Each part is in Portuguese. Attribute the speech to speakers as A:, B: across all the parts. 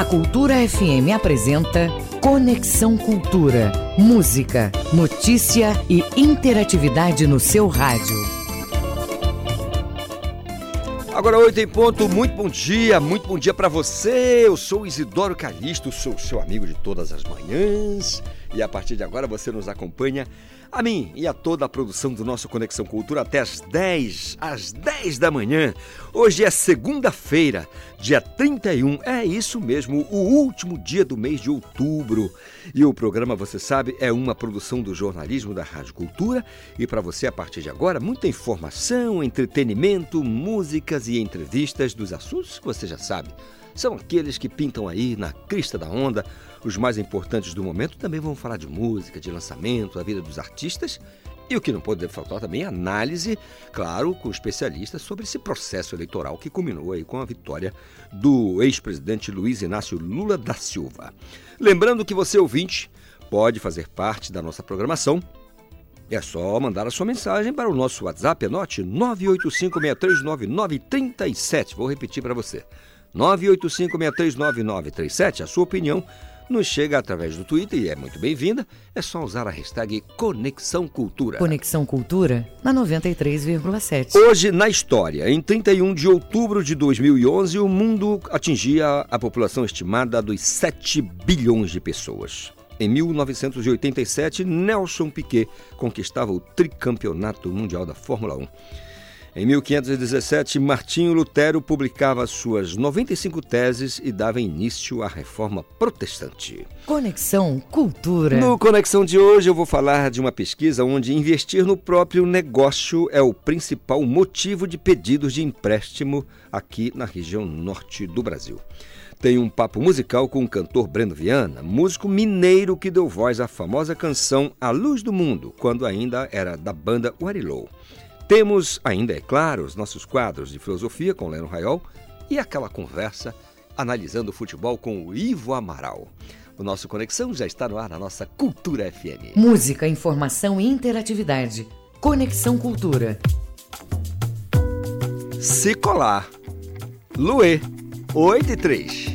A: A Cultura FM apresenta Conexão Cultura. Música, notícia e interatividade no seu rádio.
B: Agora oito em ponto, muito bom dia, muito bom dia para você. Eu sou Isidoro Calixto, sou seu amigo de todas as manhãs e a partir de agora você nos acompanha a mim e a toda a produção do nosso Conexão Cultura até às 10, às 10 da manhã. Hoje é segunda-feira, dia 31, é isso mesmo, o último dia do mês de outubro. E o programa, você sabe, é uma produção do jornalismo da Rádio Cultura e para você a partir de agora muita informação, entretenimento, músicas e entrevistas dos assuntos que você já sabe. São aqueles que pintam aí na crista da onda os mais importantes do momento também vão falar de música, de lançamento, a vida dos artistas e o que não pode faltar também é análise, claro, com especialistas sobre esse processo eleitoral que culminou aí com a vitória do ex-presidente Luiz Inácio Lula da Silva. Lembrando que você ouvinte pode fazer parte da nossa programação. É só mandar a sua mensagem para o nosso WhatsApp, anote 985639937. Vou repetir para você. 985639937, a sua opinião nos chega através do Twitter e é muito bem-vinda. É só usar a hashtag Conexão Cultura.
A: Conexão Cultura na 93,7.
B: Hoje na história, em 31 de outubro de 2011, o mundo atingia a população estimada dos 7 bilhões de pessoas. Em 1987, Nelson Piquet conquistava o tricampeonato mundial da Fórmula 1. Em 1517, Martinho Lutero publicava suas 95 teses e dava início à reforma protestante.
A: Conexão Cultura.
B: No Conexão de hoje eu vou falar de uma pesquisa onde investir no próprio negócio é o principal motivo de pedidos de empréstimo aqui na região norte do Brasil. Tem um papo musical com o cantor Breno Viana, músico mineiro que deu voz à famosa canção A Luz do Mundo, quando ainda era da banda Warilou. Temos ainda, é claro, os nossos quadros de filosofia com Leno Raiol e aquela conversa analisando o futebol com o Ivo Amaral. O nosso Conexão já está no ar na nossa Cultura FM.
A: Música, informação e interatividade. Conexão Cultura.
B: Se colar. Luê, 8 e 3.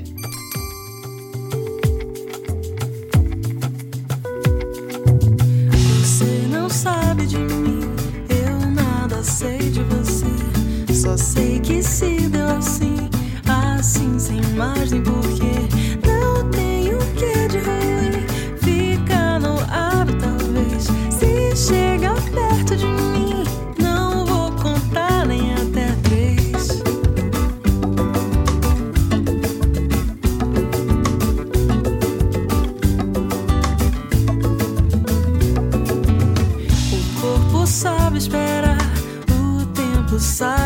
C: Você não sabe de mim sei de você. Só sei que se deu assim, assim, sem mais nem porquê. Não tenho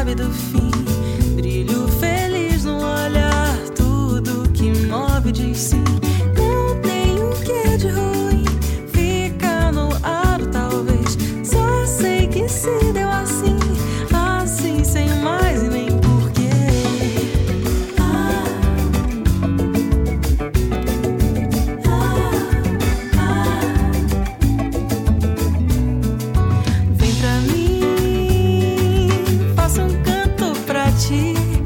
C: sabe do fim. Canto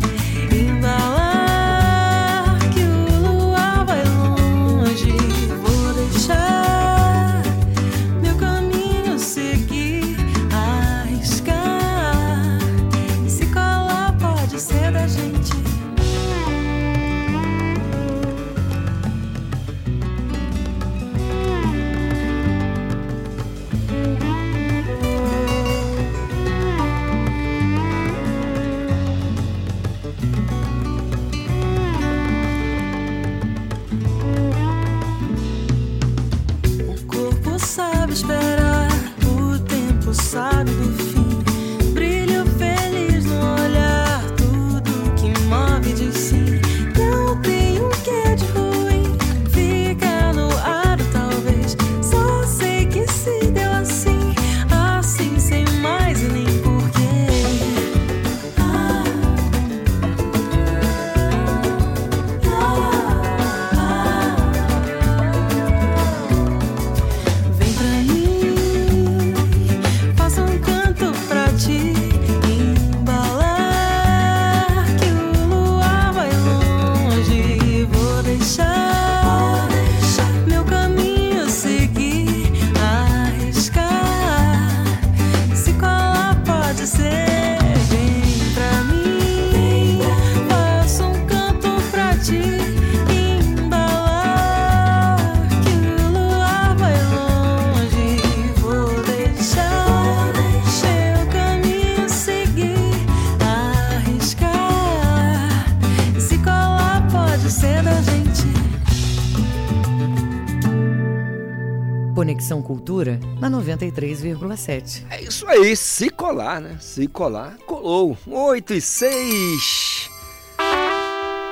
A: 93,7.
B: É isso aí, se colar, né? Se colar, colou. 8 e 6.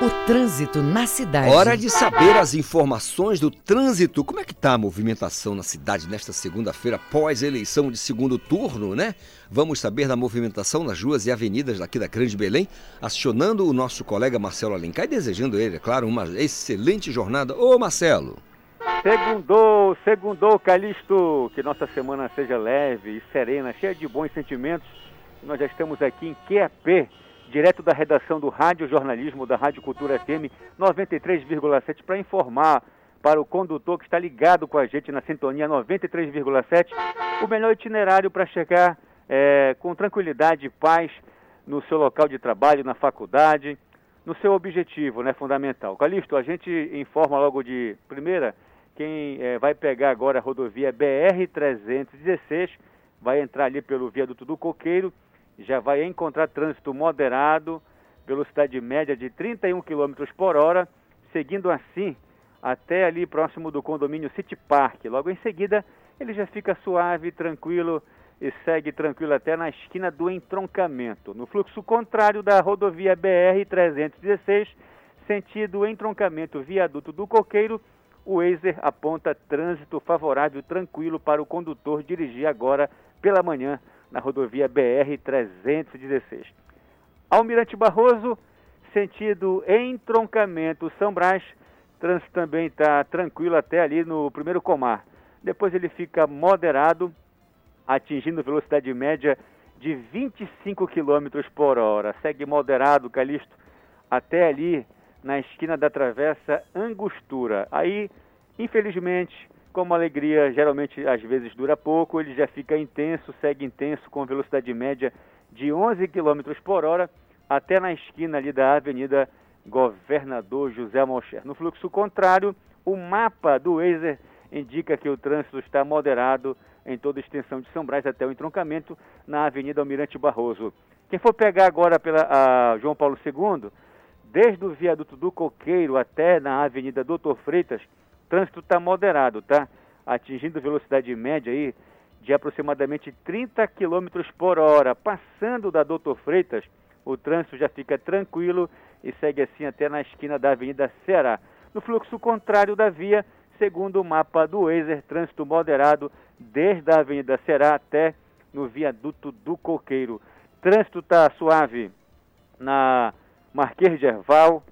A: O trânsito na cidade.
B: Hora de saber as informações do trânsito. Como é que tá a movimentação na cidade nesta segunda-feira, pós eleição de segundo turno, né? Vamos saber da movimentação nas ruas e avenidas daqui da Grande Belém, acionando o nosso colega Marcelo Alencar e desejando ele, é claro, uma excelente jornada. Ô Marcelo!
D: Segundou, segundou, Calixto, que nossa semana seja leve e serena, cheia de bons sentimentos. Nós já estamos aqui em QAP, direto da redação do Rádio Jornalismo da Rádio Cultura FM 93,7 para informar para o condutor que está ligado com a gente na sintonia 93,7 o melhor itinerário para chegar é, com tranquilidade e paz no seu local de trabalho, na faculdade, no seu objetivo, né, fundamental. Calixto, a gente informa logo de primeira quem é, vai pegar agora a rodovia BR-316 vai entrar ali pelo viaduto do Coqueiro já vai encontrar trânsito moderado, velocidade média de 31 km por hora, seguindo assim até ali próximo do condomínio City Park. Logo em seguida, ele já fica suave, tranquilo e segue tranquilo até na esquina do entroncamento. No fluxo contrário da rodovia BR-316, sentido entroncamento viaduto do Coqueiro, o Wazer aponta trânsito favorável tranquilo para o condutor dirigir agora pela manhã na rodovia BR-316. Almirante Barroso, sentido entroncamento São Brás, trânsito também está tranquilo até ali no primeiro comar. Depois ele fica moderado, atingindo velocidade média de 25 km por hora. Segue moderado, Calixto, até ali na esquina da travessa Angostura. Aí, infelizmente, como a alegria geralmente às vezes dura pouco, ele já fica intenso, segue intenso com velocidade média de 11 km por hora até na esquina ali da Avenida Governador José Malcher. No fluxo contrário, o mapa do Wazer indica que o trânsito está moderado em toda a extensão de São Brás até o entroncamento na Avenida Almirante Barroso. Quem for pegar agora pela João Paulo II, desde o viaduto do Coqueiro até na Avenida Doutor Freitas, trânsito está moderado, tá? Atingindo velocidade média aí de aproximadamente 30 km por hora. Passando da Doutor Freitas, o trânsito já fica tranquilo e segue assim até na esquina da Avenida Ceará. No fluxo contrário da via, segundo o mapa do Wazer, trânsito moderado desde a Avenida Ceará até no viaduto do Coqueiro. Trânsito está suave na Marquês de Erval,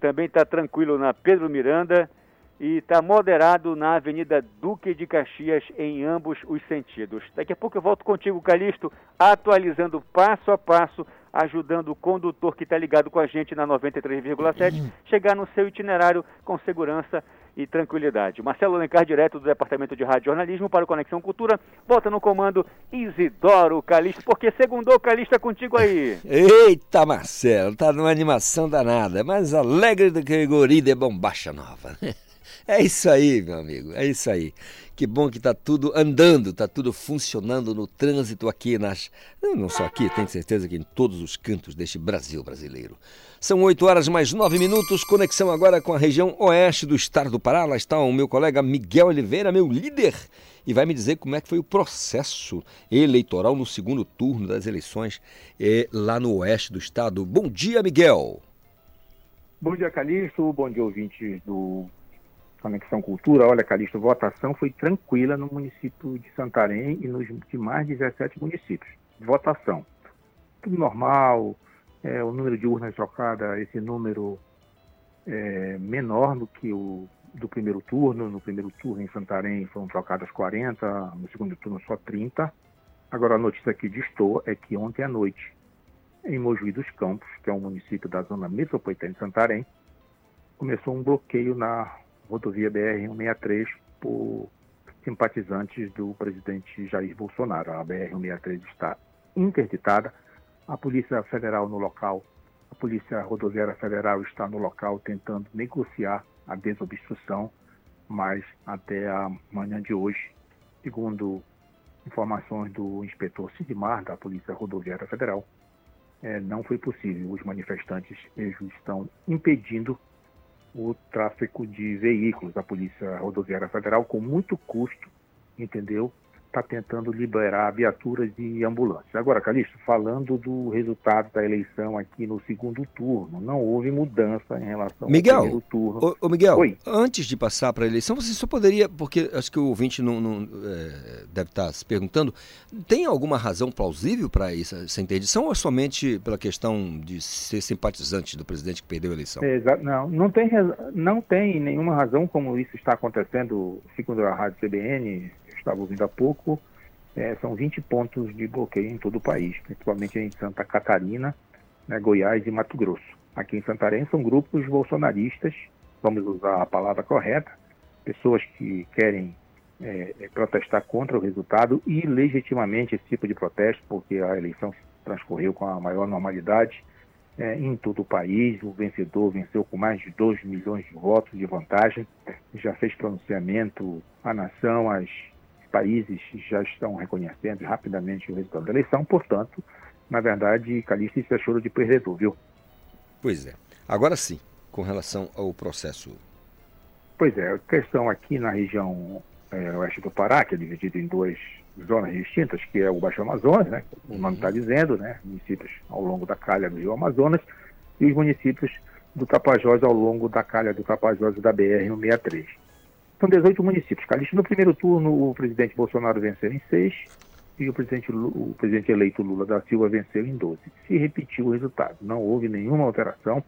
D: também está tranquilo na Pedro Miranda e está moderado na Avenida Duque de Caxias em ambos os sentidos. Daqui a pouco eu volto contigo, Calixto, atualizando passo a passo, ajudando o condutor que está ligado com a gente na 93,7 chegar no seu itinerário com segurança e tranquilidade. Marcelo Alencar, direto do Departamento de Rádio Jornalismo para o Conexão Cultura, volta no comando Isidoro Calixto, porque segundou Calixto é contigo aí.
B: Eita, Marcelo, tá numa animação danada, mais alegre do que o guri de bombacha nova. É isso aí, meu amigo, é isso aí. Que bom que está tudo andando, está tudo funcionando no trânsito aqui nas. Não só aqui, tenho certeza que em todos os cantos deste Brasil brasileiro. São 8 horas mais 9 minutos, conexão agora com a região oeste do estado do Pará. Lá está o meu colega Miguel Oliveira, meu líder, e vai me dizer como é que foi o processo eleitoral no segundo turno das eleições eh, lá no oeste do estado. Bom dia, Miguel.
E: Bom dia, Calixto. Bom dia, ouvintes do Conexão Cultura, olha, Calixto, votação foi tranquila no município de Santarém e nos demais 17 municípios. Votação. Tudo normal, é, o número de urnas trocadas, esse número é menor do que o do primeiro turno. No primeiro turno em Santarém foram trocadas 40, no segundo turno só 30. Agora a notícia que distou é que ontem à noite, em Mojuí dos Campos, que é um município da zona metropolitana de Santarém, começou um bloqueio na rodovia BR-163 por simpatizantes do presidente Jair Bolsonaro. A BR-163 está interditada, a Polícia Federal no local, a Polícia Rodoviária Federal está no local tentando negociar a desobstrução, mas até a manhã de hoje, segundo informações do inspetor Sidmar da Polícia Rodoviária Federal, é, não foi possível. Os manifestantes estão impedindo o tráfego de veículos. A Polícia Rodoviária Federal, com muito custo, entendeu? Está tentando liberar viaturas e ambulâncias. Agora, Calixto, falando do resultado da eleição aqui no segundo turno, não houve mudança em relação
B: Miguel,
E: ao primeiro turno.
B: Ô, ô Miguel, Oi. antes de passar para a eleição, você só poderia, porque acho que o ouvinte não, não é, deve estar tá se perguntando, tem alguma razão plausível para essa, essa, interdição ou é somente pela questão de ser simpatizante do presidente que perdeu a eleição?
E: Exato, não, não tem, não tem nenhuma razão como isso está acontecendo, segundo a Rádio CBN, estava ouvindo há pouco, é, são 20 pontos de bloqueio em todo o país, principalmente em Santa Catarina, né, Goiás e Mato Grosso. Aqui em Santarém são grupos bolsonaristas, vamos usar a palavra correta, pessoas que querem é, é protestar contra o resultado e legitimamente esse tipo de protesto, porque a eleição transcorreu com a maior normalidade é, em todo o país. O vencedor venceu com mais de 2 milhões de votos de vantagem, já fez pronunciamento à nação, às países já estão reconhecendo rapidamente o resultado da eleição, portanto, na verdade, Calixto, isso é choro de perdedor, viu?
B: Pois é. Agora sim, com relação ao processo.
E: Pois é, a questão aqui na região é, oeste do Pará, que é dividido em duas zonas distintas, que é o Baixo Amazonas, né? O nome está dizendo, né? Municípios ao longo da calha do Rio Amazonas, e os municípios do Tapajós ao longo da calha do Tapajós da BR-163. São 18 municípios. Calixto, no primeiro turno, o presidente Bolsonaro venceu em seis e o presidente, o presidente eleito Lula da Silva venceu em 12. Se repetiu o resultado. Não houve nenhuma alteração.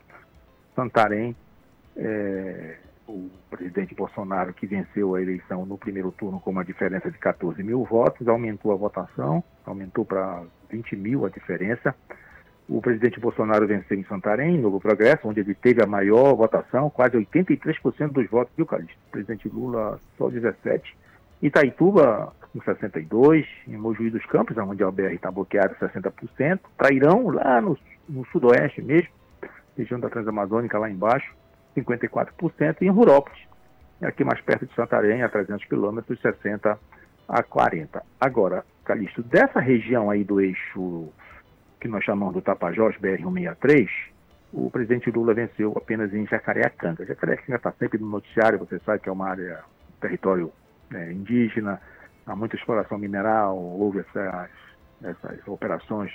E: Santarém, é, o presidente Bolsonaro, que venceu a eleição no primeiro turno com uma diferença de 14 mil votos, aumentou a votação, aumentou para 20 mil a diferença. O presidente Bolsonaro venceu em Santarém, Novo Progresso, onde ele teve a maior votação, quase 83% dos votos do Calixto. O presidente Lula só 17%. Itaituba, com 62%. Em Mojuí dos Campos, onde a BR está bloqueada, 60%. Trairão, lá no, no sudoeste mesmo, região da Transamazônica, lá embaixo, 54%. E em Rurópolis, aqui mais perto de Santarém, a 300 quilômetros, 60% a 40%. Agora, Calixto, dessa região aí do eixo que nós chamamos do Tapajós, BR-163, o presidente Lula venceu apenas em Jacareacanga. Jacareacanga está sempre no noticiário, você sabe que é uma área, território é, indígena, há muita exploração mineral, houve essas, essas operações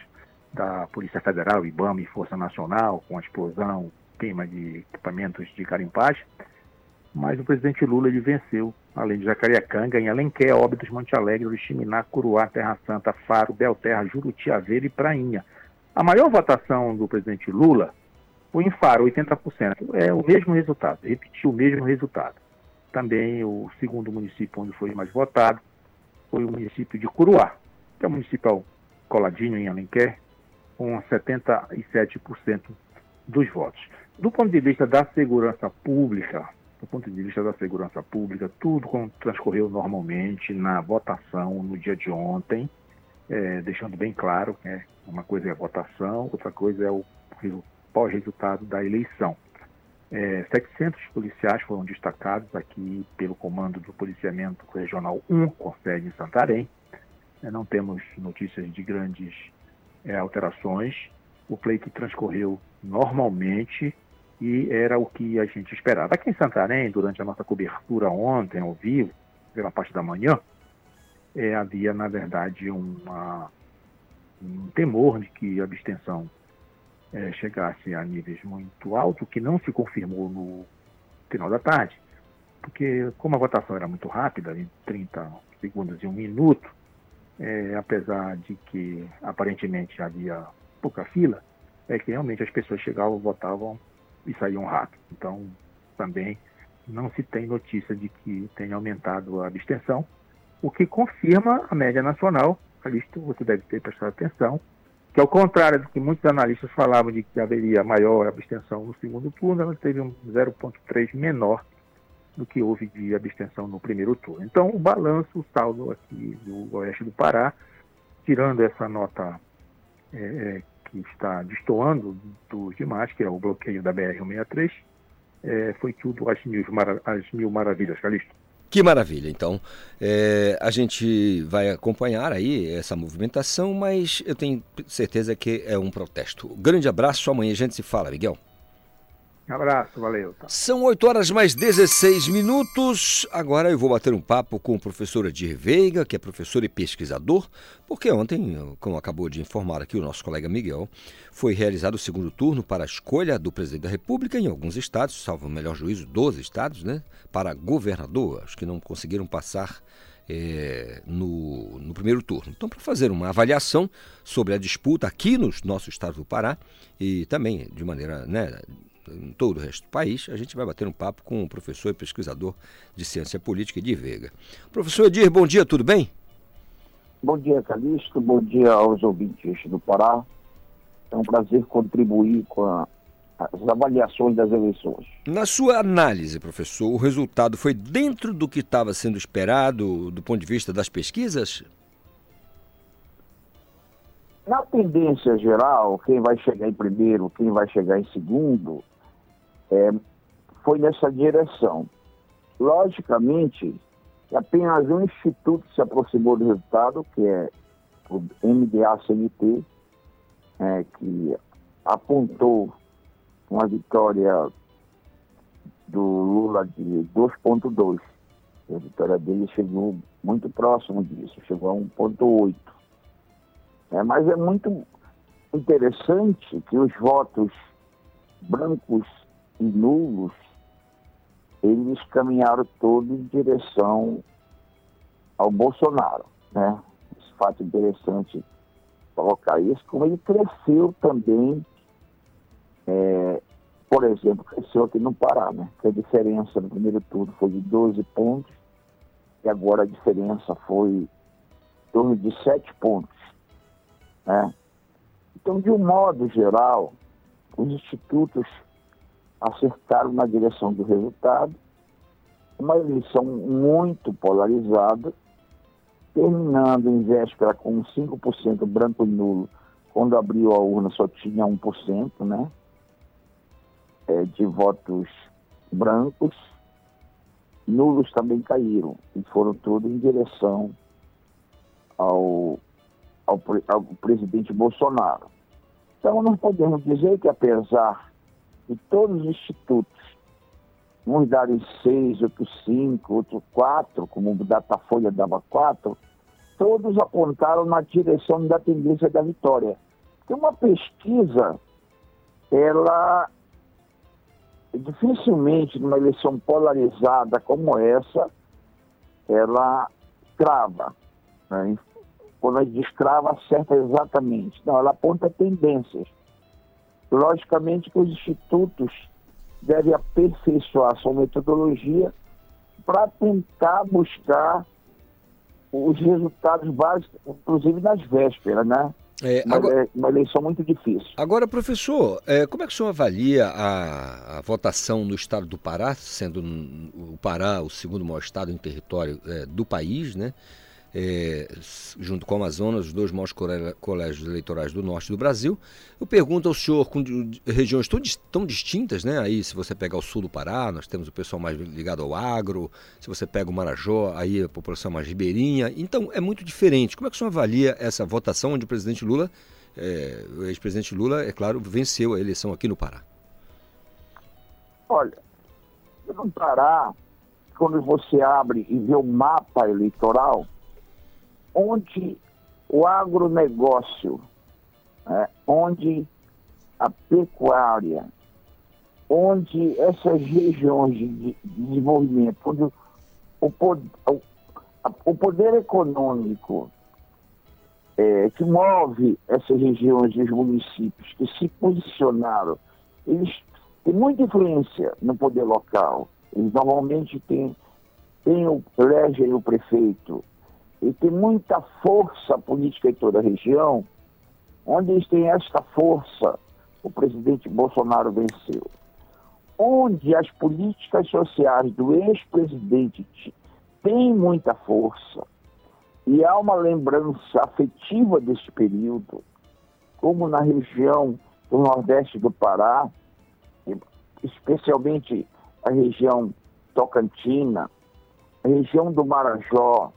E: da Polícia Federal, IBAMA e Força Nacional, com a explosão, queima de equipamentos de carimpagem. Mas o presidente Lula ele venceu, além de Jacareacanga, em Alenquer, Óbidos, Monte Alegre, Oriximiná, Curuá, Terra Santa, Faro, Belterra, Juruti, Aveiro e Prainha. A maior votação do presidente Lula foi em Faro, 80%. É o mesmo resultado, repetiu o mesmo resultado. Também o segundo município onde foi mais votado foi o município de Curuá, que é um município coladinho em Alenquer, com 77% dos votos. Do ponto de vista da segurança pública, do ponto de vista da segurança pública, tudo transcorreu normalmente na votação no dia de ontem é, deixando bem claro que né, uma coisa é a votação, outra coisa é o pós-resultado da eleição. É, 700 policiais foram destacados aqui pelo comando do Policiamento Regional 1, com sede em Santarém. É, não temos notícias de grandes é, alterações. O pleito transcorreu normalmente e era o que a gente esperava. Aqui em Santarém, durante a nossa cobertura ontem, ao vivo, pela parte da manhã, é, havia, na verdade, uma, um temor de que a abstenção é, chegasse a níveis muito altos, que não se confirmou no final da tarde, porque como a votação era muito rápida, em 30 segundos e um minuto, é, apesar de que aparentemente havia pouca fila, é que realmente as pessoas chegavam, votavam e saíam rápido. Então, também não se tem notícia de que tenha aumentado a abstenção, o que confirma a média nacional, Calixto, você deve ter prestado atenção, que ao contrário do que muitos analistas falavam de que haveria maior abstenção no segundo turno, ela teve um 0,3 menor do que houve de abstenção no primeiro turno. Então, o balanço, o saldo aqui do oeste do Pará, tirando essa nota é, é que está destoando dos demais, que é o bloqueio da BR-163, é, foi tudo às mil, às mil maravilhas, Calixto.
B: Que maravilha. Então, é, a gente vai acompanhar aí essa movimentação, mas eu tenho certeza que é um protesto. Grande abraço, amanhã a gente se fala, Miguel.
E: Abraço, valeu. Tá.
B: São 8 horas mais 16 minutos. Agora eu vou bater um papo com o professor Edir Veiga, que é professor e pesquisador, porque ontem, como acabou de informar aqui o nosso colega Miguel, foi realizado o segundo turno para a escolha do presidente da República em alguns estados, salvo o melhor juízo, 12 estados, né? Para governador, acho que não conseguiram passar é, no, no, primeiro turno. Então, para fazer uma avaliação sobre a disputa aqui no nosso estado do Pará e também de maneira né, em todo o resto do país, a gente vai bater um papo com o professor e pesquisador de ciência política de Veiga. Professor Edir, bom dia, tudo bem?
F: Bom dia, Calixto, bom dia aos ouvintes do Pará. É um prazer contribuir com a, as avaliações das eleições.
B: Na sua análise, professor, o resultado foi dentro do que estava sendo esperado do ponto de vista das pesquisas?
F: Na tendência geral, quem vai chegar em primeiro, quem vai chegar em segundo, é, foi nessa direção. Logicamente, apenas um instituto se aproximou do resultado, que é o MDA-CNT, é, que apontou uma vitória do Lula de 2,2. A vitória dele chegou muito próximo disso, chegou a 1,8. É, mas é muito interessante que os votos brancos e nulos, eles caminharam todos em direção ao Bolsonaro. Né? Esse fato interessante colocar isso, como ele cresceu também, é, por exemplo, cresceu aqui no Pará, né? Que a diferença no primeiro turno foi de 12 pontos, e agora a diferença foi em torno de 7 pontos. Né? Então, de um modo geral, os institutos acertaram na direção do resultado. Uma eleição muito polarizada, terminando em véspera com 5% branco e nulo, quando abriu a urna só tinha 1%, né? É, de votos brancos. Nulos também caíram e foram todos em direção ao, ao, ao presidente Bolsonaro. Então, nós podemos dizer que, apesar e todos os institutos, uns darem seis, outros cinco, outros quatro, como o Datafolha dava quatro, todos apontaram na direção da tendência da vitória. Porque uma pesquisa, ela dificilmente numa eleição polarizada como essa, ela crava. Né? Quando a gente descrava, acerta exatamente. Não, ela aponta tendências. Logicamente que os institutos devem aperfeiçoar sua metodologia para tentar buscar os resultados básicos, inclusive nas vésperas, né? É, agora, é uma eleição muito difícil.
B: Agora, professor, é, como é que o senhor avalia a, a, votação no estado do Pará, sendo o Pará o segundo maior estado em território é, do país, né? É, junto com o Amazonas, os dois maiores colégios eleitorais do norte do Brasil. Eu pergunto ao senhor, com regiões tão, tão distintas, né? Aí, se você pegar o sul do Pará, nós temos o pessoal mais ligado ao agro, se você pega o Marajó, aí a população mais ribeirinha. Então, é muito diferente. Como é que o senhor avalia essa votação onde o presidente Lula, é, o ex-presidente Lula, é claro, venceu a eleição aqui no Pará?
F: Olha, no Pará, quando você abre e vê o mapa eleitoral, onde o agronegócio, é, onde a pecuária, onde essas regiões de, desenvolvimento, onde o, o, o poder econômico é, que move essas regiões e os municípios que se posicionaram, eles têm muita influência no poder local. Eles normalmente têm, têm o, elegem o prefeito, e tem muita força política em toda a região, onde eles têm esta força, o presidente Bolsonaro venceu. Onde as políticas sociais do ex-presidente têm muita força, e há uma lembrança afetiva desse período, como na região do Nordeste do Pará, especialmente a região Tocantina, a região do Marajó,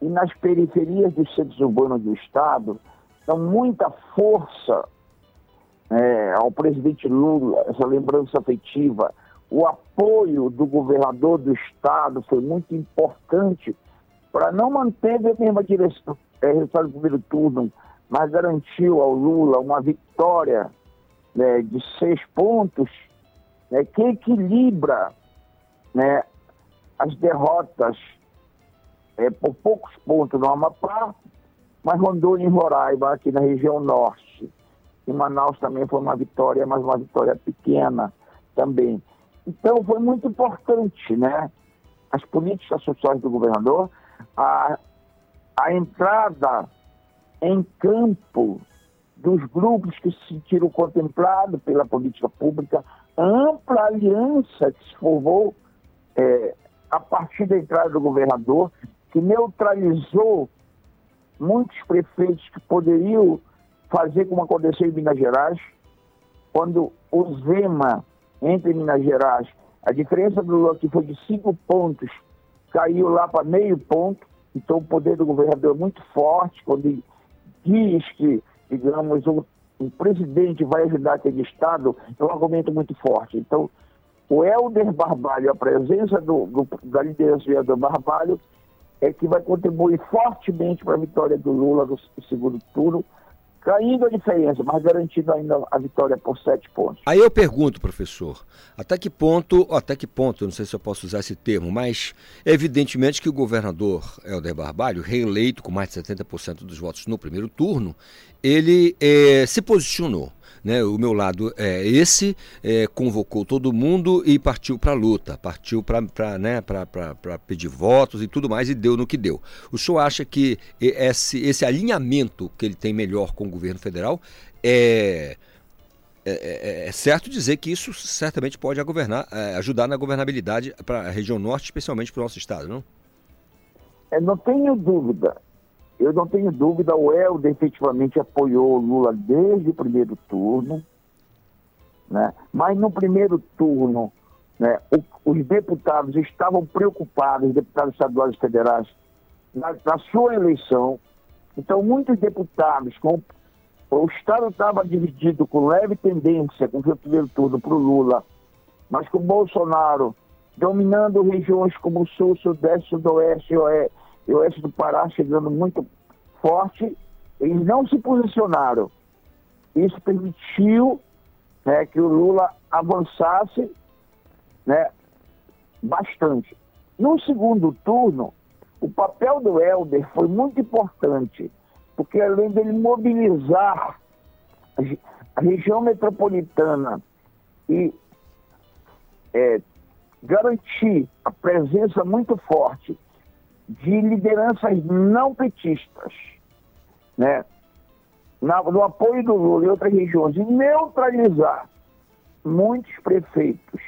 F: e nas periferias dos centros urbanos do Estado, dão muita força é, ao presidente Lula, essa lembrança afetiva, o apoio do governador do estado foi muito importante para não manter a mesma direção, é, resultado do primeiro turno, mas garantiu ao Lula uma vitória né, de seis pontos, né, que equilibra né, as derrotas é, por poucos pontos no Amapá, mas Rondônia e Roraima aqui na região norte. Em Manaus também foi uma vitória, mas uma vitória pequena também. Então foi muito importante, né? As políticas sociais do governador, a, a entrada em campo dos grupos que se sentiram contemplados pela política pública, a ampla aliança que se formou é, a partir da entrada do governador, que neutralizou muitos prefeitos que poderiam fazer como aconteceu em Minas Gerais, quando o Zema entre Minas Gerais, a diferença do Lula que foi de cinco pontos, caiu lá para meio ponto, então o poder do governador é muito forte, quando diz que, digamos, o, o presidente vai ajudar aquele Estado, é um argumento muito forte. Então, o Helder Barbalho, a presença do, do, da liderança do Helder Barbalho, é que vai contribuir fortemente para a vitória do Lula no segundo turno, caindo a diferença, mas garantindo ainda a vitória por sete pontos.
B: Aí eu pergunto, professor, até que ponto, até que ponto, não sei se eu posso usar esse termo, mas evidentemente que o governador Helder Barbalho, reeleito com mais de 70% dos votos no primeiro turno, ele é, se posicionou né? O meu lado é esse, é, convocou todo mundo e partiu para a luta, partiu para né, pedir votos e tudo mais e deu no que deu. O senhor acha que esse, esse alinhamento que ele tem melhor com o governo federal é, é, é, é certo dizer que isso certamente pode governar, é, ajudar na governabilidade para a região norte, especialmente para o nosso estado, não?
F: É, não tenho dúvida. Eu não tenho dúvida, o Helder efetivamente apoiou o Lula desde o primeiro turno, né? mas no primeiro turno né, o, os deputados estavam preocupados, os deputados estaduais e federais, na, na sua eleição. Então, muitos deputados, com, o Estado estava dividido com leve tendência, com o primeiro turno, para o Lula, mas com Bolsonaro dominando regiões como o Sul, Sudeste, Sudoeste e Oeste e oeste do Pará chegando muito forte, eles não se posicionaram. Isso permitiu né, que o Lula avançasse né, bastante. No segundo turno, o papel do Helder foi muito importante, porque além dele mobilizar a região metropolitana e é, garantir a presença muito forte de lideranças não petistas, né? Na, no apoio do Lula em outras regiões, de neutralizar muitos prefeitos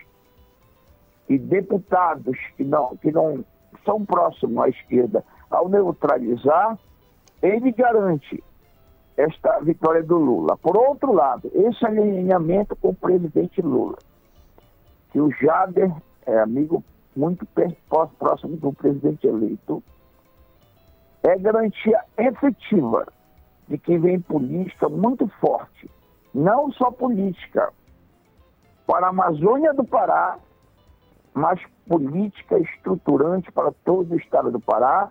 F: e deputados que não, que não são próximos à esquerda, ao neutralizar, ele garante esta vitória do Lula. Por outro lado, esse alinhamento com o presidente Lula, que o Jader é amigo muito próximo do presidente eleito, é garantia efetiva de que vem política muito forte, não só política para a Amazônia do Pará, mas política estruturante para todo o estado do Pará,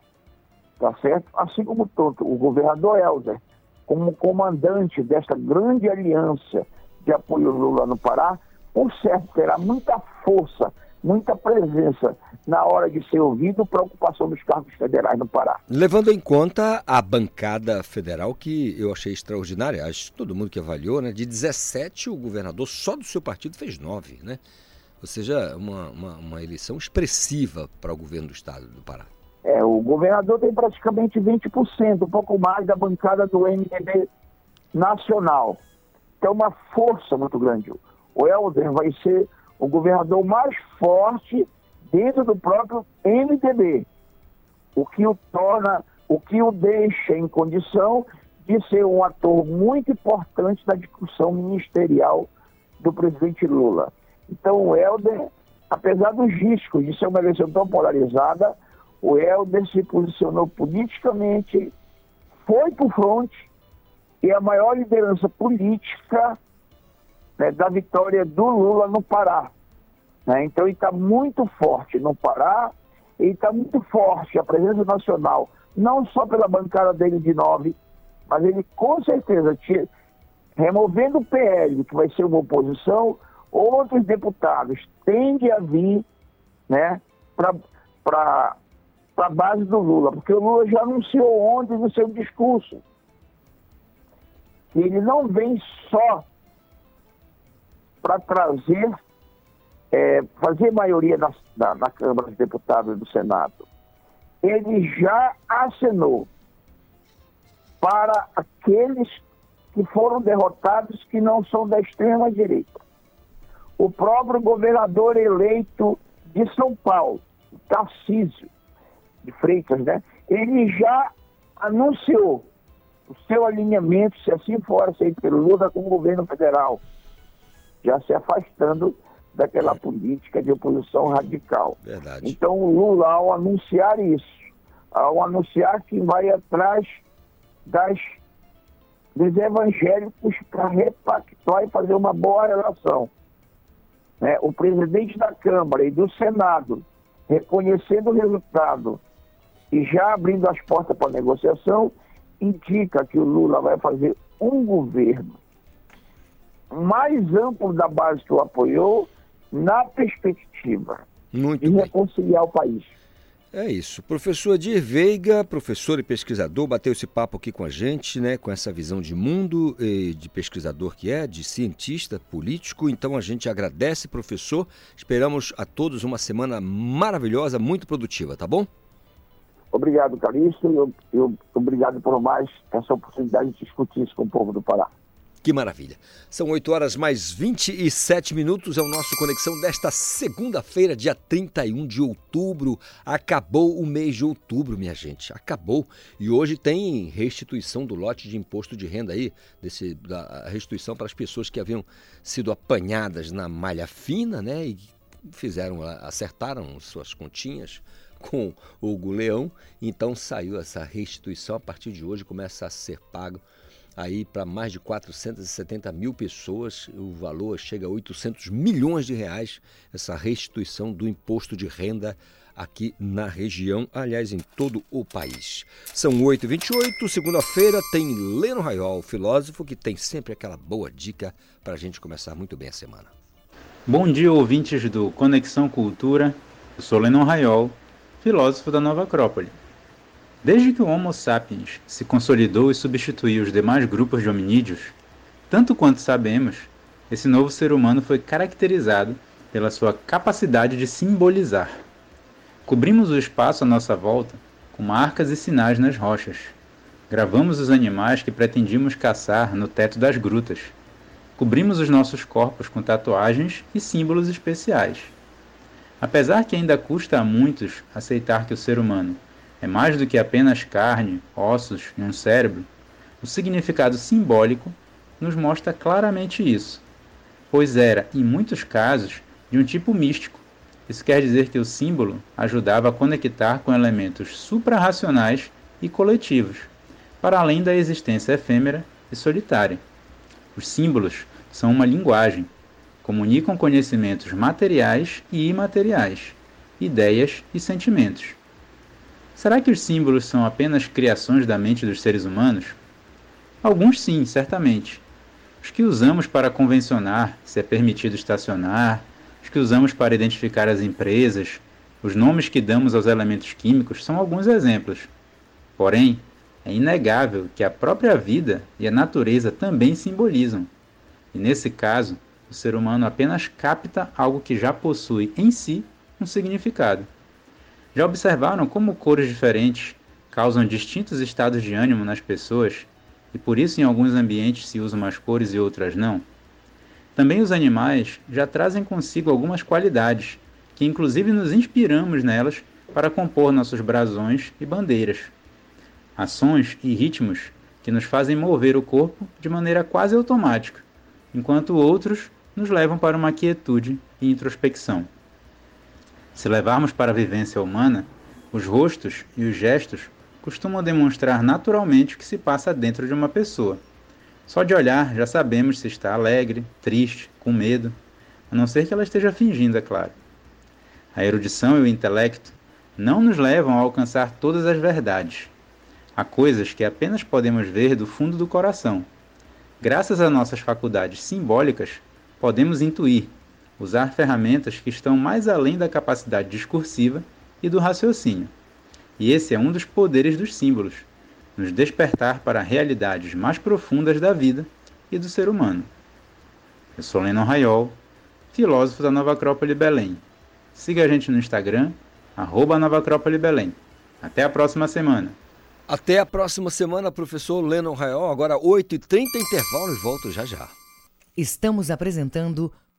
F: tá certo? Assim como todo o governador Helder, como comandante desta grande aliança de apoio Lula no Pará, por certo terá muita força muita presença na hora de ser ouvido para a ocupação dos cargos federais no Pará.
B: Levando em conta a bancada federal, que eu achei extraordinária, acho que todo mundo que avaliou, né? De 17, o governador só do seu partido fez 9, né? Ou seja, uma, uma, uma eleição expressiva para o governo do estado do Pará.
F: É, o governador tem praticamente 20%, um pouco mais da bancada do MDB nacional. Então, uma força muito grande. O Helder vai ser o governador mais forte dentro do próprio MDB, o que o torna, o que o deixa em condição de ser um ator muito importante na discussão ministerial do presidente Lula. Então o Helder, apesar dos riscos de ser uma eleição tão polarizada, o Helder se posicionou politicamente, foi para o fronte e a maior liderança política né, da vitória do Lula no Pará. Né? Então ele está muito forte no Pará, ele está muito forte a presença nacional, não só pela bancada dele de nove, mas ele com certeza, tira, removendo o PL, que vai ser uma oposição, outros deputados tendem a vir né, para a base do Lula, porque o Lula já anunciou ontem no seu discurso que ele não vem só para trazer, é, fazer maioria na, na, na Câmara dos Deputados e do Senado. Ele já acenou para aqueles que foram derrotados que não são da extrema direita. O próprio governador eleito de São Paulo, Tarcísio de Freitas, né? Ele já anunciou o seu alinhamento, se assim for aceito pelo Lula com o governo federal, já se afastando daquela política de oposição radical.
B: Verdade.
F: Então o Lula, ao anunciar isso, ao anunciar que vai atrás das, dos evangélicos para repactuar e fazer uma boa relação. Né? O presidente da Câmara e do Senado, reconhecendo o resultado e já abrindo as portas para negociação, indica que o Lula vai fazer um governo mais amplo da base que o apoiou na perspectiva
B: Muito
F: de
B: bem.
F: reconciliar o país.
B: É isso. Professor Dir Veiga, professor e pesquisador, bateu esse papo aqui com a gente, né? Com essa visão de mundo, de pesquisador que é, de cientista, político. Então a gente agradece, professor. Esperamos a todos uma semana maravilhosa, muito produtiva, tá bom?
F: Obrigado, Calixto, eu, eu, obrigado por mais essa oportunidade de discutir isso com o povo do Pará.
B: Que maravilha. São 8 horas mais 27 minutos. É o nosso Conexão desta segunda-feira, dia 31 de outubro. Acabou o mês de outubro, minha gente. Acabou. E hoje tem restituição do lote de imposto de renda aí, desse, da restituição para as pessoas que haviam sido apanhadas na malha fina, né? E fizeram, acertaram suas continhas com o Leão. Então saiu essa restituição. A partir de hoje começa a ser pago aí para mais de 470 mil pessoas, o valor chega a 800 milhões de reais, essa restituição do imposto de renda aqui na região, aliás, em todo o país. São 8h28, segunda-feira tem Leno Raiol, filósofo, que tem sempre aquela boa dica para a gente começar muito bem a semana.
G: Bom dia, ouvintes do Conexão Cultura. Eu sou Leno Raiol, filósofo da Nova Acrópole. Desde que o Homo sapiens se consolidou e substituiu os demais grupos de hominídeos, tanto quanto sabemos, esse novo ser humano foi caracterizado pela sua capacidade de simbolizar. Cobrimos o espaço à nossa volta com marcas e sinais nas rochas. Gravamos os animais que pretendíamos caçar no teto das grutas. Cobrimos os nossos corpos com tatuagens e símbolos especiais. Apesar que ainda custa a muitos aceitar que o ser humano é mais do que apenas carne, ossos e um cérebro, o significado simbólico nos mostra claramente isso, pois era, em muitos casos, de um tipo místico. Isso quer dizer que o símbolo ajudava a conectar com elementos suprarracionais e coletivos, para além da existência efêmera e solitária. Os símbolos são uma linguagem, comunicam conhecimentos materiais e imateriais, ideias e sentimentos. Será que os símbolos são apenas criações da mente dos seres humanos? Alguns sim, certamente. Os que usamos para convencionar se é permitido estacionar, os que usamos para identificar as empresas, os nomes que damos aos elementos químicos são alguns exemplos. Porém, é inegável que a própria vida e a natureza também simbolizam. E nesse caso, o ser humano apenas capta algo que já possui em si um significado. Já observaram como cores diferentes causam distintos estados de ânimo nas pessoas e por isso em alguns ambientes se usam umas cores e outras não? Também os animais já trazem consigo algumas qualidades que inclusive nos inspiramos nelas para compor nossos brasões e bandeiras. Ações e ritmos que nos fazem mover o corpo de maneira quase automática, enquanto outros nos levam para uma quietude e introspecção. Se levarmos para a vivência humana, os rostos e os gestos costumam demonstrar naturalmente o que se passa dentro de uma pessoa. Só de olhar já sabemos se está alegre, triste, com medo, a não ser que ela esteja fingindo, é claro. A erudição e o intelecto não nos levam a alcançar todas as verdades. Há coisas que apenas podemos ver do fundo do coração. Graças a nossas faculdades simbólicas, podemos intuir, usar ferramentas que estão mais além da capacidade discursiva e do raciocínio. E esse é um dos poderes dos símbolos nos despertar para realidades mais profundas da vida e do ser humano. Eu sou Lennon Raiol, filósofo da Nova Acrópole Belém. Siga a gente no Instagram, arroba Nova Acrópole Belém. Até a próxima semana.
B: Até a próxima semana, professor Lennon Raiol. Agora 8h30, intervalo e volto já já.
A: Estamos apresentando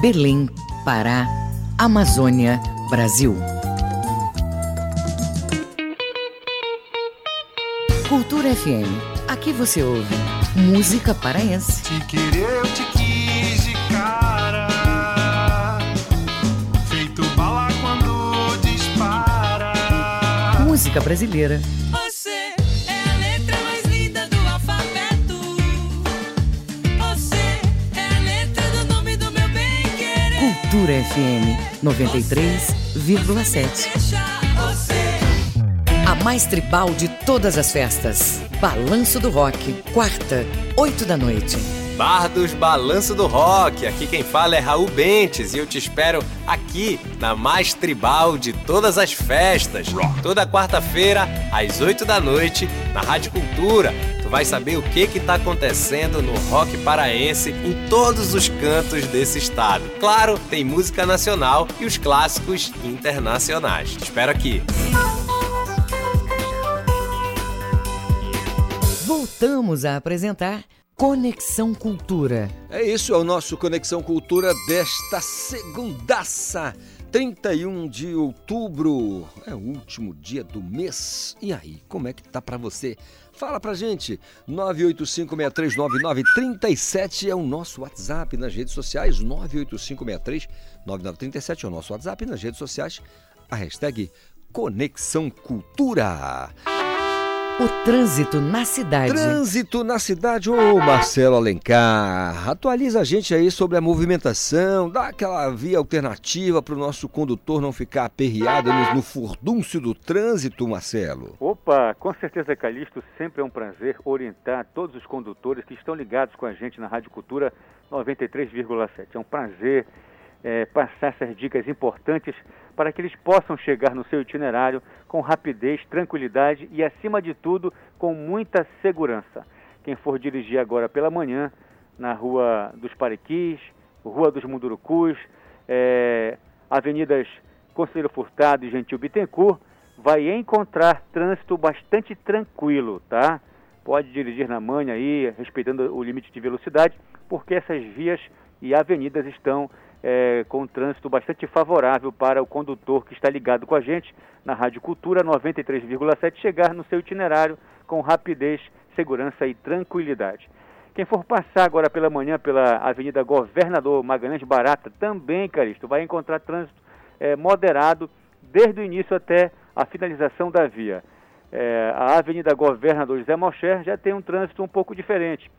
A: Belém, Pará, Amazônia, Brasil. Cultura FM. Aqui você ouve música paraense.
H: Te querer, eu te quis de cara. Feito bala quando dispara.
A: Música brasileira. Cultura FM 93,7.
C: Deixa você.
A: A mais tribal de todas as festas. Balanço do Rock. Quarta, 8 da noite.
I: Bar dos Balanço do Rock. Aqui quem fala é Raul Bentes e eu te espero aqui na mais tribal de todas as festas. Toda quarta-feira, às 8 da noite, na Rádio Cultura. Tu vai saber o que que tá acontecendo no rock paraense em todos os cantos desse estado. Claro, tem música nacional e os clássicos internacionais. Te espero aqui.
A: Voltamos a apresentar Conexão Cultura.
B: É isso, é o nosso Conexão Cultura desta segundaça, 31 de outubro. É o último dia do mês. E aí, como é que tá pra você? Fala pra gente. 985639937 é o nosso WhatsApp nas redes sociais. 985639937 é o nosso WhatsApp nas redes sociais. A hashtag Conexão Cultura.
A: O trânsito na cidade.
B: Trânsito na cidade, ô Marcelo Alencar, atualiza a gente aí sobre a movimentação, dá aquela via alternativa para o nosso condutor não ficar aperreado no, furdúncio do trânsito, Marcelo.
D: Opa, com certeza, Calixto, sempre é um prazer orientar todos os condutores que estão ligados com a gente na Rádio Cultura 93,7. É um prazer é, passar essas dicas importantes para que eles possam chegar no seu itinerário com rapidez, tranquilidade e, acima de tudo, com muita segurança. Quem for dirigir agora pela manhã na Rua dos Pariquis, Rua dos Mundurucus, é, Avenidas Conselheiro Furtado e Gentil Bittencourt, vai encontrar trânsito bastante tranquilo, tá? Pode dirigir na manhã aí, respeitando o limite de velocidade, porque essas vias e avenidas estão é, com um trânsito bastante favorável para o condutor que está ligado com a gente na Rádio Cultura 93,7 chegar no seu itinerário com rapidez, segurança e tranquilidade. Quem for passar agora pela manhã pela Avenida Governador Magalhães Barata, também, Caristo, vai encontrar trânsito é, moderado desde o início até a finalização da via. É, a Avenida Governador José Malcher já tem um trânsito um pouco diferente.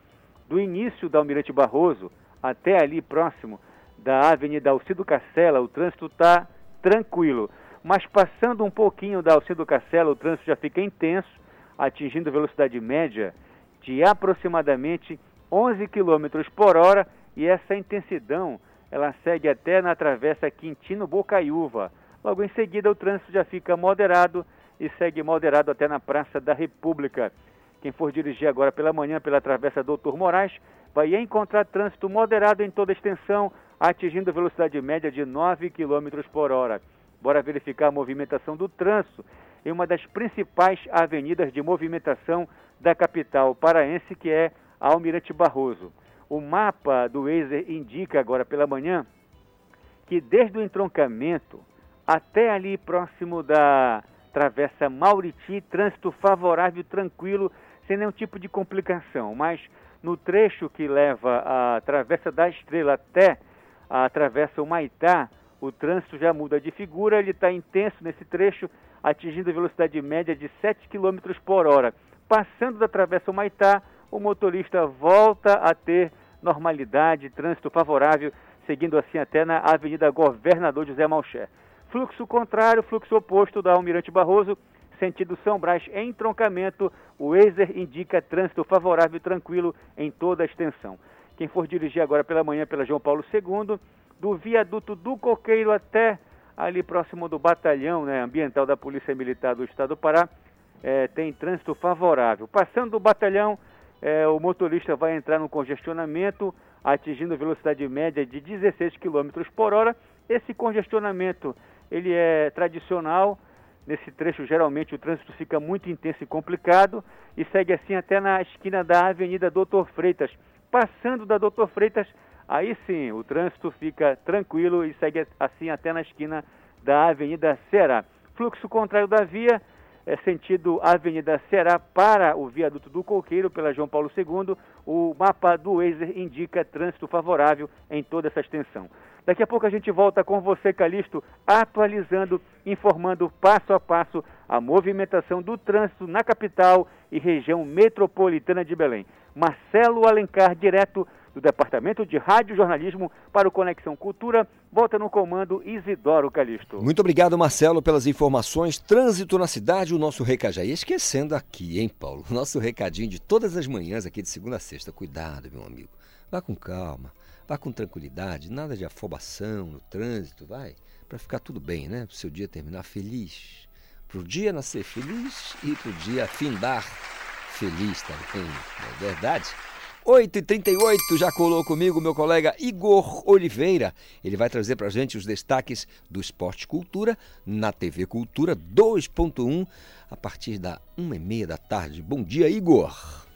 D: Do início da Almirante Barroso até ali próximo da Avenida Alcido Cacela, o trânsito está tranquilo. Mas passando um pouquinho da Alcido Cacela, o trânsito já fica intenso, atingindo velocidade média de aproximadamente 11 km por hora e essa intensidão ela segue até na travessa Quintino Bocaiúva. Logo em seguida o trânsito já fica moderado e segue moderado até na Praça da República. Quem for dirigir agora pela manhã pela travessa Doutor Moraes vai encontrar trânsito moderado em toda a extensão, atingindo velocidade média de 9 km por hora. Bora verificar a movimentação do trânsito em uma das principais avenidas de movimentação da capital paraense, que é Almirante Barroso. O mapa do Waze indica agora pela manhã que desde o entroncamento até ali próximo da Travessa Mauriti, trânsito favorável, tranquilo, sem nenhum tipo de complicação. Mas no trecho que leva a Travessa da Estrela até a Travessa Humaitá, o trânsito já muda de figura, ele está intenso nesse trecho, atingindo velocidade média de 7 km por hora. Passando da Travessa Humaitá, o motorista volta a ter normalidade, trânsito favorável, seguindo assim até na Avenida Governador José Malcher. Fluxo contrário, fluxo oposto da Almirante Barroso, sentido São Brás em entroncamento, o Wazer indica trânsito favorável e tranquilo em toda a extensão. Quem for dirigir agora pela manhã pela João Paulo II, do viaduto do Coqueiro até ali próximo do batalhão né, ambiental da Polícia Militar do Estado do Pará, é, tem trânsito favorável. Passando do batalhão, é, o motorista vai entrar no congestionamento, atingindo velocidade média de 16 km por hora. Esse congestionamento ele é tradicional. Nesse trecho, geralmente, o trânsito fica muito intenso e complicado e segue assim até na esquina da Avenida Doutor Freitas. Passando da Doutor Freitas, aí sim, o trânsito fica tranquilo e segue assim até na esquina da Avenida Ceará. Fluxo contrário da via, é sentido Avenida Ceará para o viaduto do Coqueiro, pela João Paulo II. O mapa do Wazer indica trânsito favorável em toda essa extensão. Daqui a pouco a gente volta com você, Calixto, atualizando, informando passo a passo a movimentação do trânsito na capital e região metropolitana de Belém. Marcelo Alencar, direto do Departamento de Rádio Jornalismo para o Conexão Cultura, volta no comando Isidoro Calixto.
B: Muito obrigado, Marcelo, pelas informações. Trânsito na cidade, o nosso ia esquecendo aqui, hein, Paulo? Nosso recadinho de todas as manhãs aqui de segunda a sexta. Cuidado, meu amigo. Vá com calma. Vá com tranquilidade, nada de afobação no trânsito, vai, para ficar tudo bem, né? Para o seu dia terminar feliz. Para o dia nascer feliz e para o dia findar feliz também, não é verdade? 8h38, já colou comigo meu colega Igor Oliveira. Ele vai trazer para a gente os destaques do Esporte Cultura na TV Cultura 2.1 a partir da 1h30 da tarde. Bom dia, Igor.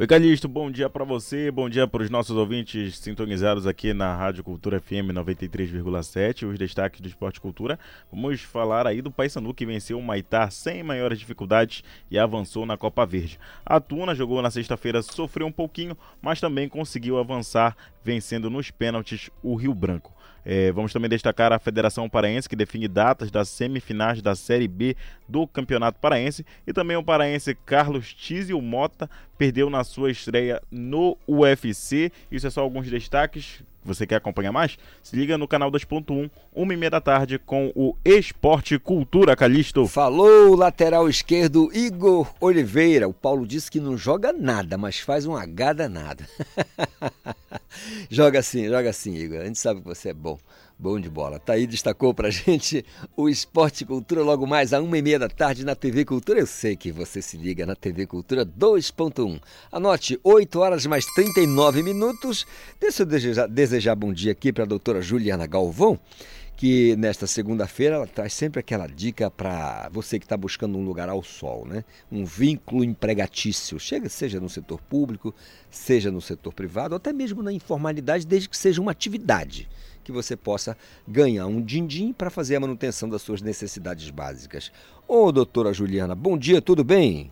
J: Oi, Calixto, bom dia para você, bom dia para os nossos ouvintes sintonizados aqui na Rádio Cultura FM 93,7, os destaques do Esporte Cultura. Vamos falar aí do Paysandu que venceu o Maitá sem maiores dificuldades e avançou na Copa Verde. A Tuna jogou na sexta-feira, sofreu um pouquinho, mas também conseguiu avançar, vencendo nos pênaltis o Rio Branco. É, vamos também destacar a Federação Paraense, que define datas das semifinais da Série B do Campeonato Paraense. E também o paraense Carlos Tizio Mota perdeu na sua estreia no UFC. Isso é só alguns destaques. Você quer acompanhar mais? Se liga no canal 2.1, uma e meia da tarde, com o Esporte Cultura Calixto.
B: Falou, lateral esquerdo Igor Oliveira. O Paulo disse que não joga nada, mas faz um H danado. joga assim, joga assim, Igor. A gente sabe que você é bom. Bom de bola. Tá aí, destacou pra gente o Esporte Cultura logo mais a uma e meia da tarde na TV Cultura. Eu sei que você se liga na TV Cultura 2.1. Anote, 8 horas mais 39 minutos. Deixa eu desejar, desejar bom dia aqui para a doutora Juliana Galvão, que nesta segunda-feira ela traz sempre aquela dica para você que está buscando um lugar ao sol, né? Um vínculo empregatício, chega seja no setor público, seja no setor privado, até mesmo na informalidade, desde que seja uma atividade que você possa ganhar um din-din para fazer a manutenção das suas necessidades básicas. Ô, doutora Juliana, bom dia, tudo bem?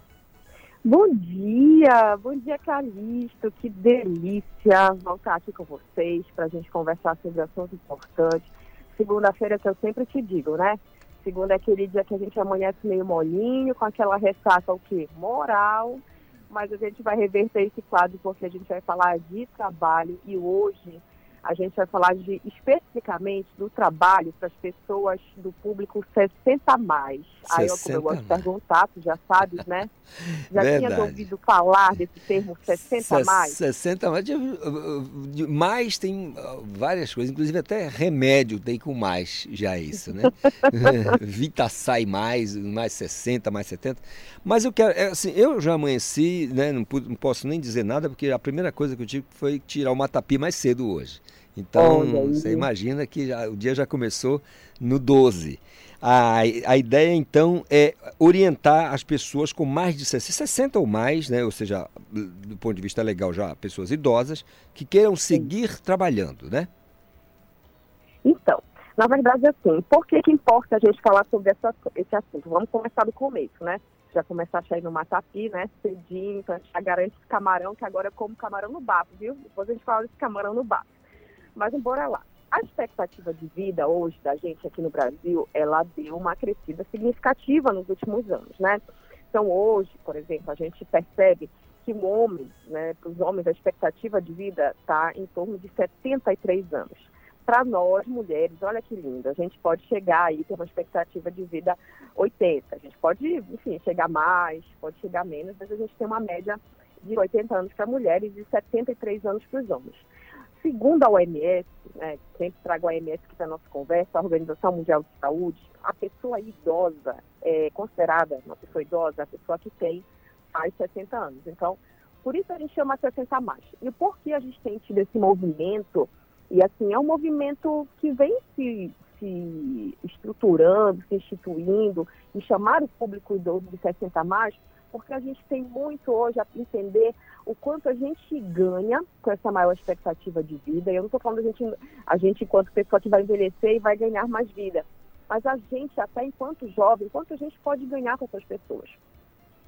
K: Bom dia, bom dia Calixto, que delícia voltar aqui com vocês para a gente conversar sobre assuntos importantes. Segunda-feira que eu sempre te digo, né? Segunda é aquele dia que a gente amanhece meio molinho, com aquela ressaca o quê? Moral, mas a gente vai reverter esse quadro porque a gente vai falar de trabalho e hoje a gente vai falar de, especificamente do trabalho para as pessoas do público 60 mais. Aí eu, como eu gosto de perguntar, tu já sabes, né? Já tinha ouvido falar desse termo 60 mais?
B: 60 mais. Mais tem várias coisas, inclusive até remédio tem com mais já isso, né? Vita sai mais, mais 60, mais 70. Mas eu quero, é, assim, eu já amanheci, né? Não, não posso nem dizer nada, porque a primeira coisa que eu tive foi tirar o matapi mais cedo hoje. Então, você imagina que já, o dia já começou no 12. A, a ideia, então, é orientar as pessoas com mais de 60, 60 ou mais, né? ou seja, do ponto de vista legal já, pessoas idosas, que queiram seguir trabalhando, né?
K: Então, na verdade, assim, por que, que importa a gente falar sobre essa, esse assunto? Vamos começar do começo, né? Já começar a sair no Matapi, né? Cedinho, então a gente já garante esse camarão, que agora eu como camarão no bafo, viu? Depois a gente fala desse camarão no bafo. Mas bora lá. A expectativa de vida hoje da gente aqui no Brasil, ela deu uma crescida significativa nos últimos anos, né? Então hoje, por exemplo, a gente percebe que o homem, né, para os homens, a expectativa de vida está em torno de 73 anos. Para nós, mulheres, olha que lindo, a gente pode chegar aí, ter uma expectativa de vida 80. A gente pode, enfim, chegar mais, pode chegar menos, mas a gente tem uma média de 80 anos para mulheres e 73 anos para os homens. Segundo a OMS, né, sempre trago a OMS aqui para nossa conversa, a Organização Mundial de Saúde, a pessoa idosa é considerada uma pessoa idosa, a pessoa que tem mais 60 anos. Então, por isso a gente chama 60 mais. E por que a gente tem tido esse movimento? E assim, é um movimento que vem se, se estruturando, se instituindo, e chamar o público idoso de 60 mais, porque a gente tem muito hoje a entender o quanto a gente ganha com essa maior expectativa de vida. Eu não estou falando a gente, a gente enquanto pessoa que vai envelhecer e vai ganhar mais vida, mas a gente, até enquanto jovem, quanto a gente pode ganhar com essas pessoas.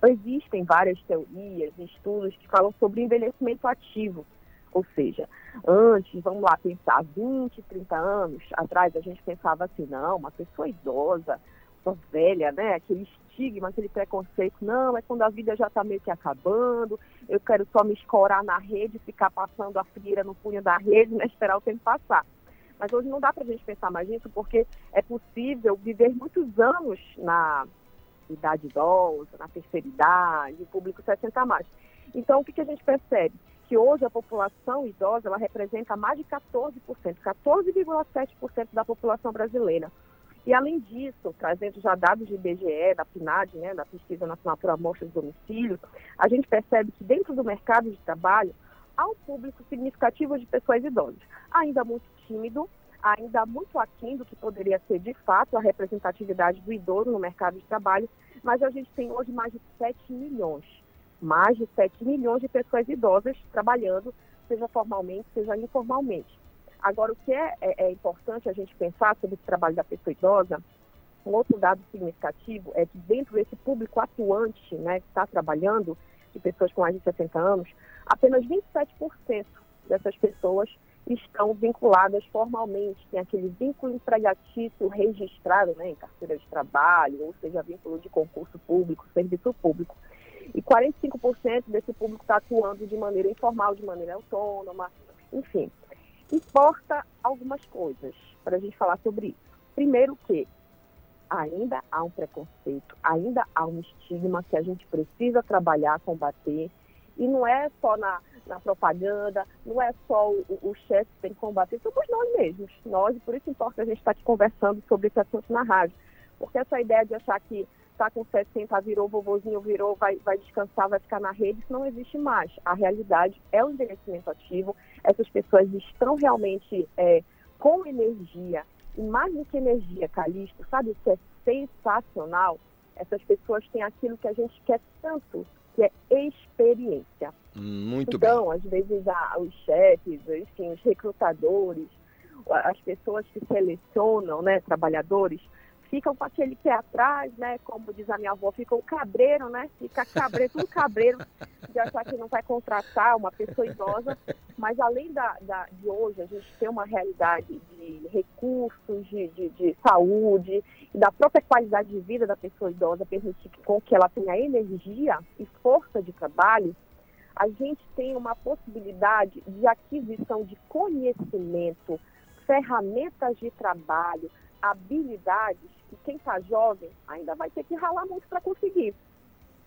K: Existem várias teorias, estudos que falam sobre envelhecimento ativo. Ou seja, antes, vamos lá pensar, 20, 30 anos atrás, a gente pensava assim, não, uma pessoa idosa, pessoa velha, né? Estigma, aquele preconceito, não, é quando a vida já está meio que acabando, eu quero só me escorar na rede, ficar passando a frieira no punho da rede, né? Esperar o tempo passar. Mas hoje não dá para a gente pensar mais nisso, porque é possível viver muitos anos na idade idosa, na terceira idade, público 60 a mais. Então, o que, que a gente percebe? Que hoje a população idosa ela representa mais de 14%, 14,7% da população brasileira. E, além disso, trazendo já dados de IBGE, da PNAD, né, da Pesquisa Nacional por Amostras de Domicílio, a gente percebe que dentro do mercado de trabalho há um público significativo de pessoas idosas, ainda muito tímido, ainda muito aquém do que poderia ser de fato a representatividade do idoso no mercado de trabalho, mas a gente tem hoje mais de 7 milhões, mais de 7 milhões de pessoas idosas trabalhando, seja formalmente, seja informalmente. Agora, o que é, é, é importante a gente pensar sobre o trabalho da pessoa idosa, um outro dado significativo é que dentro desse público atuante, né, que está trabalhando, de pessoas com mais de 60 anos, apenas 27% dessas pessoas estão vinculadas formalmente, tem aquele vínculo empregatício registrado né, em carteira de trabalho, ou seja, vínculo de concurso público, serviço público. E 45% desse público está atuando de maneira informal, de maneira autônoma, enfim. Importa algumas coisas para a gente falar sobre isso. Primeiro que ainda há um preconceito, ainda há um estigma que a gente precisa trabalhar, combater, e não é só na, na propaganda, não é só o, o chefe que tem que combater, somos nós mesmos. Nós, por isso importa a gente estar aqui conversando sobre esse assunto na rádio. Porque essa ideia de achar que está com 60, virou vovozinho, virou, vai, vai descansar, vai ficar na rede, isso não existe mais. A realidade é o envelhecimento ativo. Essas pessoas estão realmente é, com energia. E mais do que energia, Calixto, sabe o que é sensacional? Essas pessoas têm aquilo que a gente quer tanto, que é experiência.
B: Muito
K: então,
B: bem.
K: às vezes, os chefes, enfim, os recrutadores, as pessoas que selecionam né, trabalhadores, ficam com aquele pé atrás, né? Como diz a minha avó, fica o cabreiro, né? Fica cabreiro, tudo cabreiro de achar que não vai contratar uma pessoa idosa. Mas além da, da de hoje, a gente ter uma realidade de recursos, de, de, de, saúde da própria qualidade de vida da pessoa idosa, permitir que, com que ela tenha energia e força de trabalho, a gente tem uma possibilidade de aquisição de conhecimento, ferramentas de trabalho, habilidades que quem está jovem ainda vai ter que ralar muito para conseguir.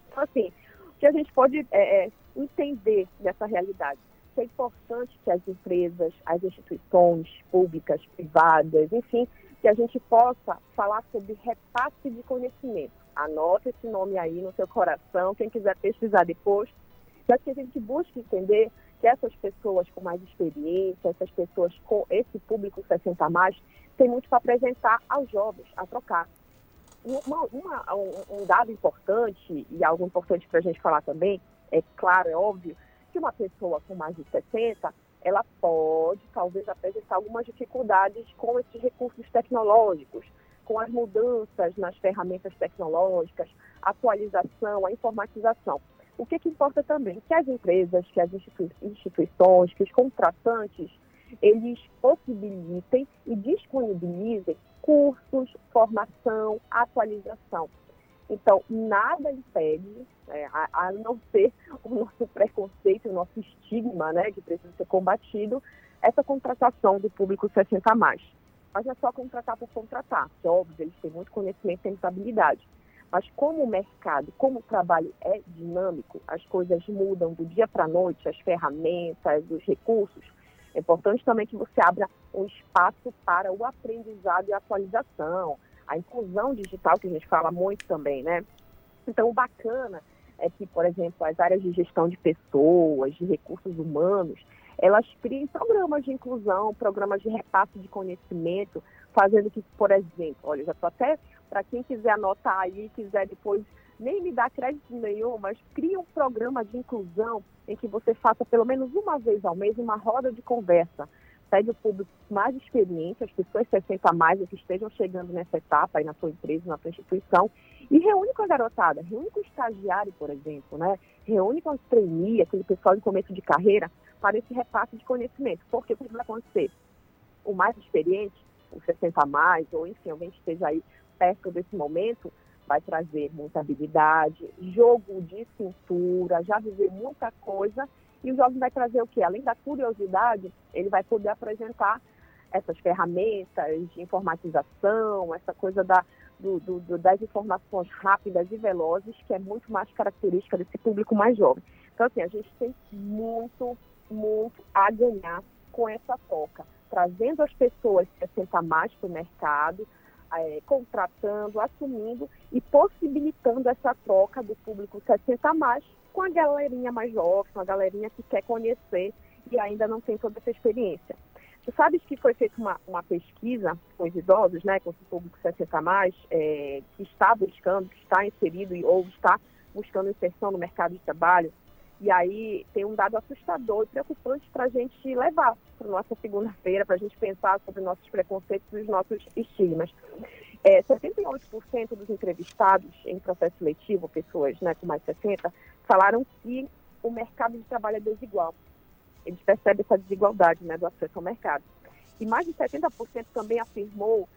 K: Então, assim, o que a gente pode é, é, entender dessa realidade? Que é importante que as empresas, as instituições públicas, privadas, enfim, que a gente possa falar sobre repasse de conhecimento. Anota esse nome aí no seu coração, quem quiser pesquisar depois, para que a gente busque entender que essas pessoas com mais experiência, essas pessoas com esse público 60 a mais, tem muito para apresentar aos jovens, a trocar. uma- uma- um, um dado importante, e algo importante para a gente falar também, é claro, é óbvio, que uma pessoa com mais de 60, ela pode talvez apresentar algumas dificuldades com esses recursos tecnológicos, com as mudanças nas ferramentas tecnológicas, atualização, a informatização. O que, que importa também? Que as empresas, que as institui- instituições, que os contratantes, eles possibilitem e disponibilizem cursos, formação, atualização. Então, nada impede, é, a, a não ser o nosso preconceito, o nosso estigma, né, que precisa ser combatido, essa contratação do público 60 a mais. Mas não é só contratar por contratar, que óbvio, eles têm muito conhecimento e habilidade. Mas como o mercado, como o trabalho é dinâmico, as coisas mudam do dia para a noite, as ferramentas, os recursos, é importante também que você abra um espaço para o aprendizado e a atualização, a inclusão digital, que a gente fala muito também, né? Então, o bacana é que, por exemplo, as áreas de gestão de pessoas, de recursos humanos, elas criem programas de inclusão, programas de repasse de conhecimento, fazendo que, por exemplo, olha, já estou até, para quem quiser anotar aí, quiser depois nem me dar crédito nenhum, mas cria um programa de inclusão em que você faça pelo menos uma vez ao mês uma roda de conversa. Pegue o público mais experiente, as pessoas 60 a mais que estejam chegando nessa etapa aí na sua empresa, na sua instituição, e reúne com a garotada, reúne com o estagiário, por exemplo, né? Reúne com o trainee, aquele pessoal em começo de carreira, para esse repasse de conhecimento. Porque o que vai acontecer? O mais experiente, o 60 a mais, ou enfim, alguém que esteja aí perto desse momento, vai trazer muita habilidade, jogo de cintura, já viver muita coisa, e o jovem vai trazer o quê? Além da curiosidade, ele vai poder apresentar essas ferramentas de informatização, essa coisa da, do, do, das informações rápidas e velozes, que é muito mais característica desse público mais jovem. Então, assim, a gente tem muito, muito a ganhar com essa toca, trazendo as pessoas 60 mais para o mercado, é, contratando, assumindo e possibilitando essa troca do público 60 a mais com a galerinha mais jovem, com a galerinha que quer conhecer e ainda não tem toda essa experiência. Tu sabes que foi feita uma, uma pesquisa com os idosos, né, com o público 60 a mais, é, que está buscando, que está inserido ou está buscando inserção no mercado de trabalho. E aí tem um dado assustador e preocupante para a gente levar para nossa segunda-feira, para a gente pensar sobre nossos preconceitos e os nossos estigmas. É, 78% dos entrevistados em processo seletivo, pessoas né, com mais de 60, falaram que o mercado de trabalho é desigual. Eles percebem essa desigualdade né, do acesso ao mercado. E mais de 70% também afirmou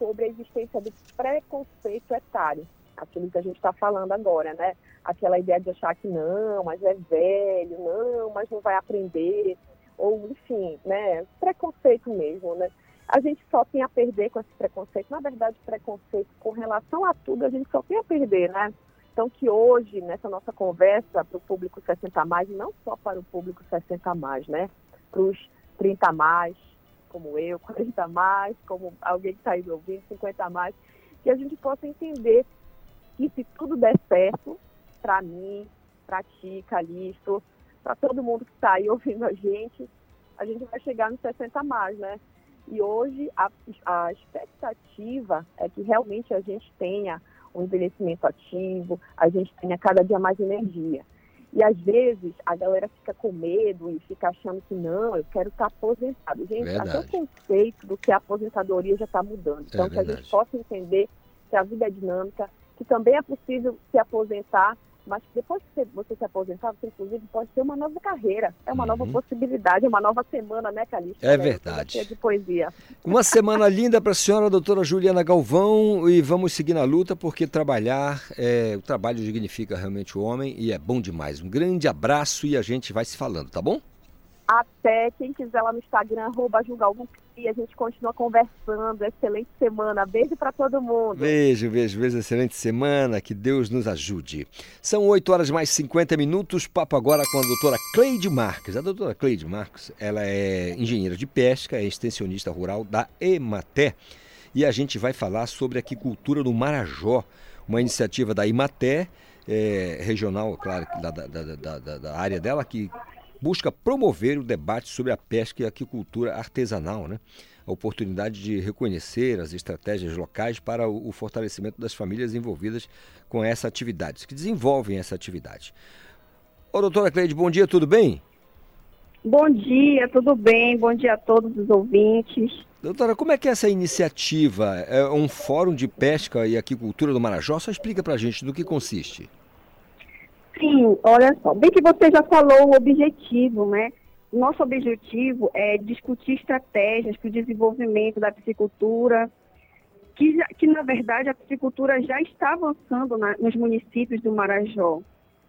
K: sobre a existência do preconceito etário, aquilo que a gente está falando agora, né? Aquela ideia de achar que não, mas é velho, não, mas não vai aprender, ou enfim, né? Preconceito mesmo, né? A gente só tem a perder com esse preconceito. Na verdade, preconceito com relação a tudo, a gente só tem a perder, né? Então, que hoje, nessa nossa conversa para o público 60 a mais, e não só para o público 60 a mais, né? Para os 30 a mais, como eu, 40 a mais, como alguém que está aí ouvindo, 50 a mais, que a gente possa entender que se tudo der certo, para mim, para ti, Calixto, para todo mundo que está aí ouvindo a gente, a gente vai chegar nos 60 a mais, né? E hoje a, a expectativa é que realmente a gente tenha um envelhecimento ativo, a gente tenha cada dia mais energia. E às vezes a galera fica com medo e fica achando que não, eu quero estar aposentado. Gente,
B: Verdade.
K: até o conceito do que é aposentadoria já está mudando. Então,
B: É
K: que a
B: verdade.
K: gente possa entender que a vida é dinâmica, que também é possível se aposentar, mas depois que você- se aposentar, você inclusive pode ter uma nova carreira, é uma nova possibilidade, é uma nova semana, né, Calixto?
B: Uhum. É verdade.
K: cheia de poesia.
B: Uma semana linda para a senhora, doutora Juliana Galvão, e vamos seguir na luta, porque trabalhar, é, o trabalho dignifica realmente o homem e é bom demais. Um grande abraço e a gente vai se falando, tá bom?
K: Até quem quiser lá no Instagram, arroba E a gente continua conversando. Excelente semana. Beijo para todo mundo.
B: Beijo, beijo, beijo. Excelente semana. Que Deus nos ajude. São 8 horas mais 50 minutos. Papo agora com a doutora Cleide Marques. A doutora Cleide Marques, ela é engenheira de pesca, é extensionista rural da Ematé. E a gente vai falar sobre aquicultura no Marajó, uma iniciativa da Imaté, é, regional, claro, da, da- da- da área dela, que busca promover o debate sobre a pesca e a aquicultura artesanal, né? a oportunidade de reconhecer as estratégias locais para o, fortalecimento das famílias envolvidas com essa atividade, que desenvolvem essa atividade. Ô, doutora Cleide, bom dia, tudo bem?
L: Bom dia, tudo bem? Bom dia a todos os ouvintes.
B: Doutora, como é que é essa iniciativa? É um fórum de pesca e aquicultura do Marajó? Só explica pra gente do que consiste.
L: Sim, olha só, bem que você já falou o objetivo, né? Nosso objetivo é discutir estratégias para o desenvolvimento da piscicultura, que, que na verdade a piscicultura já está avançando na- nos municípios do Marajó.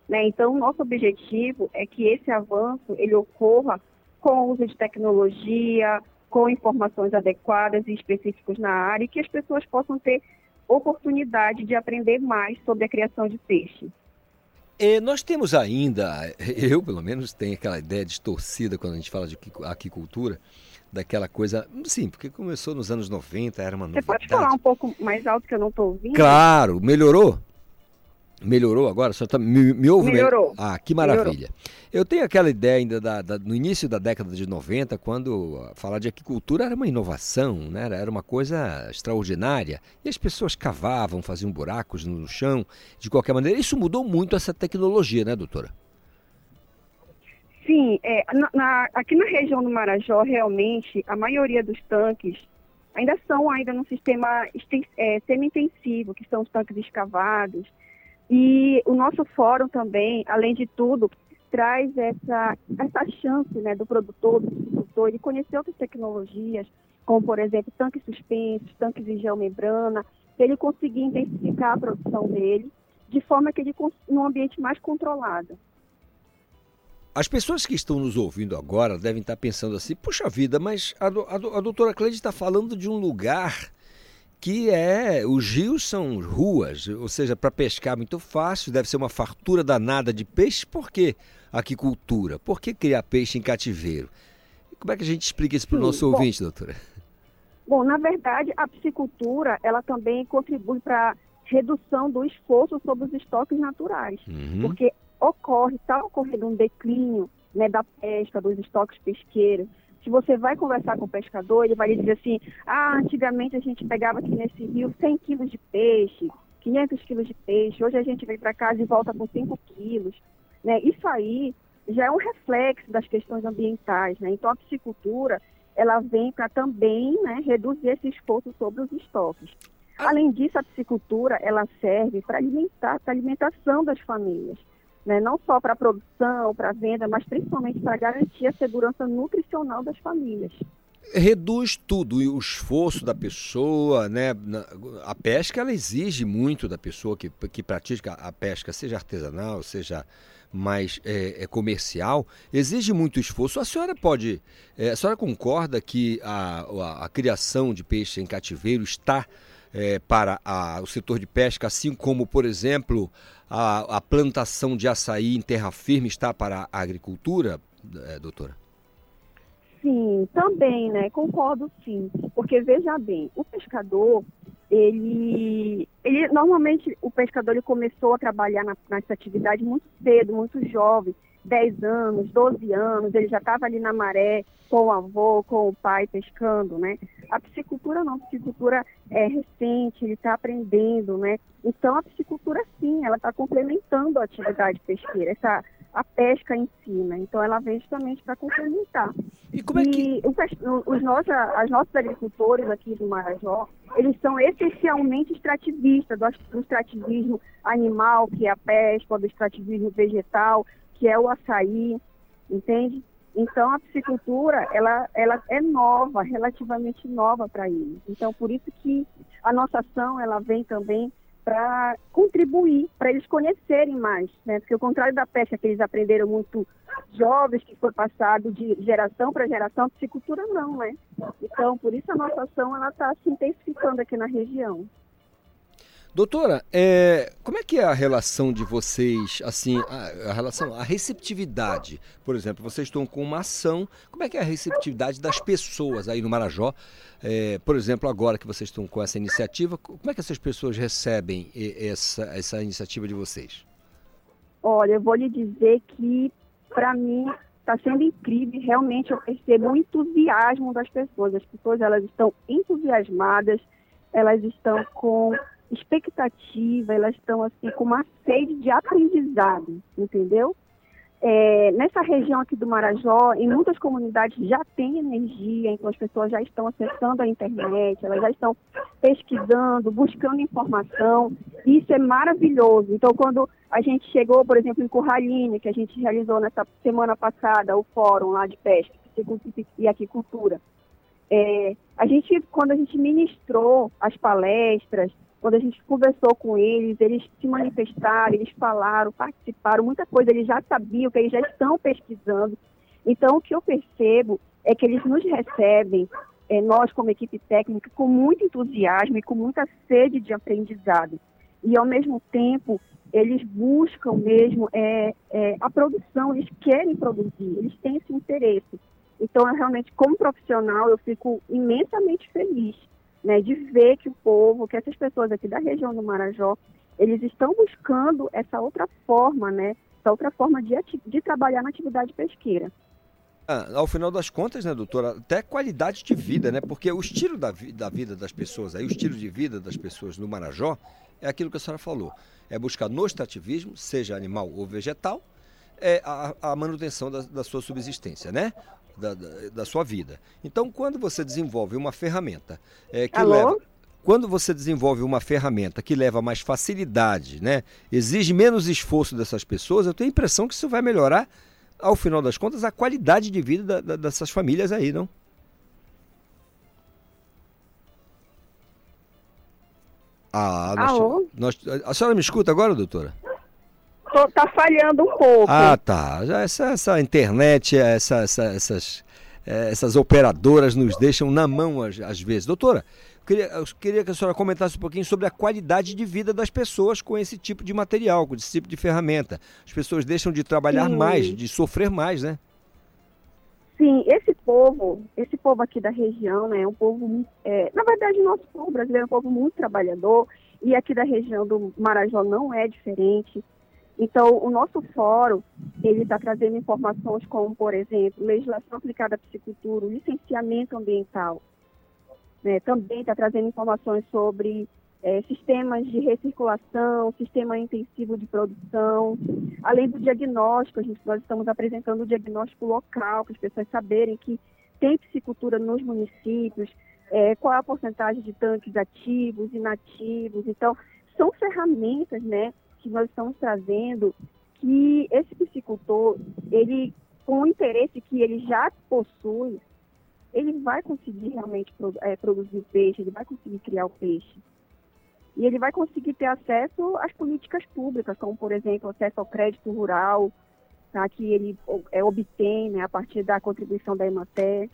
L: Né? Então, nosso objetivo é que esse avanço ele ocorra com o uso de tecnologia, com informações adequadas e específicas na área, e que as pessoas possam ter oportunidade de aprender mais sobre a criação de peixe.
B: E nós temos ainda, eu pelo menos tenho aquela ideia distorcida quando a gente fala de aquicu- aquicultura, daquela coisa, sim, porque começou nos anos 90, era uma
L: Você
B: novidade.
L: pode falar um pouco mais alto que eu não estou ouvindo?
B: Claro, melhorou? Melhorou agora? Só tá, me, me ouve? melhor?
L: Melhorou.
B: Ah, que maravilha. Eu tenho aquela ideia ainda da, da- no início da década de 90, quando falar de aquicultura era uma inovação, né? era era uma coisa extraordinária. E as pessoas cavavam, faziam buracos no chão, de qualquer maneira. Isso mudou muito essa tecnologia, né, doutora?
L: Sim, é, na- na- aqui na região do Marajó, realmente, a maioria dos tanques ainda são ainda num sistema é, semi-intensivo, que são os tanques escavados. E o nosso fórum também, além de tudo, traz essa, essa chance né, do produtor, do agricultor, de conhecer outras tecnologias, como, por exemplo, tanques suspensos, tanques de geomembrana, para ele conseguir intensificar a produção dele, de forma que ele num ambiente mais controlado.
B: As pessoas que estão nos ouvindo agora devem estar pensando assim: puxa vida, mas a, do- a do- a doutora Cleide está falando de um lugar que é. Os rios são ruas, ou seja, para pescar muito fácil, deve ser uma fartura danada de peixe. Por que aquicultura? Por que criar peixe em cativeiro? Como é que a gente explica isso para o nosso
L: bom,
B: ouvinte, doutora?
L: Bom, na verdade, a piscicultura, ela também contribui para a redução do esforço sobre os estoques naturais,
B: Uhum.
L: porque ocorre, está ocorrendo um declínio né, da pesca, dos estoques pesqueiros. Se você vai conversar com o pescador, ele vai lhe dizer assim, ah, antigamente a gente pegava aqui nesse rio 100 quilos de peixe, 500 quilos de peixe, hoje a gente vem para casa e volta com 5 quilos. Né? Isso aí já é um reflexo das questões ambientais. Né? Então, a piscicultura, ela vem para também né, reduzir esse esforço sobre os estoques. Além disso, a piscicultura ela serve para alimentar, para alimentação das famílias, né? não só para a produção, para a venda, mas principalmente para garantir a segurança nutricional das famílias.
B: reduz tudo, o esforço da pessoa, né? A pesca ela exige muito da pessoa que, que pratica a pesca, seja artesanal, seja mais é, é, comercial, exige muito esforço. A senhora pode, é, a senhora concorda que a, a, a criação de peixe em cativeiro está é, para a- o setor de pesca, assim como, por exemplo, a, a plantação de açaí em terra firme está para a agricultura, é, doutora?
L: Sim, também, né? Concordo sim. Porque veja bem, o pescador, ele, ele normalmente o pescador ele começou a trabalhar na, nessa atividade muito cedo, muito jovem, 10 anos, 12 anos, ele já estava ali na maré com o avô, com o pai pescando, né? A piscicultura não, a piscicultura é recente, ele está aprendendo, né? Então a piscicultura sim, ela está complementando a atividade pesqueira, essa a pesca em si, né? Então ela vem justamente para complementar.
B: E como é que
L: o- os nossos, as nossos agricultores aqui do Marajó, eles são essencialmente extrativistas, do, do extrativismo animal, que é a pesca, do extrativismo vegetal, que é o açaí, entende? Então a piscicultura, ela, ela é nova, relativamente nova para eles. Então por isso que a nossa ação, ela vem também para contribuir, para eles conhecerem mais, né? Porque ao contrário da pesca que eles aprenderam muito jovens, que foi passado de geração para geração, piscicultura não, né? Então, por isso a nossa ação ela está se intensificando aqui na região.
B: Doutora, é, como é que é a relação de vocês, assim, a, a relação, a receptividade? Por exemplo, vocês estão com uma ação, como é que é a receptividade das pessoas aí no Marajó? É, por exemplo, agora que vocês estão com essa iniciativa, como é que essas pessoas recebem essa, essa iniciativa de vocês?
L: Olha, eu vou lhe dizer que, para mim, está sendo incrível. Realmente eu percebo o entusiasmo das pessoas. As pessoas elas estão entusiasmadas, elas estão com expectativa, elas estão assim com uma sede de aprendizado, entendeu? É, nessa região aqui do Marajó, em muitas comunidades já tem energia, então as pessoas já estão acessando a internet, elas já estão pesquisando, buscando informação, e isso é maravilhoso. Então, quando a gente chegou, por exemplo, em Curraline, que a gente realizou nessa semana passada o fórum lá de pesca e aquicultura, é, a gente, quando a gente ministrou as palestras, quando a gente conversou com eles, eles se manifestaram, eles falaram, participaram, muita coisa eles já sabiam, que eles já estão pesquisando. Então, o que eu percebo é que eles nos recebem, é, nós como equipe técnica, com muito entusiasmo e com muita sede de aprendizado. E, ao mesmo tempo, eles buscam mesmo é, é, a produção, eles querem produzir, eles têm esse interesse. Então, eu, realmente, como profissional, eu fico imensamente feliz né, de ver que o povo, que essas pessoas aqui da região do Marajó, eles estão buscando essa outra forma, né, essa outra forma de, de trabalhar na atividade pesqueira.
B: Ah, ao final das contas, né, doutora, até qualidade de vida, né? Porque o estilo da, vi da vida das pessoas, aí, o estilo de vida das pessoas no Marajó é aquilo que a senhora falou. É buscar no extrativismo, seja animal ou vegetal, é a, a manutenção da, da, sua subsistência, né? Da, da, da sua vida. Então, quando você desenvolve uma ferramenta é, que
L: Alô?
B: leva quando você desenvolve uma ferramenta que leva mais facilidade, né, exige menos esforço dessas pessoas, eu tenho a impressão que isso vai melhorar, ao final das contas, a qualidade de vida da, da, dessas famílias aí, não? Ah, nós,
L: Alô?
B: nós, a senhora me escuta agora, doutora?
L: Tô, tá falhando um pouco.
B: Ah, tá. Já essa, essa internet, essa, essa, essas, eh, essas operadoras nos deixam na mão às, às vezes. Doutora, eu queria, eu queria que a senhora comentasse um pouquinho sobre a qualidade de vida das pessoas com esse tipo de material, com esse tipo de ferramenta. As pessoas deixam de trabalhar
L: Sim.
B: mais, de sofrer mais, né?
L: Sim, esse povo, esse povo aqui da região, né, é um povo, é, na verdade, o nosso povo brasileiro é um povo muito trabalhador e aqui da região do Marajó não é diferente. Então, o nosso fórum, ele está trazendo informações como, por exemplo, legislação aplicada à piscicultura, o licenciamento ambiental. né, também está trazendo informações sobre eh, sistemas de recirculação, sistema intensivo de produção, além do diagnóstico, a gente, nós estamos apresentando o diagnóstico local, para as pessoas saberem que tem piscicultura nos municípios, eh, qual é a porcentagem de tanques ativos, inativos. Então, são ferramentas né, que nós estamos trazendo que esse piscicultor, ele, com o interesse que ele já possui, ele vai conseguir realmente eh, produzir peixe, ele vai conseguir criar o peixe. E ele vai conseguir ter acesso às políticas públicas, como, por exemplo, acesso ao crédito rural, tá, que ele é, obtém né, a partir da contribuição da Emater.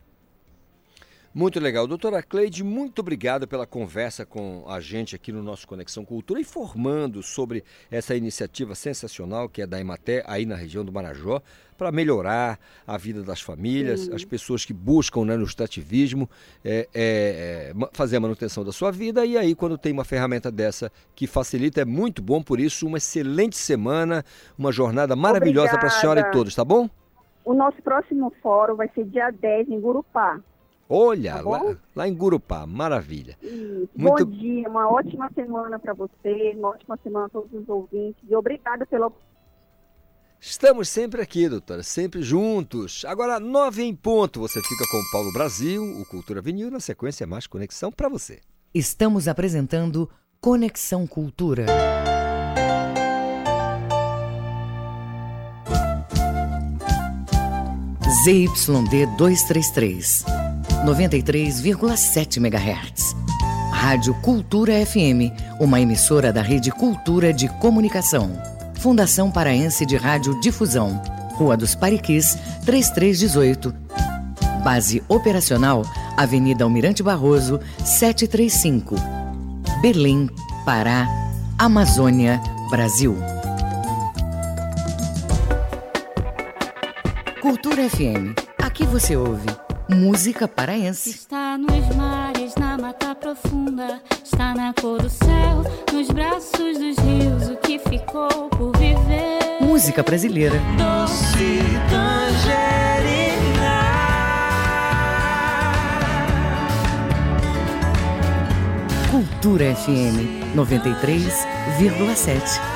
B: Muito legal. Doutora Cleide, muito obrigado pela conversa com a gente aqui no nosso Conexão Cultura, informando sobre essa iniciativa sensacional que é da Ematé, aí na região do Marajó, para melhorar a vida das famílias,
M: Sim.
B: as pessoas que buscam né, no extrativismo é, é, é, fazer a manutenção da sua vida. E aí, quando tem uma ferramenta dessa que facilita, é muito bom. Por isso, uma excelente semana, uma jornada maravilhosa para a senhora e todos, tá bom?
L: O nosso próximo fórum vai ser dia 10 em Gurupá.
B: Olha,
L: Tá
B: lá, lá em Gurupá, maravilha.
L: Isso.
B: Muito-
L: Bom dia, uma ótima semana para você, uma ótima semana a todos os ouvintes. E obrigada pela
B: Estamos sempre aqui, doutora, sempre juntos. Agora, nove em ponto, você fica com o Paulo Brasil, o Cultura Vinil, na sequência mais conexão para você.
A: Estamos apresentando Conexão Cultura. ZYD 233, 93,7 MHz. Rádio Cultura FM, uma emissora da Rede Cultura de Comunicação. Fundação Paraense de Rádio Difusão, Rua dos Pariquis, 3318. Base operacional, Avenida Almirante Barroso, 735. Belém, Pará, Amazônia, Brasil. Cultura FM. Aqui você ouve Música paraense.
N: Está nos mares, na mata profunda, está na cor do céu, nos braços dos rios, o que ficou por viver.
A: Música brasileira.
H: Doce tangerina.
A: Cultura FM 93,7.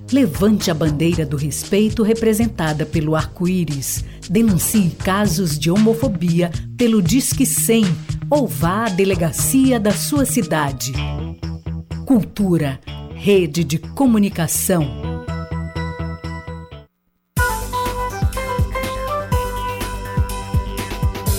O: Levante a bandeira do respeito representada pelo arco-íris. Denuncie casos de homofobia pelo Disque 100 ou vá à delegacia da sua cidade. Cultura, rede de comunicação.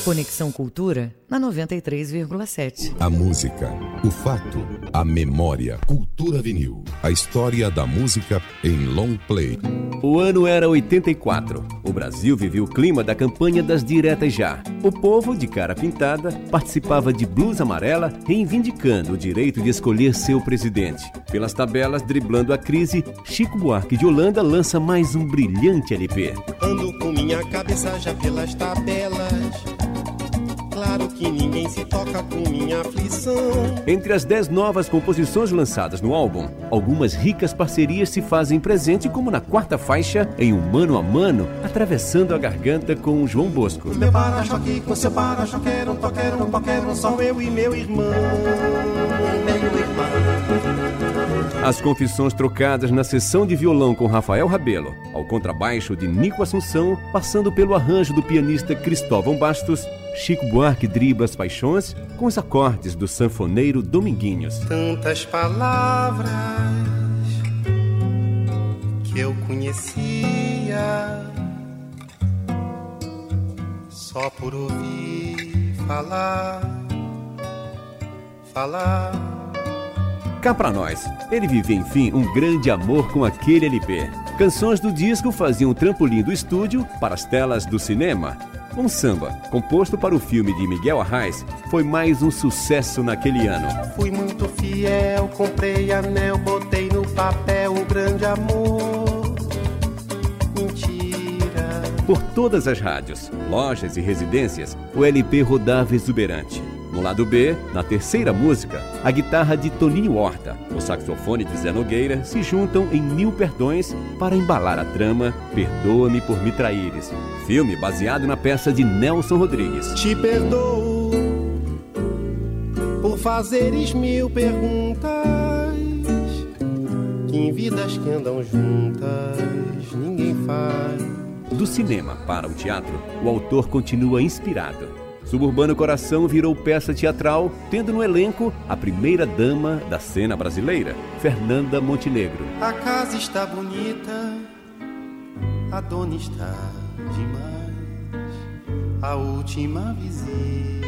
A: Conexão Cultura na 93,7.
P: A música, o fato, a memória. Cultura vinil. A história da música em long play.
Q: O ano era 84. O Brasil vivia o clima da campanha das diretas já. O povo, de cara pintada, participava de blusa amarela, reivindicando o direito de escolher seu presidente. Pelas tabelas, driblando a crise, Chico Buarque de Holanda lança mais um brilhante LP.
R: Ando com minha cabeça já pelas tabelas. Claro que ninguém se toca com minha aflição.
Q: Entre as dez novas composições lançadas no álbum, algumas ricas parcerias se fazem presente, como na quarta faixa, em um mano a mano, atravessando a garganta com João Bosco.
R: Meu para-choque com seu para-choque, um toqueiro, um boqueiro, só eu e meu irmão. Meu irmão.
Q: As confissões trocadas na sessão de violão com Rafael Rabelo, ao contrabaixo de Nico Assunção, passando pelo arranjo do pianista Cristóvão Bastos, Chico Buarque dribla as paixões com os acordes do sanfoneiro Dominguinhos.
R: Tantas palavras que eu conhecia só por ouvir falar, falar.
Q: Cá pra nós, ele vivia enfim um grande amor com aquele LP. Canções do disco faziam um trampolim do estúdio para as telas do cinema. Um samba, composto para o filme de Miguel Arraes, foi mais um sucesso naquele ano.
R: Fui muito fiel, comprei anel, botei no papel um grande amor. Mentira.
Q: Por todas as rádios, lojas e residências, o LP rodava exuberante. No lado B, na terceira música, a guitarra de Toninho Horta, o saxofone de Zé Nogueira se juntam em Mil Perdões para embalar a trama Perdoa-me por me traíres, filme baseado na peça de Nelson Rodrigues.
R: Te perdoo por fazeres mil perguntas que em vidas que andam juntas ninguém faz.
Q: Do cinema para o teatro, o autor continua inspirado. Suburbano Coração virou peça teatral, tendo no elenco a primeira dama da cena brasileira, Fernanda Montenegro.
R: A casa está bonita, a dona está demais. A última visita,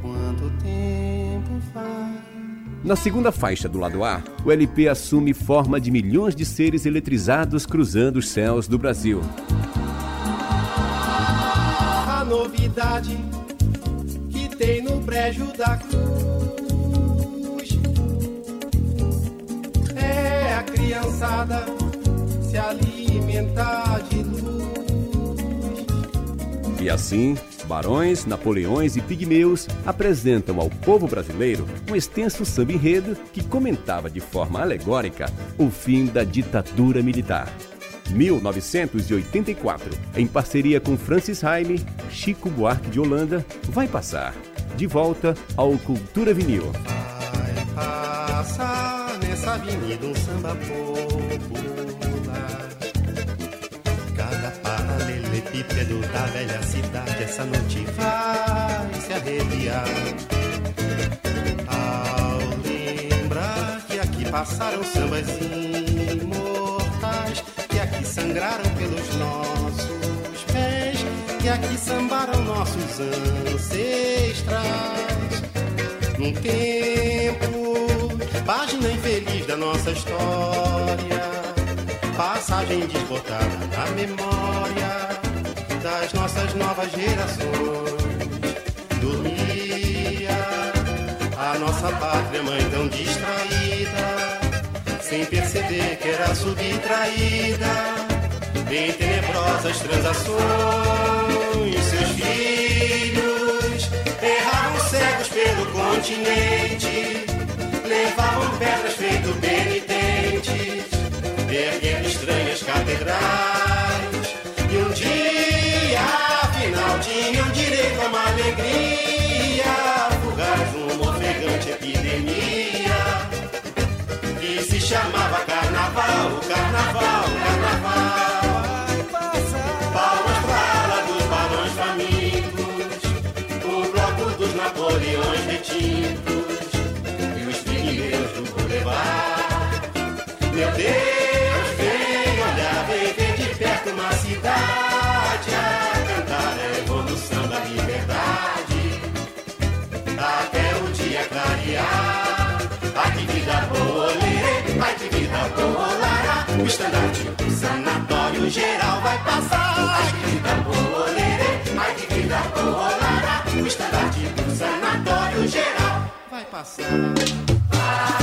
R: quanto tempo faz?
Q: Na segunda faixa do lado A, o LP assume forma de milhões de seres eletrizados cruzando os céus do Brasil.
R: Novidade que tem no brejo da cruz é a criançada se alimentar de luz.
Q: E assim, barões, napoleões e pigmeus apresentam ao povo brasileiro um extenso samba enredo que comentava de forma alegórica o fim da ditadura militar. 1984, em parceria com Francis Haime, Chico Buarque de Holanda, vai passar. De volta ao Cultura Vinil.
R: Vai passar nessa avenida um samba popular. Cada paralelepípedo da velha cidade essa noite vai se arrepiar. Ao lembrar que aqui passaram sambas imortais, sangraram pelos nossos pés, que aqui sambaram nossos ancestrais. Num tempo, página infeliz da nossa história, passagem desbotada na memória das nossas novas gerações. Dormia a nossa pátria mãe tão distraída, sem perceber que era subtraída em tenebrosas transações. Seus filhos erravam cegos pelo continente, levavam pedras feito penitentes, erguendo estranhas catedrais. E um dia, afinal, tinham direito a uma alegria, fugaz, uma ofegante epidemia, que se chamava lara. O sanatório geral vai passar. Ai que vida lê, ai que vida lara. O estandarte do sanatório geral vai passar. Vai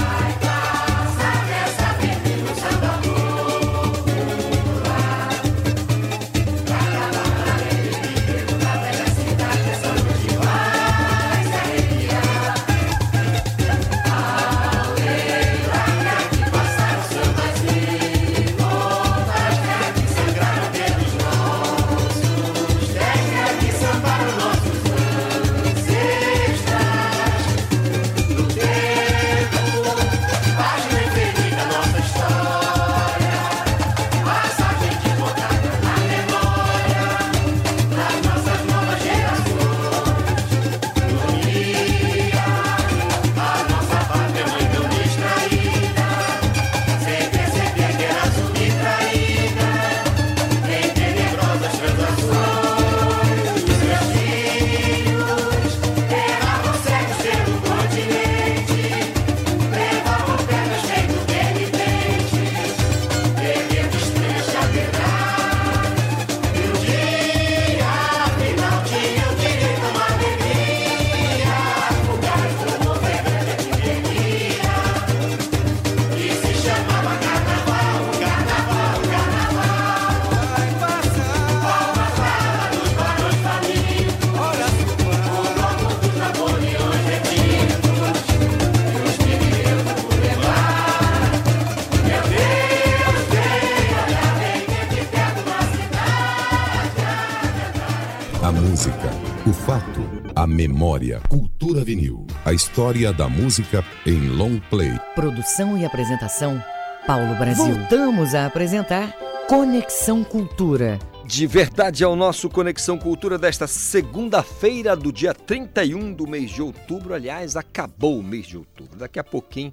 P: Cultura vinil. A história da música em long play.
A: Produção e apresentação, Paulo Brasil. Voltamos a apresentar Conexão Cultura.
B: De verdade é o nosso Conexão Cultura desta segunda-feira do dia 31 do mês de outubro. Aliás, acabou o mês de outubro. Daqui a pouquinho,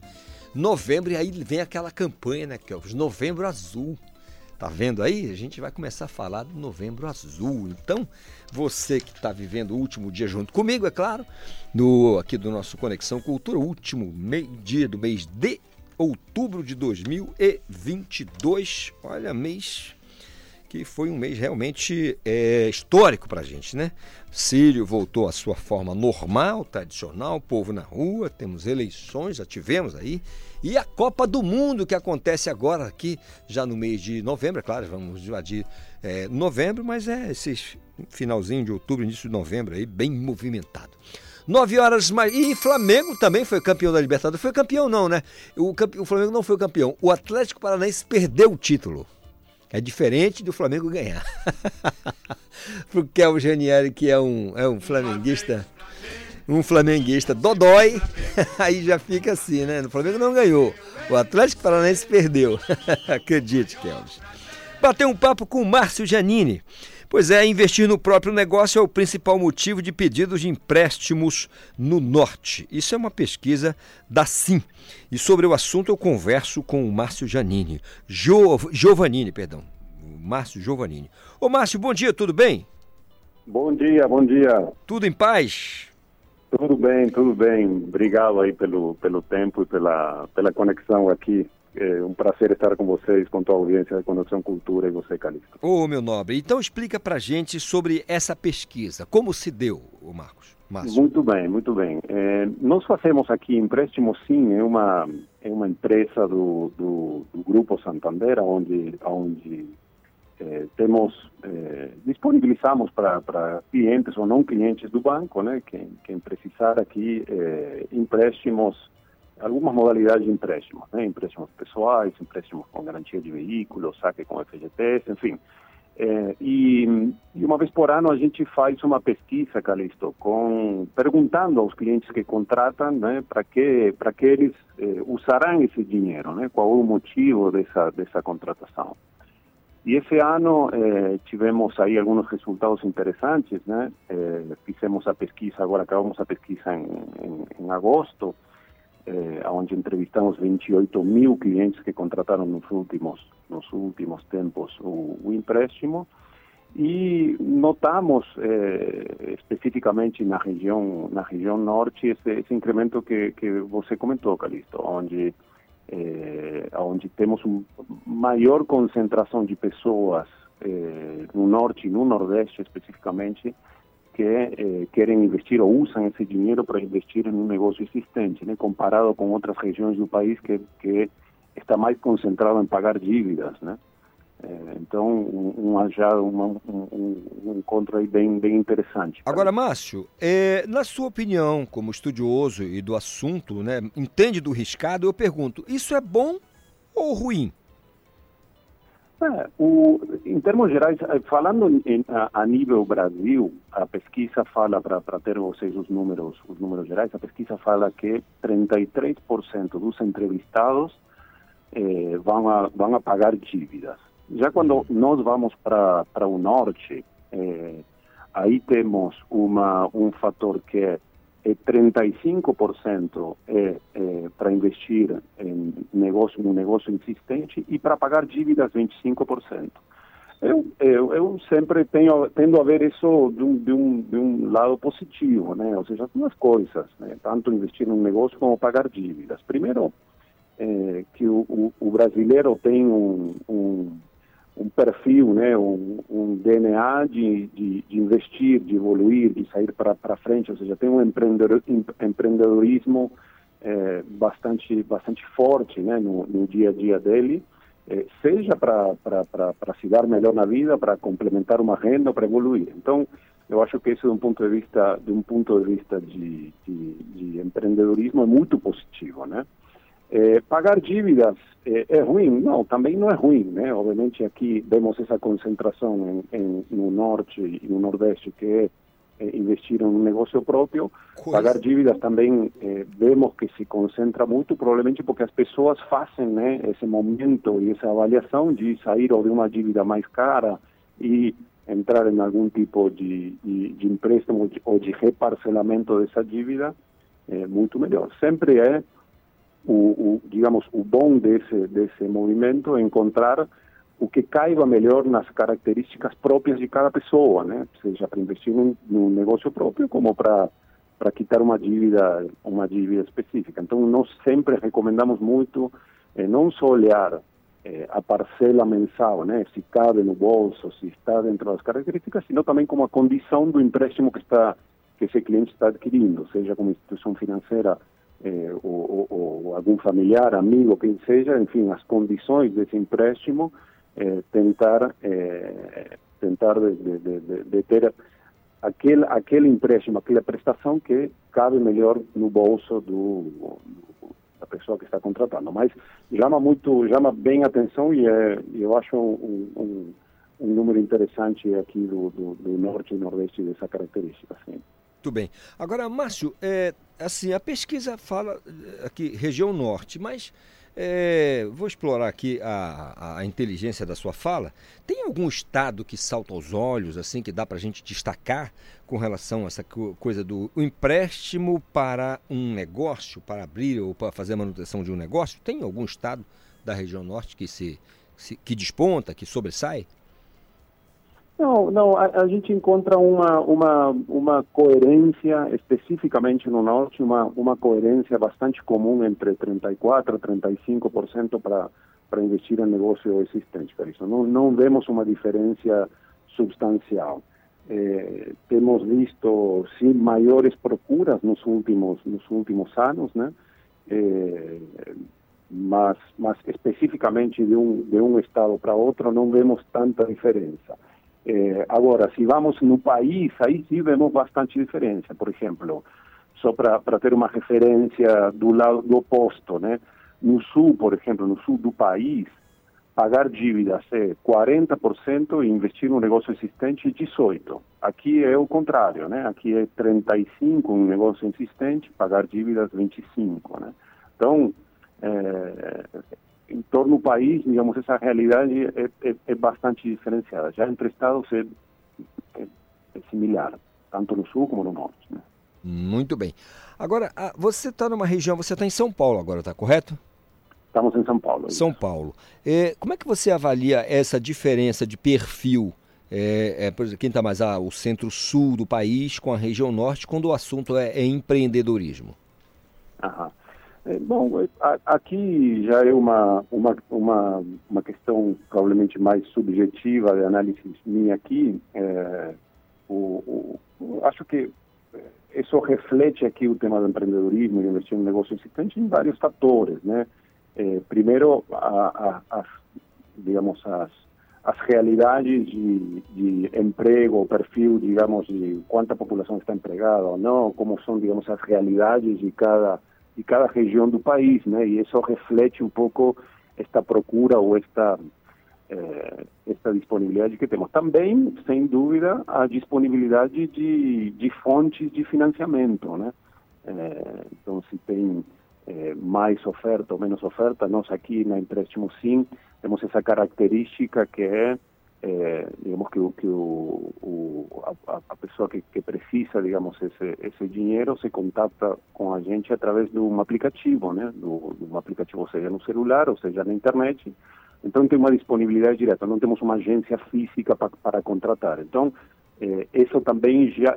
B: novembro, e aí vem aquela campanha, né? Que é os Novembro Azul. Tá vendo aí? A gente vai começar a falar do Novembro Azul. Então, você que está vivendo o último dia junto comigo, é claro, no aqui do nosso Conexão Cultura, último dia do mês de outubro de 2022. Olha, mês que foi um mês realmente é, histórico para a gente, né? Sírio voltou à sua forma normal, tradicional, povo na rua, temos eleições, já tivemos aí, e a Copa do Mundo que acontece agora aqui, já no mês de novembro, é claro, vamos invadir é, novembro, mas é esse finalzinho de outubro, início de novembro aí, bem movimentado. Nove horas mais. E Flamengo também foi campeão da Libertadores. Foi campeão, não, né? O, campe- o Flamengo não foi campeão. O Atlético Paranaense perdeu o título. É diferente do Flamengo ganhar. Pro Kelvin Janieri, que é um, é um flamenguista, um flamenguista dodói, aí já fica assim, né? O Flamengo não ganhou. O Atlético Paranaense perdeu. Acredite, Kelvin. Bateu um papo com o Márcio Janini. Pois é, investir no próprio negócio é o principal motivo de pedidos de empréstimos no Norte. Isso é uma pesquisa da Sim. E sobre o assunto eu converso com o Márcio Janini. Jo, Giovanini, perdão. O Márcio Giovanini. Ô Márcio, bom dia, tudo bem?
S: Bom dia, bom dia.
B: Tudo em paz?
S: Tudo bem, tudo bem. Obrigado aí pelo, pelo tempo e pela, pela conexão aqui. É um prazer estar com vocês, com tua audiência da Conexão Cultura e você, Calixto.
B: Ô, meu nobre, então explica pra gente sobre essa pesquisa. Como se deu? Marcos? Márcio.
S: Muito bem, muito bem. Eh, nós fazemos aqui empréstimos, sim, é uma, é uma empresa do, do, do Grupo Santander, onde, onde eh, temos, eh, disponibilizamos para, clientes ou não clientes do banco, né, quem, quem precisar aqui, eh, empréstimos, algumas modalidades de empréstimos, né, empréstimos pessoais, empréstimos com garantia de veículo, saque com FGTS, enfim. É, e, e uma vez por ano a gente faz uma pesquisa, Calixto, com, perguntando aos clientes que contratam né, para que, que eles eh, usarão esse dinheiro, né, qual o motivo dessa, dessa contratação. E esse ano eh, tivemos aí alguns resultados interessantes, né? Eh, fizemos a pesquisa, agora acabamos a pesquisa em, em, em agosto, eh, onde entrevistamos 28 mil clientes que contrataram nos últimos nos últimos tempos o, o empréstimo. E notamos eh, especificamente na região na região norte esse, esse incremento que, que você comentou, Calixto, onde eh, onde temos uma maior concentração de pessoas eh, no norte e no nordeste especificamente que eh, querem investir ou usam esse dinheiro para investir em um negócio existente, né, comparado com outras regiões do país que, que está mais concentrado em pagar dívidas, né? É, então, um, um, achado, um, um, um, encontro aí bem, bem interessante.
B: Agora, Márcio, é, na sua opinião, como estudioso e do assunto, né, entende do riscado, eu pergunto, isso é bom ou ruim?
S: É, o, em termos gerais, eh, falando em, a, a, nível Brasil, a pesquisa fala, para ter vocês os números, os números gerais, a pesquisa fala que 33% dos entrevistados eh, vão, a, vão a pagar dívidas. Já quando nós vamos para o norte, eh, aí temos uma, um fator que é, é 35% é, é para investir em negócio, no negócio existente e para pagar dívidas 25%. Eu, eu, eu sempre tenho, tendo a ver isso de um, de, um, de um lado positivo, né? Ou seja, duas coisas, né? Tanto investir num negócio como pagar dívidas. Primeiro, é, que o, o, o, brasileiro tem um, um, um perfil, né, um, um DNA de, de, de, investir, de evoluir, de sair para frente, ou seja, tem um empreendedor, empreendedorismo é, bastante, bastante forte né, no, no dia a dia dele, é, seja para se dar melhor na vida, para complementar uma renda, para evoluir. Então, eu acho que isso, de um ponto de vista, de um ponto de vista de, de, de empreendedorismo, é muito positivo, né? É, pagar dívidas é, é, ruim? Não, também não é ruim, né? Obviamente aqui vemos essa concentração em, em, no norte e no nordeste que é, é investir em um negócio próprio. Coisa. Pagar dívidas também é, vemos que se concentra muito, provavelmente porque as pessoas fazem né, esse momento e essa avaliação de sair ou de uma dívida mais cara e entrar em algum tipo de, de, de empréstimo ou de reparcelamento dessa dívida, é muito melhor. Sempre é o, o, digamos, o bom desse, desse movimento é encontrar o que caiba melhor nas características próprias de cada pessoa, né? Seja para investir num, num negócio próprio, como para para quitar uma dívida, uma dívida específica. Então, nós sempre recomendamos muito eh, não só olhar eh, a parcela mensal, né, se cabe no bolso, se está dentro das características, sino também como a condição do empréstimo que está que esse cliente está adquirindo, seja como instituição financeira eh, ou, ou, ou, algum familiar, amigo, quem seja, enfim, as condições desse empréstimo, eh, tentar eh, tentar de, de, de, de, ter aquele aquele empréstimo, aquela prestação que cabe melhor no bolso do, da pessoa que está contratando. Mas chama muito, chama bem atenção e é, eu acho um, um, um número interessante aqui do, do, do norte e nordeste dessa característica.
B: Muito bem. Agora, Márcio, é, assim, a pesquisa fala eh, aqui região norte, mas é, vou explorar aqui a, a inteligência da sua fala. Tem algum estado que salta aos olhos, assim, que dá para a gente destacar com relação a essa coisa do empréstimo para um negócio, para abrir ou para fazer a manutenção de um negócio? Tem algum estado da região norte que se, que desponta, que sobressai?
S: Não, não a, a, gente encontra uma, uma, uma coerência, especificamente no norte, uma, uma coerência bastante comum entre 34% e 35% para para investir em negócio existente, por isso não, não vemos uma diferença substancial. eh, temos visto sim maiores procuras nos últimos nos últimos anos, né? Eh, mas mas especificamente de um de um estado para outro não vemos tanta diferença. Eh, agora, se vamos no país, aí sim vemos bastante diferença. Por exemplo, só para ter uma referência do lado do oposto, né? No sul, por exemplo, no sul do país, pagar dívidas é 40% e investir no negócio existente é 18%. Aqui é o contrário, né? Aqui é 35% um negócio existente, pagar dívidas 25%, né? Então, é, em torno do país, digamos, essa realidade é, é, é bastante diferenciada. Já entre estados é, é, é similar, tanto no sul como no norte, né?
B: Muito bem. Agora, ah, você está numa região, você está em São Paulo agora, está correto?
S: Estamos em São Paulo.
B: São Paulo. É, como é que você avalia essa diferença de perfil? É, é, por exemplo, quem está mais ah, o centro-sul do país com a região norte, quando o assunto é, é empreendedorismo?
S: Aham. É, bom, é, aqui já é uma, uma, uma, uma questão provavelmente mais subjetiva de análise minha aqui. É, o, o- acho que isso reflete aqui o tema do empreendedorismo e investir no negócio existente em vários fatores, né? Eh, primeiro, a, a, as, digamos, as, as realidades de, de emprego, perfil, digamos, de quanta população está empregada ou não, como são, digamos, as realidades de cada, de cada região do país, né? E isso reflete um pouco esta procura ou esta eh, esta disponibilidade que temos. Também, sem dúvida, a disponibilidade de, de fontes de financiamento, né? Eh, então, se tem eh, mais oferta ou menos oferta, nós aqui na Empréstimo Sim temos essa característica que é, eh, digamos, que, que o, o, a, a pessoa que, que precisa, digamos, esse, esse dinheiro se contacta com a gente através de um aplicativo, né? De um aplicativo, seja no celular ou seja na internet. Então tem uma disponibilidade direta, não temos uma agência física pa, para contratar. Então eh, isso também já,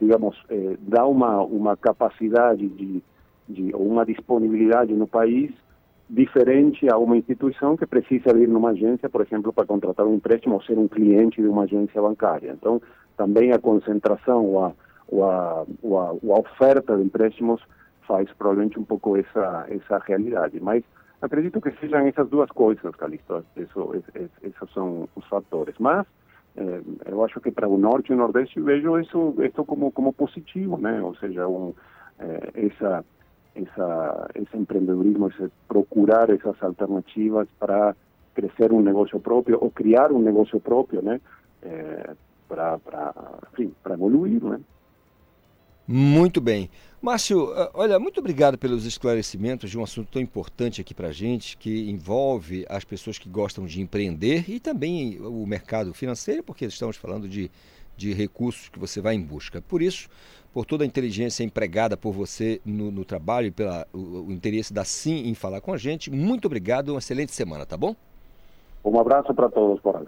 S: digamos, eh, dá uma uma capacidade de, de ou uma disponibilidade no país diferente a uma instituição que precisa ir numa agência, por exemplo, para contratar um empréstimo ou ser um cliente de uma agência bancária. Então também a concentração ou a, ou a, ou a, ou a oferta de empréstimos faz provavelmente um pouco essa essa realidade, mas acredito que sejam essas duas coisas, Calixto. Isso, es- esses são os fatores. Mas eh, eu acho que para o norte e o nordeste vejo isso, isso como como positivo, né? Ou seja, um, eh, essa essa esse empreendedorismo, esse procurar essas alternativas para crescer um negócio próprio ou criar um negócio próprio, né? Eh, para para enfim, para evoluir, né?
B: Muito bem. Márcio, ah, olha, muito obrigado pelos esclarecimentos de um assunto tão importante aqui para a gente, que envolve as pessoas que gostam de empreender e também o mercado financeiro, porque estamos falando de, de recursos que você vai em busca. Por isso, por toda a inteligência empregada por você no, no trabalho e pelo o, interesse da Sim em falar com a gente, muito obrigado, uma excelente semana, tá bom?
S: Um abraço para todos aí.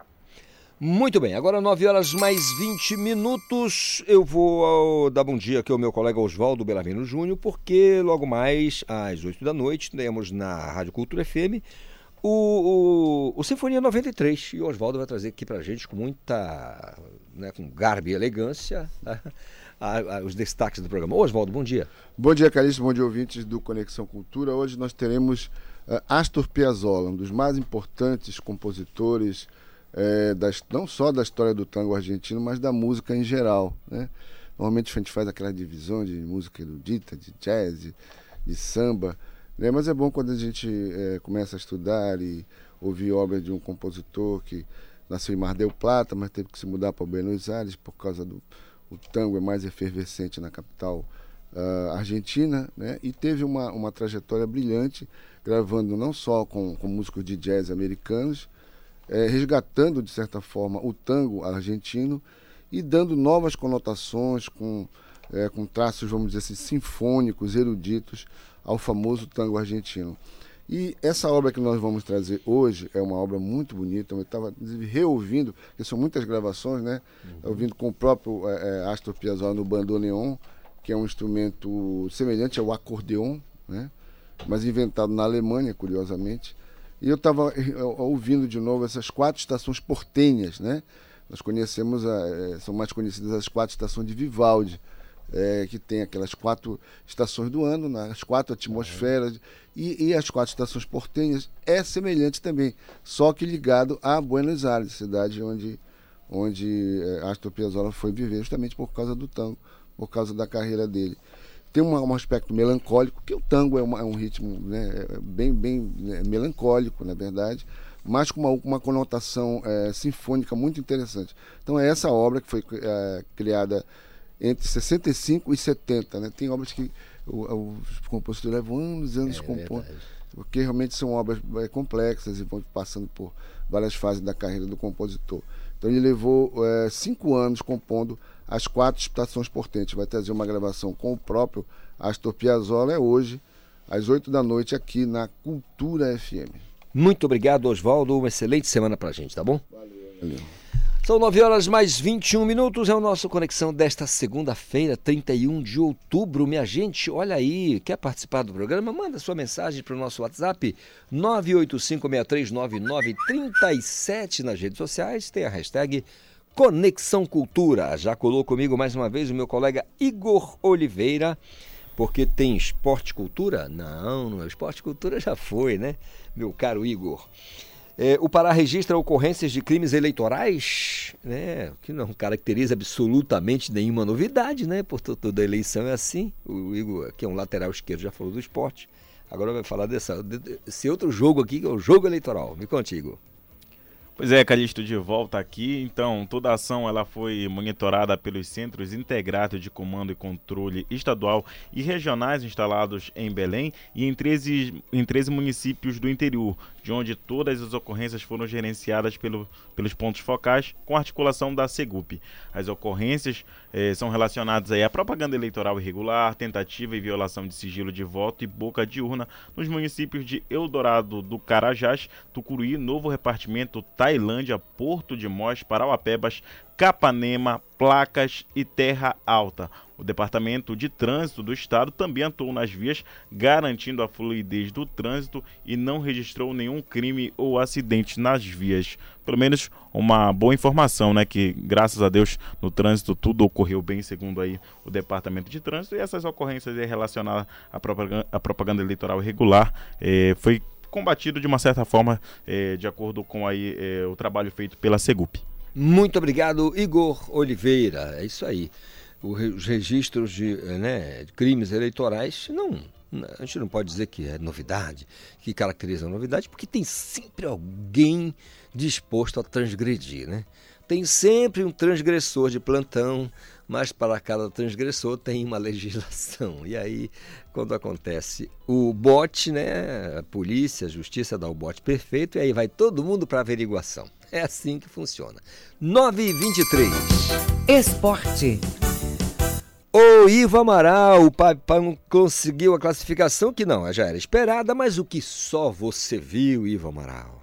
B: Muito bem, agora 9 horas mais 20 minutos. Eu vou dar bom dia aqui ao meu colega Oswaldo Belarmino Júnior, porque logo mais às 8 da noite temos na Rádio Cultura FM o, o, o Sinfonia 93. E o Oswaldo vai trazer aqui pra gente com muita. Né, com garbo e elegância a- a- os destaques do programa. Oswaldo, bom dia.
T: Bom dia, Calixto. Bom dia, ouvintes do Conexão Cultura. Hoje nós teremos eh, Astor Piazzolla, um dos mais importantes compositores, eh, das, não só da história do tango argentino, mas da música em geral. Né? Normalmente a gente faz aquela divisão de música erudita, de jazz, de, de samba, né? mas é bom quando a gente eh, começa a estudar e ouvir obras de um compositor que nasceu em Mar del Plata, mas teve que se mudar para Buenos Aires por causa do o tango é mais efervescente na capital ah, argentina, né? E teve uma, uma trajetória brilhante, gravando não só com, com músicos de jazz americanos, eh, resgatando de certa forma o tango argentino e dando novas conotações com, eh, com traços, vamos dizer assim, sinfônicos, eruditos ao famoso tango argentino. E essa obra que nós vamos trazer hoje é uma obra muito bonita. Eu estava reouvindo, porque são muitas gravações, né? Ouvindo com o próprio eh, eh, Astor Piazzolla no bandoneon, que é um instrumento semelhante ao acordeon, né? Mas inventado na Alemanha, curiosamente. E eu estava ouvindo de novo essas quatro estações portenhas, né? nós conhecemos, a, é, são mais conhecidas as quatro estações de Vivaldi, é, que tem aquelas quatro estações do ano, né, as quatro atmosferas, e, e as quatro estações portenhas é semelhante também, só que ligado a Buenos Aires, cidade onde, onde é, Astor Piazzolla foi viver, justamente por causa do tango, por causa da carreira dele tem um, aspecto melancólico, que o tango é, uma, é um ritmo né, é bem, bem né, melancólico, na verdade, mas com uma, uma conotação é, sinfônica muito interessante. Então é essa obra que foi é, criada entre 65 e 70. Né? Tem obras que o, os compositores levam anos e anos é, compondo, porque realmente são obras é, complexas e vão passando por várias fases da carreira do compositor. Então ele levou é, cinco anos compondo as quatro estações portentes. Vai trazer uma gravação com o próprio Astor Piazzolla é hoje, às 8 da noite, aqui na Cultura FM.
B: Muito obrigado, Oswaldo. Uma excelente semana pra gente, tá bom?
T: Valeu. Valeu.
B: São 9 horas mais 21 minutos, é o nosso Conexão desta segunda-feira, 31 de outubro. Minha gente, olha aí, quer participar do programa? Manda sua mensagem para o nosso WhatsApp, 985639937 nas redes sociais, tem a hashtag Conexão Cultura. Já colou comigo mais uma vez o meu colega Igor Oliveira, porque tem esporte cultura? Não, não é esporte cultura já foi, né? Meu caro Igor. É, o Pará registra ocorrências de crimes eleitorais, né, que não caracteriza absolutamente nenhuma novidade, né? Portanto, toda eleição é assim. O Igor, que é um lateral esquerdo, já falou do esporte. Agora vai falar dessa, desse outro jogo aqui, que é o jogo eleitoral. Me conte, Igor.
J: Pois é, Calixto de volta aqui. Então, toda a ação ela foi monitorada pelos Centros Integrados de Comando e Controle Estadual e Regionais instalados em Belém e em 13, em 13 municípios do interior, de onde todas as ocorrências foram gerenciadas pelo, pelos pontos focais com articulação da Segup. As ocorrências eh, são relacionadas aí à propaganda eleitoral irregular, tentativa e violação de sigilo de voto e boca de urna nos municípios de Eldorado do Carajás, Tucuruí, Novo Repartimento, Tailândia, Porto de Mós, Parauapebas, Capanema, Placas e Terra Alta. O Departamento de Trânsito do Estado também atuou nas vias, garantindo a fluidez do trânsito e não registrou nenhum crime ou acidente nas vias. Pelo menos uma boa informação, né? Que graças a Deus no trânsito tudo ocorreu bem, segundo aí o Departamento de Trânsito. E essas ocorrências relacionadas à propaganda, à propaganda eleitoral irregular eh, foi combatido de uma certa forma, eh, de acordo com aí, eh, o trabalho feito pela Segup.
B: Muito obrigado, Igor Oliveira. É isso aí. Os registros de, né, de crimes eleitorais não. A gente não pode dizer que é novidade, que caracteriza a novidade, porque tem sempre alguém disposto a transgredir, né? Tem sempre um transgressor de plantão, mas para cada transgressor tem uma legislação. E aí, quando acontece o bote, né, a polícia, a justiça dá o bote perfeito e aí vai todo mundo para averiguação. É assim que funciona. 9 e 23.
A: Esporte.
B: O Ivo Amaral, o Papão conseguiu a classificação que não, já era esperada, mas o que só você viu, Ivo Amaral?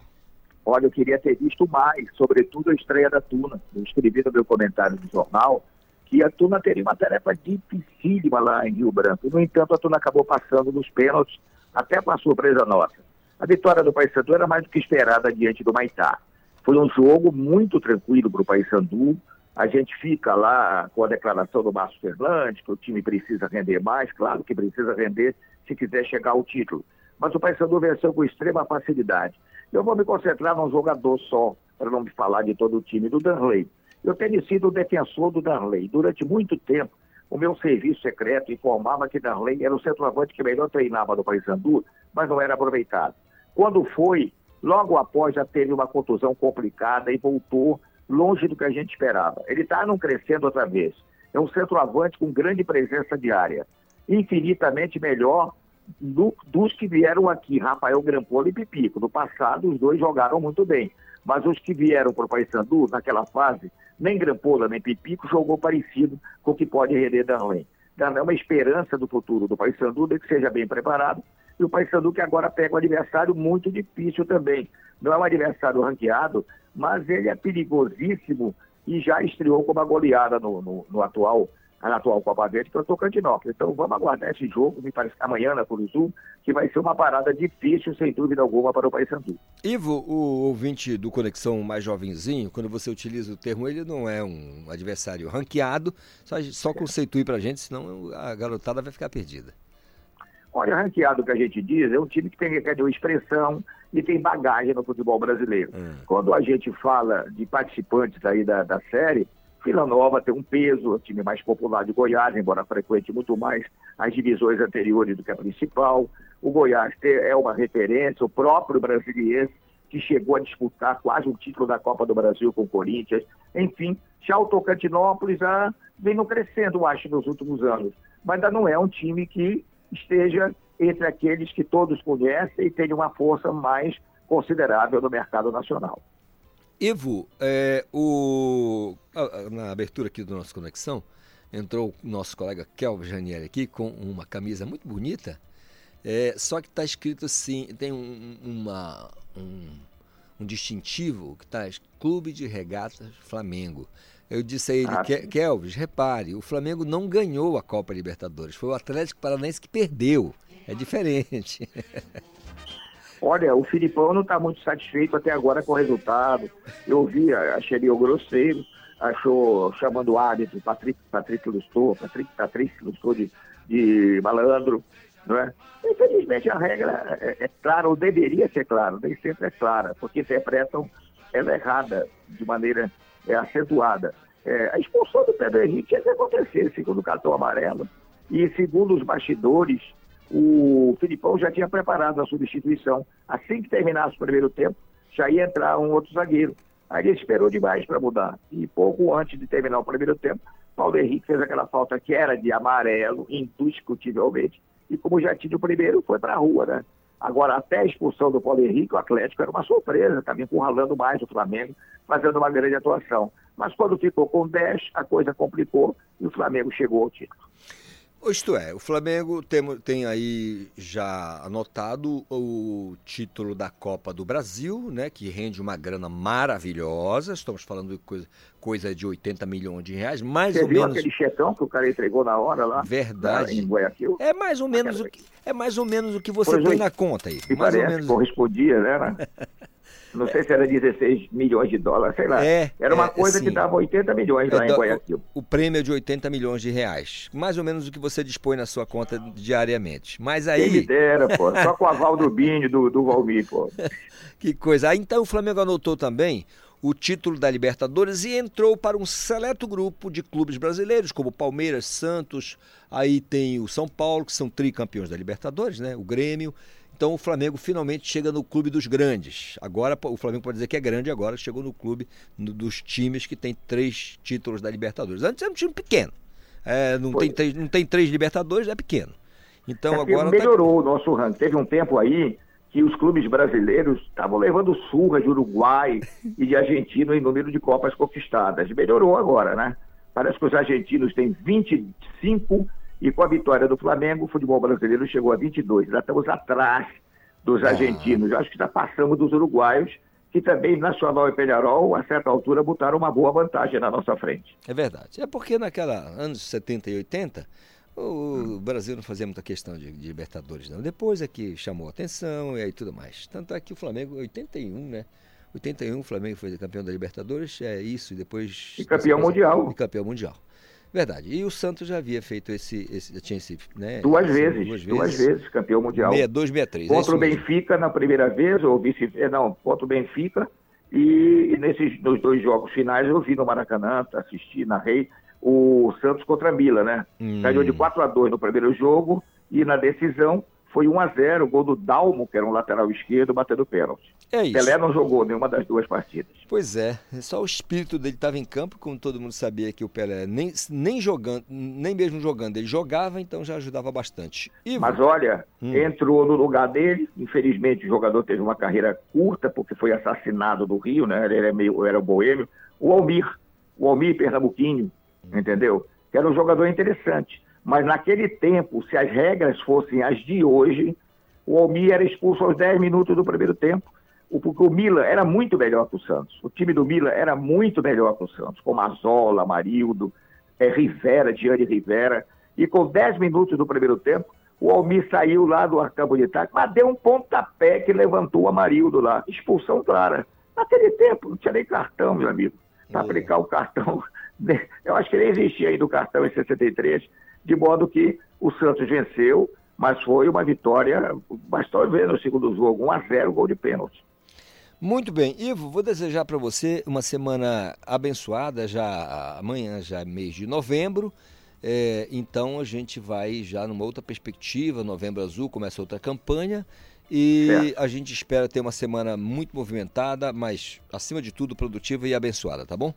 F: Olha, eu queria ter visto mais, sobretudo a estreia da Tuna. Eu escrevi no meu comentário no jornal que a Tuna teria uma tarefa dificílima lá em Rio Branco. No entanto, a Tuna acabou passando nos pênaltis, até com a surpresa nossa. A vitória do Paysandu era mais do que esperada diante do Maitá. Foi um jogo muito tranquilo para o Paysandu. A gente fica lá com a declaração do Márcio Fernandes, que o time precisa render mais, claro que precisa render se quiser chegar ao título. Mas o Paysandu venceu com extrema facilidade. Eu vou me concentrar num jogador só, para não me falar de todo o time, do Danley. Eu tenho sido o defensor do Danley. Durante muito tempo, o meu serviço secreto informava que Danley era o centroavante que melhor treinava no Paysandu, mas não era aproveitado. Quando foi, logo após já teve uma contusão complicada e voltou longe do que a gente esperava. Ele está não crescendo outra vez. É um centroavante com grande presença diária. Infinitamente melhor do, dos que vieram aqui, Rafael Grampola e Pipico. No passado, os dois jogaram muito bem. Mas os que vieram para o Paysandu, naquela fase, nem Grampola nem Pipico jogou parecido com o que pode render Darlene. Darlene é uma esperança do futuro do Paysandu, de que seja bem preparado. E o Paysandu que agora pega um adversário muito difícil também. Não é um adversário ranqueado, mas ele é perigosíssimo e já estreou com uma goleada no, no, no atual a atual Copa Verde para o Tocantinópolis. Então vamos aguardar esse jogo, me parece que amanhã na Curuzu, que vai ser uma parada difícil, sem dúvida alguma, para o Paysandu.
B: Ivo, o ouvinte do Conexão mais jovenzinho, quando você utiliza o termo, ele não é um adversário ranqueado, só, só conceitue pra gente, senão a garotada vai ficar perdida.
F: Olha, ranqueado que a gente diz, é um time que tem que expressão e tem bagagem no futebol brasileiro. Quando a gente fala de participantes aí da, da série, Vila Nova tem um peso, o time mais popular de Goiás, embora frequente muito mais as divisões anteriores do que a principal. O Goiás é uma referência, o próprio brasileiro que chegou a disputar quase o título da Copa do Brasil com o Corinthians. Enfim, já o Tocantinópolis já vem no crescendo, acho, nos últimos anos. Mas ainda não é um time que esteja entre aqueles que todos conhecem e tem uma força mais considerável no mercado nacional.
B: Ivo, é, o, a- a- na abertura aqui do nosso Conexão, entrou o nosso colega Kelvin Janieri aqui com uma camisa muito bonita, é, só que está escrito assim, tem um, uma, um, um distintivo que está Clube de Regatas Flamengo. Eu disse a ele,
F: Ah,
B: "Ke-
F: sim.
B: Kelvis, repare, o Flamengo não ganhou a Copa Libertadores, foi o Atlético Paranaense que perdeu. É diferente.
F: Olha, o Filipão não está muito satisfeito até agora com o resultado. Eu vi, achei ele grosseiro, achou chamando o árbitro, Patrick, Patrick Lustor, Patrick, Patrick Lustor de, de malandro, não é? Infelizmente a regra é, é clara, ou deveria ser clara, nem sempre é clara, porque interpretam ela errada, de maneira é, acentuada. É, a expulsão do Pedro Henrique que acontecer, segundo o cartão amarelo. E segundo os bastidores, o Filipão já tinha preparado a substituição. Assim que terminasse o primeiro tempo, já ia entrar um outro zagueiro. Aí ele esperou demais para mudar. E pouco antes de terminar o primeiro tempo, Paulo Henrique fez aquela falta que era de amarelo, indiscutivelmente. E como já tinha o primeiro, foi para a rua, né? Agora, até a expulsão do Paulo Henrique, o Atlético era uma surpresa, estava encurralando mais o Flamengo, fazendo uma grande atuação. Mas quando ficou com 10, a coisa complicou e o Flamengo chegou ao título.
B: Isto é, o Flamengo tem, tem aí já anotado o título da Copa do Brasil, né? Que rende uma grana maravilhosa. Estamos falando de coisa, coisa de 80 milhões de reais, mais
F: Você
B: ou
F: viu
B: menos.
F: aquele checão que o cara entregou na hora lá?
B: Verdade.
F: Lá em Guayaquil?
B: É mais ou menos o que, é mais ou menos o que você
F: Pois
B: põe
F: é.
B: na conta aí. Mais ou
F: parece
B: menos.
F: que correspondia, né? Não sei se era 16 milhões de dólares, sei lá.
B: É,
F: era uma
B: é,
F: coisa
B: assim,
F: que dava 80 milhões lá
B: É
F: em
B: da-
F: Guayaquil.
B: o, o prêmio é de 80 milhões de reais. Mais ou menos o que você dispõe na sua conta diariamente. Mas aí.
F: Quem me dera, pô. Só com o aval do do, do Valmir, pô.
B: Que coisa. Aí então o Flamengo anotou também o título da Libertadores e entrou para um seleto grupo de clubes brasileiros, como Palmeiras, Santos, aí tem o São Paulo, que são tricampeões da Libertadores, né? O Grêmio. Então o Flamengo finalmente chega no clube dos grandes. Agora o Flamengo pode dizer que é grande agora, chegou no clube dos times que tem três títulos da Libertadores. Antes era um time pequeno. É, não, tem, três- não tem três Libertadores, é pequeno. Então
F: É
B: agora tá-
F: melhorou o nosso ranking. Teve um tempo aí que os clubes brasileiros estavam levando surra de Uruguai e de argentino em número de Copas conquistadas. Melhorou agora, né? Parece que os argentinos têm 25 e com a vitória do Flamengo, o futebol brasileiro chegou a 22. Já estamos atrás dos argentinos. Eu acho que já passamos dos uruguaios, que também Nacional e Penharol, a certa altura, botaram uma boa vantagem na nossa frente.
B: É verdade. É porque naquela anos 70 e 80, o Brasil não fazia muita questão de, de Libertadores, não. Depois é que chamou atenção e aí tudo mais. Tanto é que o Flamengo, 81, né? 81, o Flamengo foi campeão da Libertadores, é isso, e depois.
F: E campeão mundial.
B: E campeão mundial. Verdade. E o Santos já havia feito esse. esse tinha esse. Né,
F: Duas
B: esse-
F: vezes, duas vezes, campeão mundial.
B: 62, 63. é
F: Contra
B: isso
F: o. Benfica na primeira vez, ou vice não, contra o Benfica. E, e nesses nos dois jogos finais eu vi no Maracanã, assisti, narrei o Santos contra a Mila, né?
B: Hum.
F: Ganhou de 4 a 2 no primeiro jogo e na decisão foi 1 a 0 o gol do Dalmo, que era um lateral esquerdo, batendo pênalti.
B: É isso.
F: Pelé não jogou nenhuma das duas partidas.
B: Pois é, só o espírito dele estava em campo, como todo mundo sabia que o Pelé nem, nem jogando, nem mesmo jogando, ele jogava, então já ajudava bastante. Ivo,
F: Mas olha,
B: Hum.
F: entrou no lugar dele. Infelizmente, o jogador teve uma carreira curta, porque foi assassinado do Rio, né? Ele era meio era boêmio. O Almir, o Almir Pernambuquinho, entendeu? Que era um jogador interessante. Mas naquele tempo, se as regras fossem as de hoje, o Almir era expulso aos 10 minutos do primeiro tempo. Porque o Milan era muito melhor que o Santos. O time do Milan era muito melhor que o Santos, com Mazola, Marildo, é, Rivera, Diane Rivera, e com 10 minutos do primeiro tempo, o Almir saiu lá do campo de ataque, mas deu um pontapé que levantou o Amarildo lá. Expulsão clara. Naquele tempo, não tinha nem cartão, meu amigo. Para aplicar o cartão. Eu acho que nem existia ainda o cartão em 63, de modo que o Santos venceu, mas foi uma vitória, bastou ver no segundo jogo, 1 a 0 gol de pênalti.
B: Muito bem, Ivo, vou desejar para você uma semana abençoada, já amanhã já é mês de novembro, é, então a gente vai já numa outra perspectiva, Novembro Azul começa outra campanha e
F: Certo.
B: a gente espera ter uma semana muito movimentada, mas acima de tudo produtiva e abençoada, tá bom?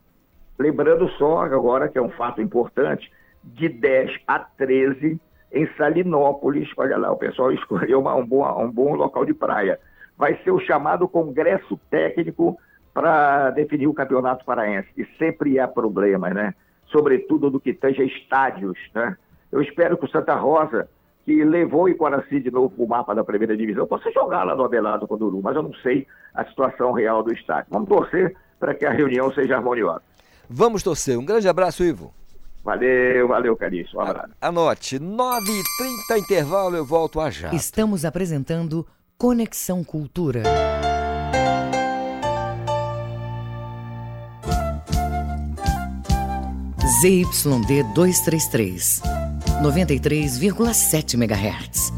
F: Lembrando só agora que é um fato importante, de 10 a 13 em Salinópolis, olha lá, o pessoal escolheu uma- um, bom, um bom local de praia. Vai ser o chamado Congresso Técnico para definir o Campeonato Paraense. E sempre há problemas, né? Sobretudo do que tange a estádios, né? Eu espero que o Santa Rosa, que levou o Iguaraci de novo para o mapa da primeira divisão, possa jogar lá no Abelardo Conduru, mas eu não sei a situação real do estádio. Vamos torcer para que a reunião seja harmoniosa.
B: Vamos torcer. Um grande abraço, Ivo.
F: Valeu, valeu, Calixto. Um abraço.
B: Anote, 9h30 intervalo, eu volto a já.
A: Estamos apresentando Conexão Cultura. ZYD 233, 93,7 MHz.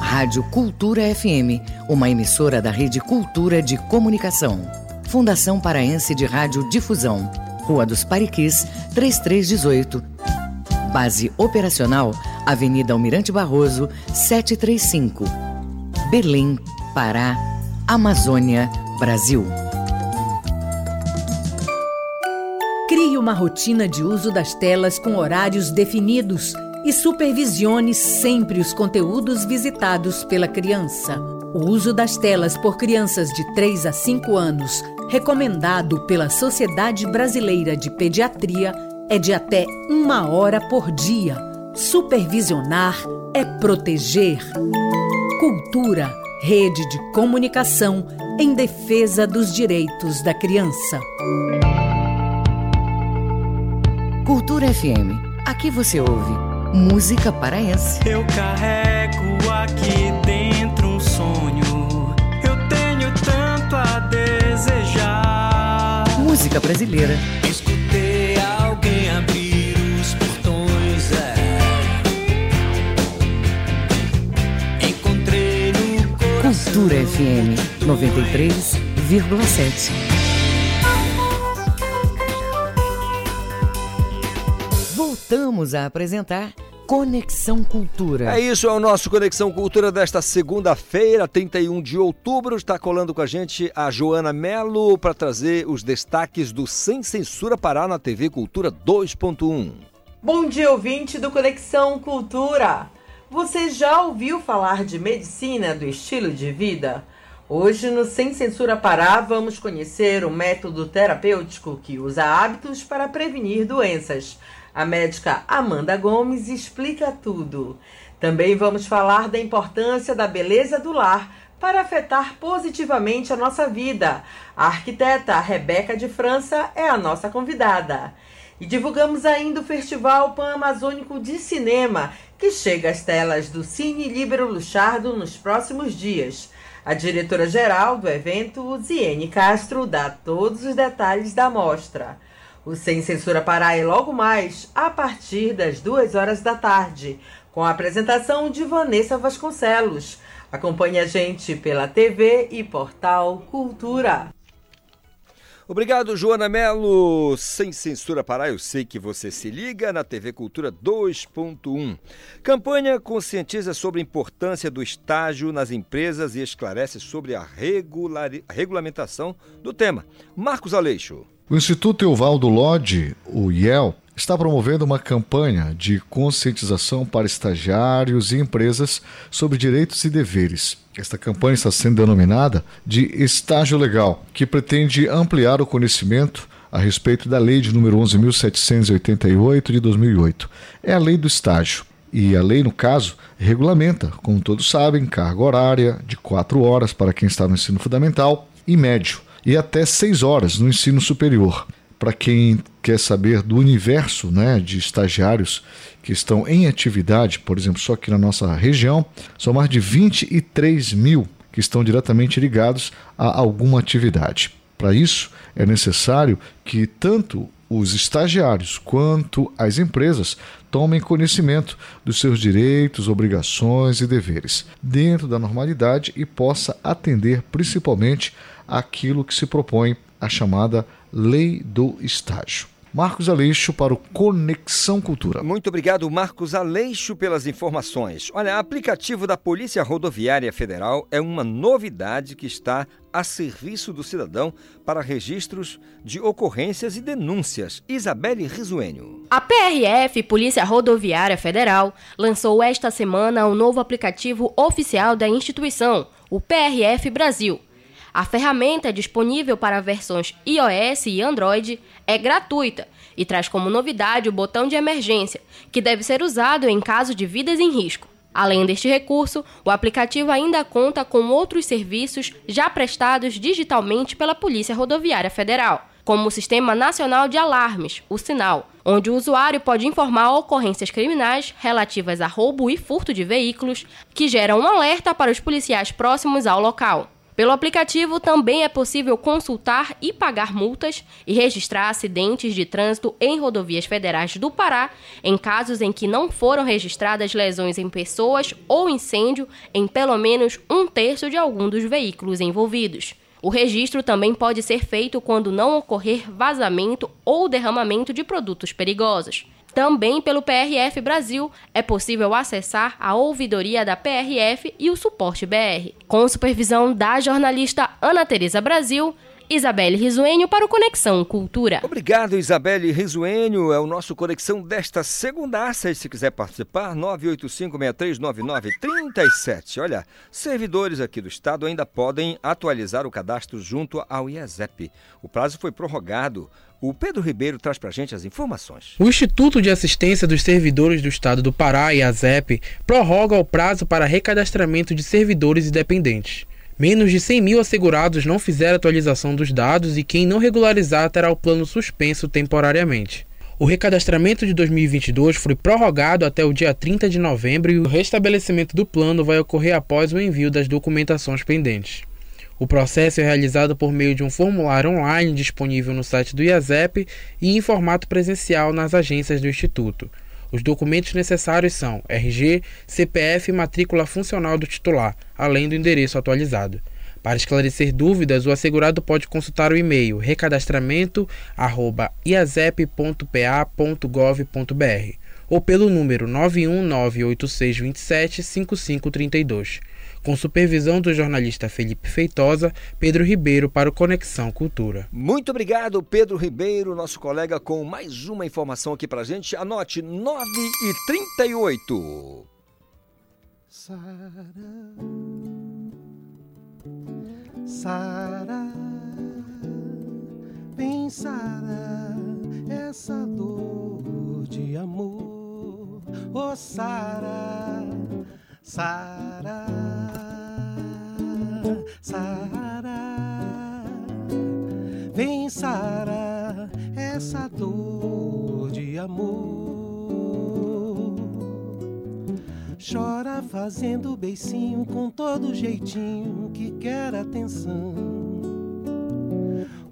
A: Rádio Cultura FM, uma emissora da Rede Cultura de Comunicação. Fundação Paraense de Rádio Difusão, Rua dos Pariquis, 3318. Base operacional, Avenida Almirante Barroso, 735. Belém, Pará, Amazônia, Brasil.
O: Crie uma rotina de uso das telas com horários definidos e supervisione sempre os conteúdos visitados pela criança. O uso das telas por crianças de 3 a 5 anos, recomendado pela Sociedade Brasileira de Pediatria, é de até uma hora por dia. Supervisionar é proteger. Cultura, rede de comunicação em defesa dos direitos da criança.
A: Cultura FM. Aqui você ouve música paraense.
C: Eu carrego aqui dentro
A: Música brasileira.
C: Escutei alguém abrir os portões. É. Encontrei no coração.
A: Cultura FM 93,7. Voltamos a apresentar Conexão Cultura.
B: É isso, é o nosso Conexão Cultura desta segunda-feira, 31 de outubro. Está colando com a gente a Joana Melo para trazer os destaques do Sem Censura Pará na TV Cultura 2.1.
U: Bom dia, ouvinte do Conexão Cultura! Você já ouviu falar de medicina do estilo de vida? Hoje, no Sem Censura Pará, vamos conhecer o método terapêutico que usa hábitos para prevenir doenças. A médica Amanda Gomes explica tudo. Também vamos falar da importância da beleza do lar para afetar positivamente a nossa vida. A arquiteta Rebeca de França é a nossa convidada. E divulgamos ainda o Festival Pan-Amazônico de Cinema, que chega às telas do Cine Líbero Luchardo nos próximos dias. A diretora-geral do evento, Ziene Castro, dá todos os detalhes da mostra. O Sem Censura Pará é logo mais, a partir das duas horas da tarde, com a apresentação de Vanessa Vasconcelos. Acompanhe a gente pela TV e portal Cultura.
B: Obrigado, Joana Melo. Sem Censura Pará, eu sei que você se liga na TV Cultura 2.1. Campanha conscientiza sobre a importância do estágio nas empresas e esclarece sobre a regulari- regulamentação do tema. Marcos Aleixo.
V: O Instituto Evaldo Lodge, o IEL, está promovendo uma campanha de conscientização para estagiários e empresas sobre direitos e deveres. Esta campanha está sendo denominada de Estágio Legal, que pretende ampliar o conhecimento a respeito da lei de número 11.788 de 2008. É a lei do estágio. E a lei, no caso, regulamenta, como todos sabem, carga horária de 4 horas para quem está no ensino fundamental e médio, e até 6 horas no ensino superior. para quem quer saber do universo né, de estagiários que estão em atividade, por exemplo, só aqui na nossa região, são mais de 23 mil que estão diretamente ligados a alguma atividade. Para isso, é necessário que tanto os estagiários quanto as empresas tomem conhecimento dos seus direitos, obrigações e deveres, dentro da normalidade e possa atender principalmente aquilo que se propõe a chamada Lei do Estágio. Marcos Aleixo para o Conexão Cultura.
B: Muito obrigado, Marcos Aleixo, pelas informações. Olha, o aplicativo da Polícia Rodoviária Federal é uma novidade que está a serviço do cidadão para registros de ocorrências e denúncias. Isabelle Risuênio.
W: A PRF, Polícia Rodoviária Federal, lançou esta semana o um novo aplicativo oficial da instituição, o PRF Brasil. A ferramenta é disponível para versões iOS e Android, é gratuita e traz como novidade o botão de emergência, que deve ser usado em caso de vidas em risco. Além deste recurso, o aplicativo ainda conta com outros serviços já prestados digitalmente pela Polícia Rodoviária Federal, como o Sistema Nacional de Alarmes, o Sinal, onde o usuário pode informar ocorrências criminais relativas a roubo e furto de veículos, que geram um alerta para os policiais próximos ao local. Pelo aplicativo também é possível consultar e pagar multas e registrar acidentes de trânsito em rodovias federais do Pará em casos em que não foram registradas lesões em pessoas ou incêndio em pelo menos um terço de algum dos veículos envolvidos. O registro também pode ser feito quando não ocorrer vazamento ou derramamento de produtos perigosos. Também pelo PRF Brasil é possível acessar a ouvidoria da PRF e o suporte BR. Com supervisão da jornalista Ana Teresa Brasil, Isabelle Risuênio para o Conexão Cultura.
B: Obrigado, Isabelle Risuênio. É o nosso Conexão desta segunda. Se quiser participar, 985-6399-37. Olha, servidores aqui do Estado ainda podem atualizar o cadastro junto ao IESEP. O prazo foi prorrogado. O Pedro Ribeiro traz para a gente as informações.
X: O Instituto de Assistência dos Servidores do Estado do Pará, IASEP, prorroga o prazo para recadastramento de servidores e dependentes. Menos de 100 mil assegurados não fizeram atualização dos dados e quem não regularizar terá o plano suspenso temporariamente. O recadastramento de 2022 foi prorrogado até o dia 30 de novembro e o restabelecimento do plano vai ocorrer após o envio das documentações pendentes. O processo é realizado por meio de um formulário online disponível no site do IASEP e em formato presencial nas agências do Instituto. Os documentos necessários são RG, CPF e matrícula funcional do titular, além do endereço atualizado. Para esclarecer dúvidas, o assegurado pode consultar o e-mail recadastramento@iazep.pa.gov.br ou pelo número 91986275532 com supervisão do jornalista Felipe Feitosa, Pedro Ribeiro para o Conexão Cultura.
B: Muito obrigado, Pedro Ribeiro, nosso colega, com mais uma informação aqui pra gente. Anote 9 e 38.
Y: Sara, Sara, vem Sara, essa dor de amor, oh Sara, Sara, Sara, vem Sara, essa dor de amor. Chora fazendo beicinho com todo jeitinho que quer atenção.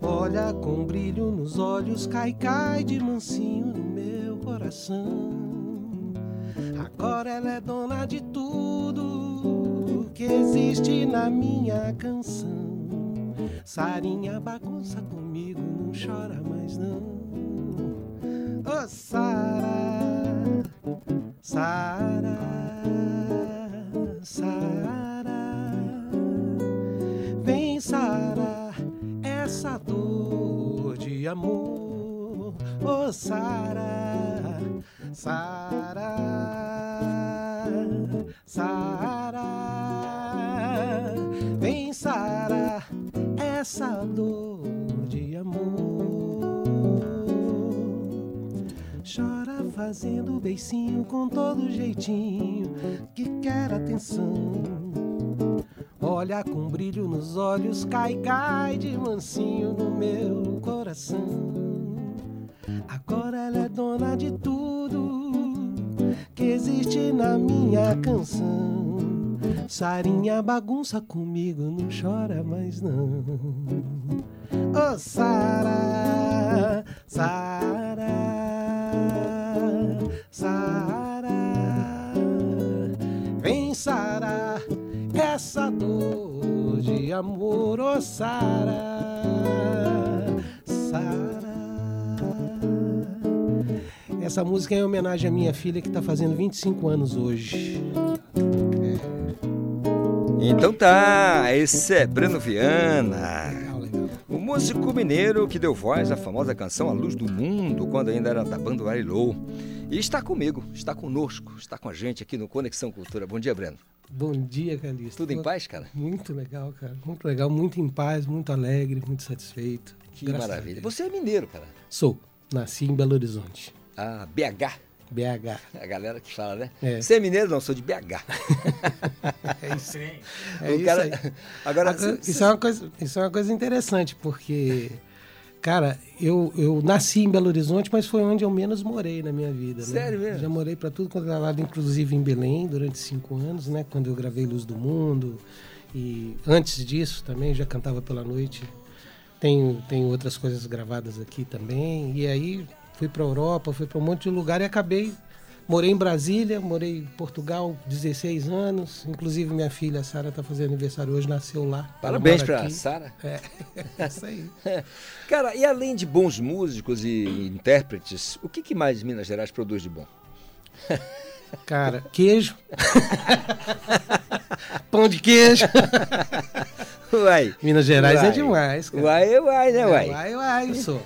Y: Olha com brilho nos olhos, cai, cai de mansinho no meu coração. Agora ela é dona de tudo que existe na minha canção. Sarinha bagunça comigo, não chora mais não. Ô oh, Sara, Sara, Sara, vem Sara, essa dor de amor. Ô oh, Sara, Sara, Sara, vem Sara, essa dor de amor. Chora fazendo beicinho com todo jeitinho que quer atenção. Olha com brilho nos olhos, cai, cai de mansinho no meu coração. Agora ela é dona de tudo que existe na minha canção. Sarinha bagunça comigo, não chora mais não. Ô Sara, Sara, Sara, vem Sara, essa dor de amor, ô Sara, Sara. Essa música é em homenagem à minha filha que está fazendo 25 anos hoje.
B: Então tá, esse é Breno Viana. O músico mineiro que deu voz à famosa canção A Luz do Mundo, quando ainda era da banda Arilou. E está comigo, está conosco, está com a gente aqui no Conexão Cultura. Bom dia, Breno.
Y: Bom dia, Calixto.
B: Tudo em paz, cara?
Y: Muito legal, cara. Muito legal, muito em paz, muito alegre, muito satisfeito.
B: Que
Y: Graças
B: maravilha. Você é mineiro, cara.
Y: Sou. Nasci em Belo Horizonte.
B: Ah, BH.
Y: BH.
B: A galera que fala, né?
Y: É.
B: Você é mineiro? Não, sou de BH.
Y: É isso.
B: O
Y: É isso
B: cara-
Y: aí.
B: Agora,
Y: Agora, isso, é uma coisa, isso é uma coisa interessante, porque, cara, eu, eu nasci em Belo Horizonte, mas foi onde eu menos morei na minha vida. né?
B: Sério mesmo?
Y: Já morei para tudo quanto é lado, inclusive em Belém, durante cinco anos, né? Quando eu gravei Luz do Mundo. E antes disso também já cantava pela noite. Tenho, tenho outras coisas gravadas aqui também. E aí fui para Europa, fui para um monte de lugar e acabei. Morei em Brasília, morei em Portugal 16 anos. Inclusive minha filha, Sara, está fazendo aniversário hoje, nasceu lá.
B: Parabéns
Y: aqui.
B: Sara.
Y: É, é isso aí.
B: Cara, e além de bons músicos e intérpretes, o que, que mais Minas Gerais produz de bom?
Y: Cara, queijo. Pão de queijo.
B: Uai.
Y: Minas Gerais
B: Uai.
Y: é demais, cara.
B: Uai, é uai, né,
Y: É,
B: uai?
Y: uai, uai, sou.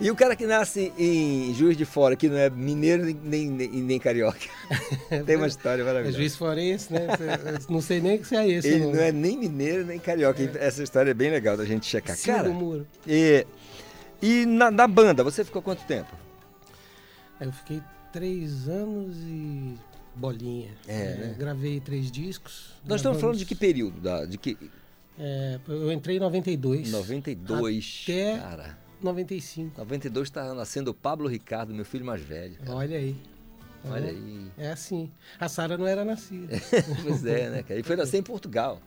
B: e o cara que nasce em Juiz de Fora, que não é mineiro nem, nem, nem, carioca. Tem uma história
Y: É
B: maravilhosa.
Y: juiz forense, né? Não sei nem se é esse.
B: Ele não é nem mineiro nem carioca. Essa história é bem legal da gente checar.
Y: Cima
B: Cara,
Y: do muro.
B: e, e na, na banda, você ficou quanto tempo?
Y: Eu fiquei três anos e bolinha.
B: É, né?
Y: Gravei três discos.
B: Nós estamos falando de que período? Da, de que...
Y: É, eu entrei em 92.
B: 92.
Y: Até
B: Cara,
Y: 95.
B: 92 está nascendo o Pablo Ricardo, meu filho mais velho. cara.
Y: Olha aí.
B: Olha
Y: É,
B: aí.
Y: É assim. A Sara não era nascida.
B: pois é, né, cara? E foi nascer em Portugal.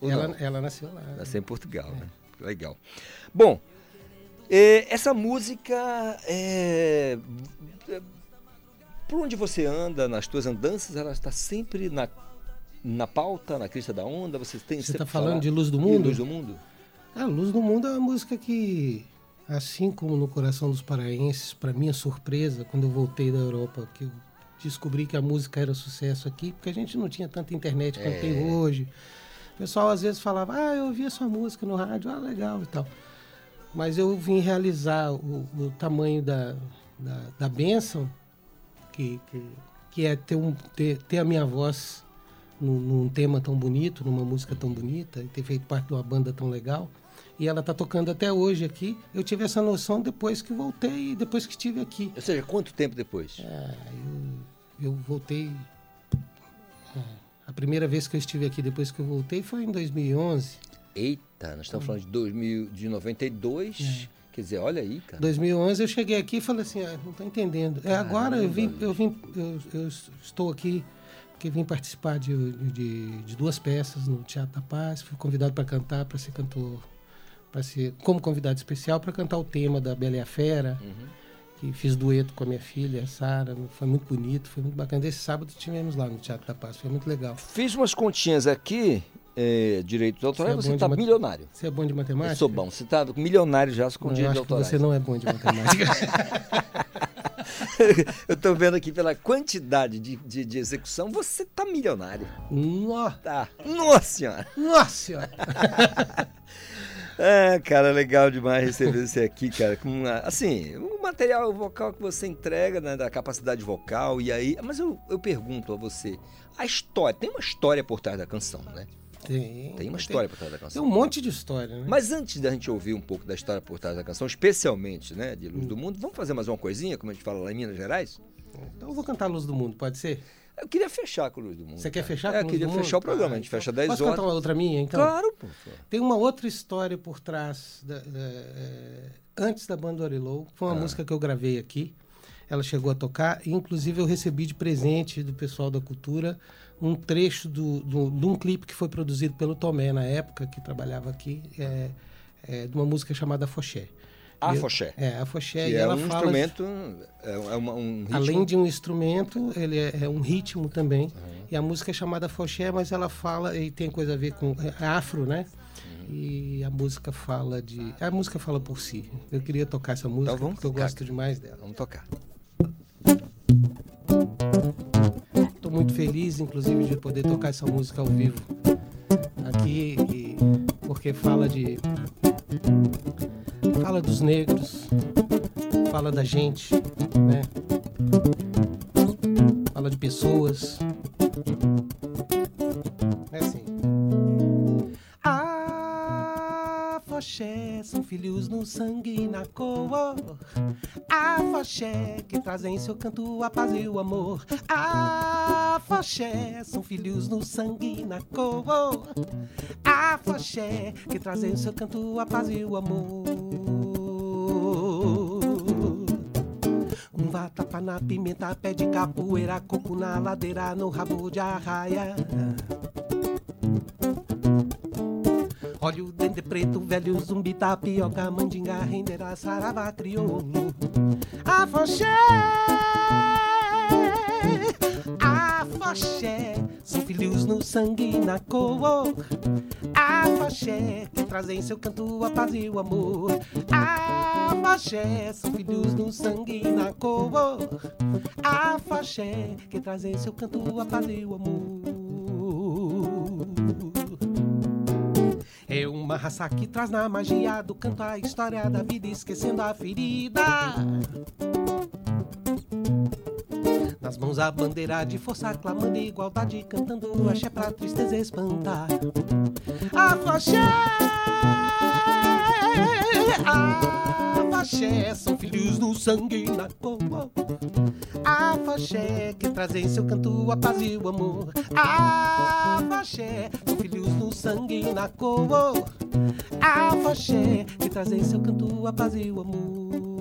Y: Ela, ela nasceu lá.
B: Nasceu em Portugal, né? Legal. Bom, eh, essa música é. Por onde você anda, nas tuas andanças, ela está sempre na, na pauta, na crista da onda? Você tem
Y: Você está falando de Luz do Mundo?
B: Luz do Mundo?
Y: A Luz do Mundo é uma música que, assim como no coração dos paraenses, para minha surpresa, quando eu voltei da Europa, que eu descobri que a música era sucesso aqui, porque a gente não tinha tanta internet quanto
B: É.
Y: tem hoje. O pessoal às vezes falava, ah, eu ouvi a sua música no rádio, ah, legal e tal. Mas eu vim realizar o, o tamanho da, da, da bênção, que, que, que é ter, um, ter, ter a minha voz num, num tema tão bonito, numa música tão bonita, e ter feito parte de uma banda tão legal. E ela está tocando até hoje aqui. Eu tive essa noção depois que voltei e depois que estive aqui.
B: Ou seja, quanto tempo depois?
Y: É, eu, eu voltei. é, A primeira vez que eu estive aqui depois que eu voltei foi em 2011.
B: Eita, nós estamos falando de 2000, de 92. Quer dizer, olha aí, cara.
Y: 2011 eu cheguei aqui e falei assim, ah, não estou entendendo. É, agora eu vim, eu vim, eu, eu estou aqui porque vim participar de, de, de duas peças no Teatro da Paz. Fui convidado para cantar, para ser cantor, para ser como convidado especial para cantar o tema da Bela e a Fera. Que fiz dueto com a minha filha, Sara. Foi muito bonito, foi muito bacana. Esse sábado tivemos lá no Teatro da Paz, foi muito legal.
B: Fiz umas continhas aqui, é, direitos autorais,
Y: Você é
B: está.
Y: Você é bom de matemática?
B: Eu sou bom. Você está milionário já com
Y: Não,
B: direitos autorais.
Y: você não é bom de matemática.
B: eu tô vendo aqui pela quantidade de, de, de execução, você tá milionário.
Y: Nossa!
B: Tá. Nossa senhora!
Y: Nossa senhora!
B: É, cara, legal demais receber você aqui, cara. Com assim, o material vocal que você entrega, né, da capacidade vocal, e aí. Mas eu, eu pergunto a você, a história, tem uma história por trás da canção, né?
Y: Tem.
B: Tem uma história por trás da canção.
Y: Tem um monte de história, né?
B: Mas antes da gente ouvir um pouco da história por trás da canção, especialmente, né, de Luz do Mundo, vamos fazer mais uma coisinha, como a gente fala lá em Minas Gerais?
Y: Então eu vou cantar Luz do Mundo, pode ser?
B: Eu queria fechar com Luz do Mundo.
Y: Você quer fechar
B: É,
Y: com
B: eu queria
Y: Luz do
B: fechar o
Y: Mundo?
B: programa.
Y: Ah,
B: a gente
Y: então.
B: fecha 10
Y: Posso
B: horas.
Y: contar uma outra minha, então?
B: Claro, pô.
Y: Tem uma outra história por trás. da- da- é, antes da banda Orelou, foi uma
B: Ah.
Y: música que eu gravei aqui. Ela chegou a tocar, e inclusive eu recebi de presente do pessoal da cultura um trecho do, do- de um clipe que foi produzido pelo Tomé na época, que trabalhava aqui, é, é, de uma música chamada Foché.
B: A
Y: E eu-
B: Foché.
Y: É, a Foché.
B: Que
Y: e
B: é
Y: ela
B: um
Y: fala
B: instrumento, é, é uma- um ritmo.
Y: Além de um instrumento, ele é, é um ritmo também. E a música é chamada Foché, mas ela fala e tem coisa a ver com é afro, né? E a música fala de. A música fala por si. Eu queria tocar essa música
B: vamos
Y: porque eu gosto demais dela.
B: Vamos tocar.
Y: Muito feliz, inclusive, de poder tocar essa música ao vivo aqui, e- porque fala de. Fala dos negros, fala da gente, né? Fala de pessoas. São filhos no sangue e na cor. Afoxé que trazem em seu canto a paz e o amor. Afoxé são filhos no sangue e na cor. Afoxé que trazem em seu canto a paz e o amor. Um vatapa na pimenta, pé de capoeira, coco na ladeira, no rabo de arraia. Olha o dente preto, velho zumbi, tapioca, mandinga, renderá, saravá, crioulo. Afoxé, afoxé, são filhos no sangue e na cor. Afoxé, que trazem em seu canto a paz e o amor. Afoxé, são filhos no sangue e na cor. Afoxé, que trazem em seu canto a paz e o amor. É uma raça que traz na magia do canto a história da vida, esquecendo a ferida. Nas mãos a bandeira de força, clamando igualdade, cantando axé pra tristeza espantar. Afoxé, afoxé, são filhos no sangue na cor. Afoxé, que trazem em seu canto a paz e o amor. Afoxé, são filhos no sangue na cor. Afoxé, que trazem em seu canto a paz e o amor.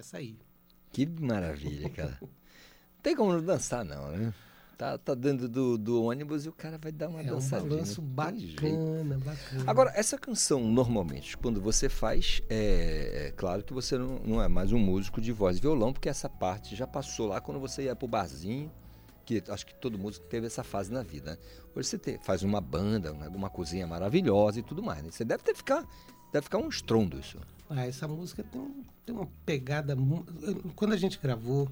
Y: Essa aí.
B: Que maravilha, cara. Não tem como não dançar, não, né? Tá, tá dentro do, do ônibus e o cara vai dar uma
Y: É um
B: dançadinha.
Y: balanço
B: tem jeito.
Y: bacana, bacana.
B: Agora, essa canção, normalmente, quando você faz, é, é claro que você não, não é mais um músico de voz e violão, porque essa parte já passou lá quando você ia pro barzinho, que acho que todo músico teve essa fase na vida. né? Hoje você te- faz uma banda, uma cozinha maravilhosa e tudo mais. Né? Você deve ter ficar, deve ficar um estrondo isso.
Y: Ah, essa música tem, tem uma pegada. Quando a gente gravou,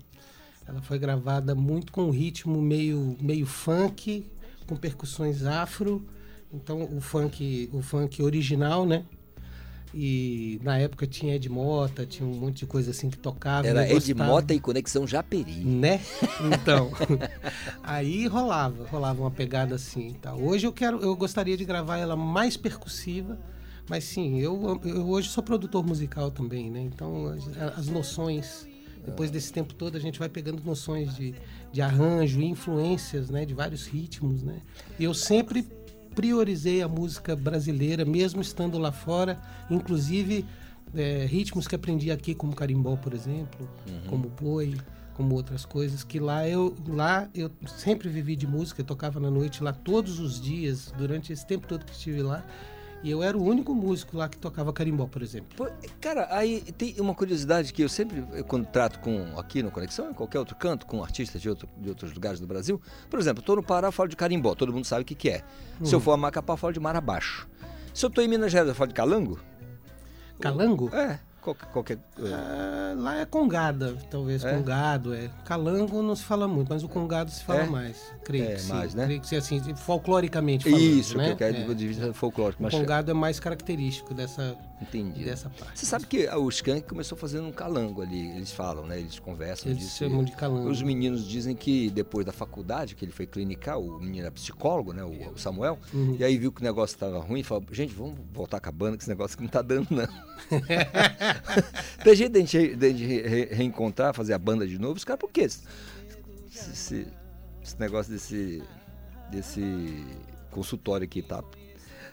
Y: ela foi gravada muito com um ritmo meio, meio funk, com percussões afro. Então o funk, o funk original, né? E na época tinha Ed Mota, tinha um monte de coisa assim que tocava.
B: Era Ed. Mota e Conexão Japeri.
Y: Né? Então, aí rolava, rolava uma pegada assim. Tá? Hoje eu quero, eu gostaria de gravar ela mais percussiva, mas sim, eu, eu hoje sou produtor musical também, né? Então as, as noções, depois desse tempo todo a gente vai pegando noções de, de arranjo, influências, né? De vários ritmos, né? E eu sempre priorizei a música brasileira, mesmo estando lá fora, inclusive é, ritmos que aprendi aqui, como carimbó, por exemplo,
B: Uhum.
Y: como boi, como outras coisas, que lá eu, lá eu sempre vivi de música, eu tocava na noite lá todos os dias, durante esse tempo todo que estive lá, e eu era o único músico lá que tocava carimbó, por exemplo.
B: Pô, Cara, aí tem uma curiosidade que eu sempre, eu, quando trato com aqui no Conexão, em qualquer outro canto, com artistas de, outro- de outros lugares do Brasil. Por exemplo, tô no Pará, falo de carimbó, todo mundo sabe o que, que é. Se eu
Y: Hum.
B: for a Macapá, falo de marabaixo. Se eu tô em Minas Gerais, eu falo de calango?
Y: Calango?
B: É, qualquer. qualquer
Y: Ah, lá é congada, talvez
B: É?
Y: congado, é. Calango não se fala muito, mas o congado se fala
B: É?
Y: mais. Creio
B: É,
Y: que sim.
B: mais, né?
Y: Creio que sim, assim, folcloricamente falando,
B: Isso,
Y: né?
B: que eu quero
Y: É.
B: de vista folclórico.
Y: O congado é mais característico dessa,
B: Entendi.
Y: dessa parte.
B: Você sabe que o Skank começou fazendo um calango ali, eles falam, né? Eles conversam
Y: Eles
B: disso.
Y: chamam de calango.
B: Os meninos dizem que depois da faculdade, que ele foi clinicar, o menino era psicólogo, né? O, o Samuel,
Y: Uhum.
B: e aí viu que o negócio estava ruim e falou, gente, vamos voltar com a banda, que esse negócio aqui não tá dando, não. Tem jeito de a gente, de gente re- reencontrar, fazer a banda de novo? Os caras, por quê? Esse, esse- esse negócio desse, desse consultório aqui, tá?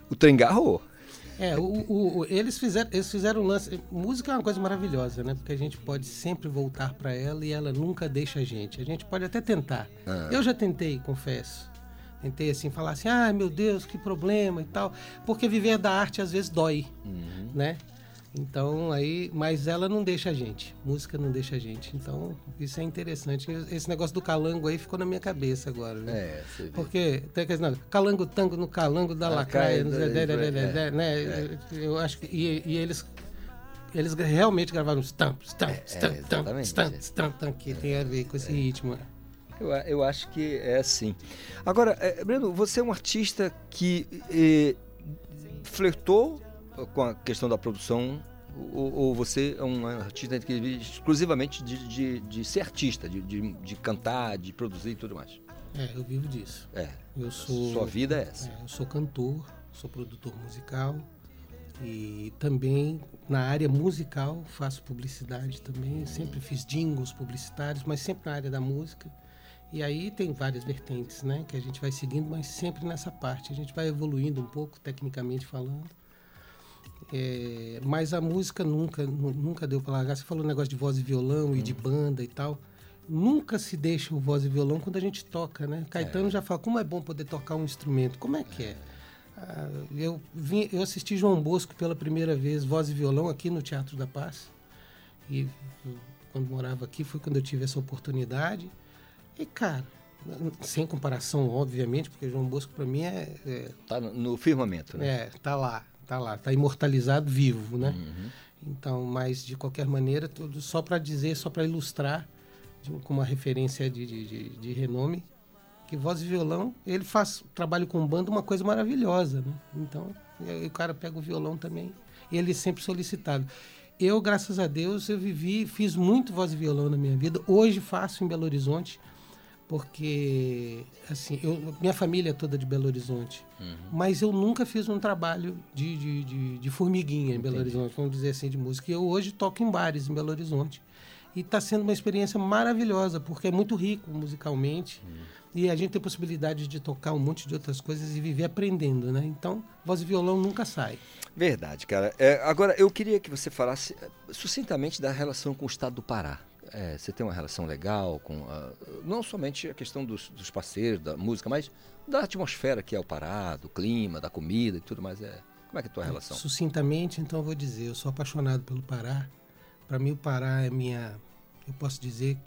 B: O trem garrou.
Y: É, o, o- o- eles, fizeram, eles fizeram um lance. Música é uma coisa maravilhosa, né? Porque a gente pode sempre voltar para ela e ela nunca deixa a gente. A gente pode até tentar.
B: Ah.
Y: Eu já tentei, confesso. Tentei assim, falar assim, ah, meu Deus, que problema e tal. Porque viver da arte às vezes dói,
B: Uhum.
Y: né? Então aí, mas ela não deixa a gente. Música não deixa a gente. Então, isso é interessante. Esse negócio do calango aí ficou na minha cabeça agora, né?
B: É.
Y: Porque tem aquele negócio, calango tango no calango da lacraia,
B: Lacraia,
Y: né,
B: é?
Y: Eu acho que e, e eles eles realmente gravaram stamp, stamp,
B: É,
Y: stamp, stamp,
B: exatamente,
Y: stamp,
B: é.
Y: stamp, stamp, que tem a ver com esse ritmo.
B: Eu, eu acho que é assim. Agora, eh, Breno, você é um artista que eh, flertou com a questão da produção ou, ou você é um artista que vive exclusivamente de, de, de ser artista, de, de, de cantar, de produzir e tudo mais?
Y: É, eu vivo disso.
B: É.
Y: Eu sou
B: Sua vida é essa.
Y: eu sou cantor, sou produtor musical e também na área musical faço publicidade também, sempre fiz jingles publicitários, mas sempre na área da música. E aí tem várias vertentes, né, que a gente vai seguindo, mas sempre nessa parte. A gente vai evoluindo um pouco tecnicamente falando. É, mas a música nunca, nu- nunca deu para largar. Você falou um negócio de voz e violão e de banda e tal. Nunca se deixa o voz e violão quando a gente toca, né? Caetano já fala, como é bom poder tocar um instrumento. Como é que é? Ah, eu, vim, eu assisti João Bosco pela primeira vez, voz e violão, aqui no Teatro da Paz. E uh, quando morava aqui foi quando eu tive essa oportunidade. E, cara, sem comparação, obviamente, porque João Bosco para mim é, é
B: Tá no, no firmamento, né?
Y: é, tá lá, tá lá, tá imortalizado vivo, né?
B: Uhum.
Y: Então, mas de qualquer maneira, tudo só para dizer, só para ilustrar, de, com uma referência de, de, de, renome, que voz e violão, ele faz trabalho com banda uma coisa maravilhosa, né? Então, o cara pega o violão também, ele é sempre solicitado. Eu, graças a Deus, eu vivi, fiz muito voz e violão na minha vida. Hoje faço em Belo Horizonte, porque assim, eu, minha família é toda de Belo Horizonte. Mas eu nunca fiz um trabalho de, de, de, de formiguinha em Belo Horizonte, vamos dizer assim, de música. E eu hoje toco em bares em Belo Horizonte. E está sendo uma experiência maravilhosa, porque é muito rico musicalmente. E a gente tem possibilidade de tocar um monte de outras coisas e viver aprendendo, né? Então, voz e violão nunca sai.
B: Verdade, cara. É, agora, eu queria que você falasse eh, sucintamente da relação com o estado do Pará. É, você tem uma relação legal com a- não somente a questão dos, dos parceiros, da música, mas da atmosfera que é o Pará, do clima, da comida e tudo mais. É, como é que é a tua relação?
Y: Sucintamente, então, eu vou dizer, eu sou apaixonado pelo Pará. Para mim, o Pará é minha, eu posso dizer,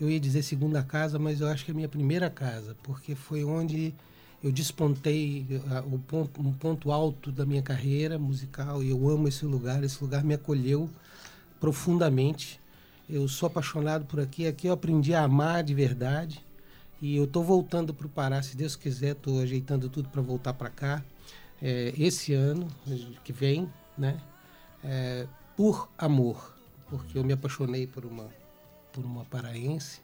Y: eu ia dizer segunda casa, mas eu acho que é minha primeira casa, porque foi onde eu despontei o ponto, um ponto alto da minha carreira musical e eu amo esse lugar. Esse lugar me acolheu profundamente. Eu sou apaixonado por aqui. Aqui eu aprendi a amar de verdade. E eu estou voltando para o Pará, se Deus quiser, estou ajeitando tudo para voltar para cá é, esse ano que vem, né? É, por amor, porque eu me apaixonei por uma por uma paraense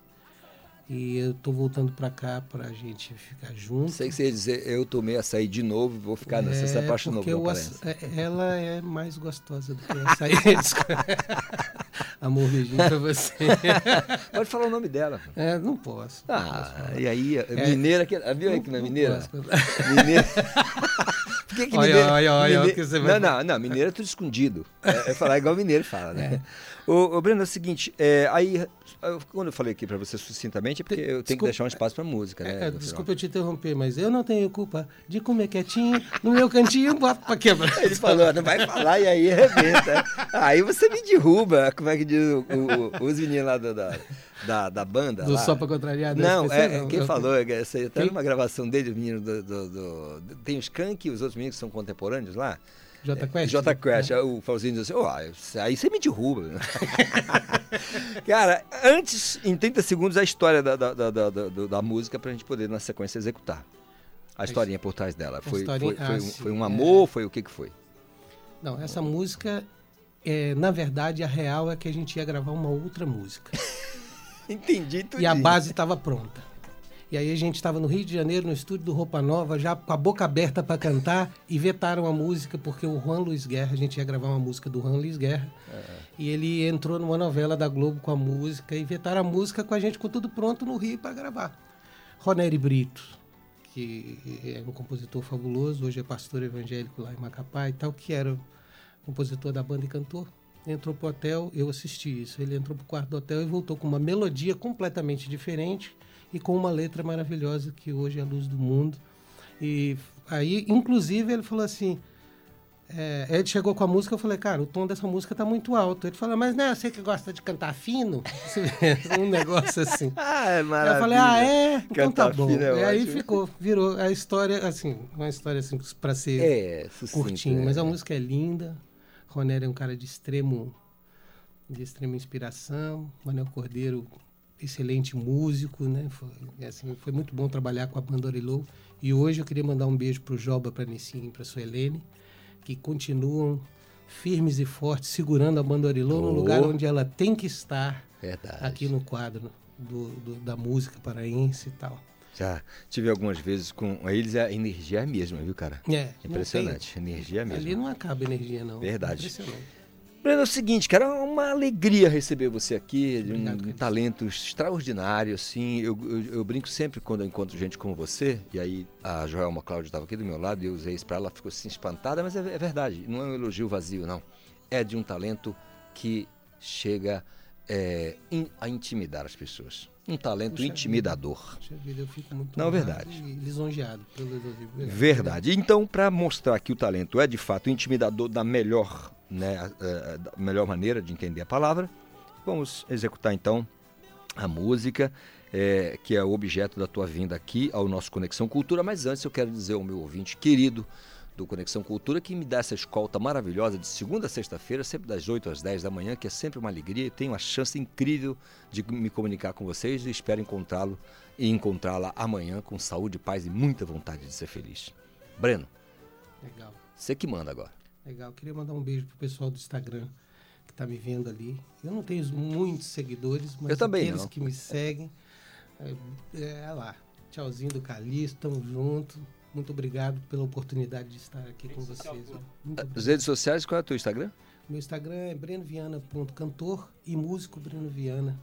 Y: e eu estou voltando para cá para a gente ficar junto.
B: Sei que você ia dizer, eu tomei açaí de novo, vou ficar nessa. Você se apaixonou
Y: É, porque
B: por
Y: o é- ela é mais gostosa do que o açaí. Amor, beijinho pra você.
B: Pode falar o nome dela.
Y: É, não posso. não
B: Ah,
Y: posso
B: e aí,
Y: É,
B: mineira, que, viu aí que não é mineira?
Y: posso.
B: Mineira. Por que que
Y: Olha,
B: mineira-
Y: olha, olha,
B: mine-
Y: o que você vai
B: Não, não, não, mineiro é tudo escondido. É, é falar igual mineiro fala, né? Ô, ô, Breno, é o seguinte, é, aí, quando eu falei aqui pra você sucintamente, é porque eu tenho que deixar um espaço pra música, né?
Y: É,
B: final.
Y: desculpa eu te interromper, mas eu não tenho culpa de comer quietinho no meu cantinho, bota pra quebrar.
B: Ele falou, não vai falar e aí arrebenta. aí você me derruba, como é que diz o- o- os meninos lá da, da, da, da banda.
Y: Do
B: lá.
Y: Só Pra Contrariar, do
B: Não, é,
Y: não,
B: quem falou, é, essa até
Y: Quem?
B: numa gravação dele, o menino do, do- do- Tem o Skank e os outros meninos que são contemporâneos lá.
Y: J Quest?
B: J Quest, aí o Fauzinho diz assim, "Ó, aí você me derruba. Cara, antes, em 30 segundos, a história da, da, da, da, da- música pra gente poder, na sequência, executar. A historinha por trás dela.
Y: A
B: Foi, foi, foi,
Y: ah,
B: um, foi um
Y: é.
B: amor? Foi o que que foi?
Y: Não, essa música, é, na verdade, a real é que a gente ia gravar uma outra música.
B: Entendi tudo.
Y: E a base estava pronta. E aí a gente estava no Rio de Janeiro, no estúdio do Roupa Nova, já com a boca aberta para cantar, e vetaram a música, porque o Juan Luiz Guerra, a gente ia gravar uma música do Juan Luiz Guerra, e ele entrou numa novela da Globo com a música, e vetaram a música com a gente com tudo pronto no Rio para gravar. Ronério Brito, que é um compositor fabuloso, hoje é pastor evangélico lá em Macapá e tal, que era compositor da banda e cantor. Entrou pro hotel, eu assisti isso. Ele entrou pro quarto do hotel e voltou com uma melodia completamente diferente e com uma letra maravilhosa que hoje é a luz do mundo. E aí, inclusive, ele falou assim. É, ele chegou com a música, eu falei, cara, o tom dessa música tá muito alto. Ele falou, mas não é você que gosta de cantar fino? um negócio assim.
B: ah, é
Y: Eu falei, ah, é? Então tá
B: Cantar
Y: bom.
B: fino é
Y: e aí ficou, virou a história, assim, uma história assim, pra ser
B: É, sucinto,
Y: curtinho.
B: é.
Y: Mas a música é linda. Ronério é um cara de extremo, de extrema inspiração. Manuel Cordeiro, excelente músico, né? Foi, assim, foi muito bom trabalhar com a banda Orilou. E hoje eu queria mandar um beijo pro Joba, pra Nissim e pra Suelene, que continuam firmes e fortes, segurando a banda Orilou no
B: Oh.
Y: lugar onde ela tem que estar,
B: Verdade.
Y: aqui no quadro do, do- da música paraense e tal.
B: Já tive algumas vezes com eles, a energia é a mesma, viu, cara?
Y: É,
B: Impressionante. Energia é a mesma.
Y: Ali não acaba energia, não.
B: Verdade.
Y: Impressionante.
B: Breno, é o seguinte, cara, é uma alegria receber você aqui, de um, um talento extraordinário, assim. Eu, eu, eu brinco sempre quando eu encontro gente como você, e aí a Joelma Cláudia estava aqui do meu lado e eu usei isso pra ela, ela ficou assim espantada, mas é, é verdade, não é um elogio vazio, não. É de um talento que chega é, in- a intimidar as pessoas. Um talento
Y: Puxa
B: intimidador.
Y: Puxa vida, eu fico muito
B: Não, verdade.
Y: E lisonjeado pelo elogio.
B: Verdade. Então, para mostrar que o talento é de fato intimidador da melhor, né, eh, da melhor maneira de entender a palavra, vamos executar então a música, eh, que é o objeto da tua vinda aqui ao nosso Conexão Cultura. Mas antes eu quero dizer ao meu ouvinte querido do Conexão Cultura que me dá essa escolta maravilhosa de segunda a sexta-feira, sempre das 8 às 10 da manhã, que é sempre uma alegria e tenho a chance incrível de me comunicar com vocês e espero encontrá-lo e encontrá-la amanhã com saúde, paz e muita vontade de ser feliz. Breno,
Y: Legal,
B: você que manda agora.
Y: Legal. Queria mandar um beijo pro pessoal do Instagram que tá me vendo ali. Eu não tenho muitos seguidores, mas
B: Eu também
Y: aqueles
B: não.
Y: que me seguem, é, é lá. Tchauzinho do Calixto, tamo junto. Muito obrigado pela oportunidade de estar aqui com vocês.
B: As redes sociais, qual é o teu Instagram?
Y: Meu Instagram é brenoviana.cantor e músico Breno Viana.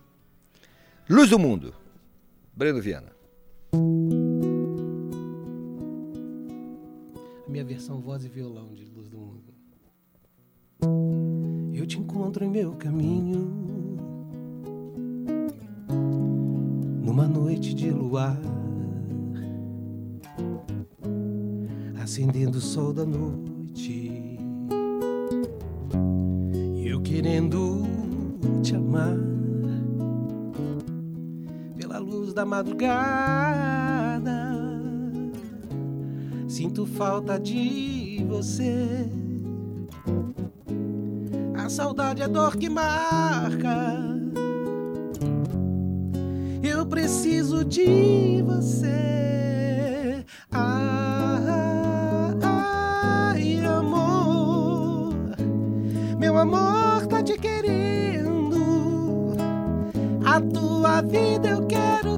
B: Luz do Mundo. Breno Viana.
Y: Minha versão voz e violão de Luz do Mundo. Eu te encontro em meu caminho numa noite de luar, acendendo o sol da noite. E eu querendo te amar pela luz da madrugada. Sinto falta de você. A saudade é dor que marca. Eu preciso de você. Ah, ai, amor. Meu amor tá te querendo. A tua vida eu quero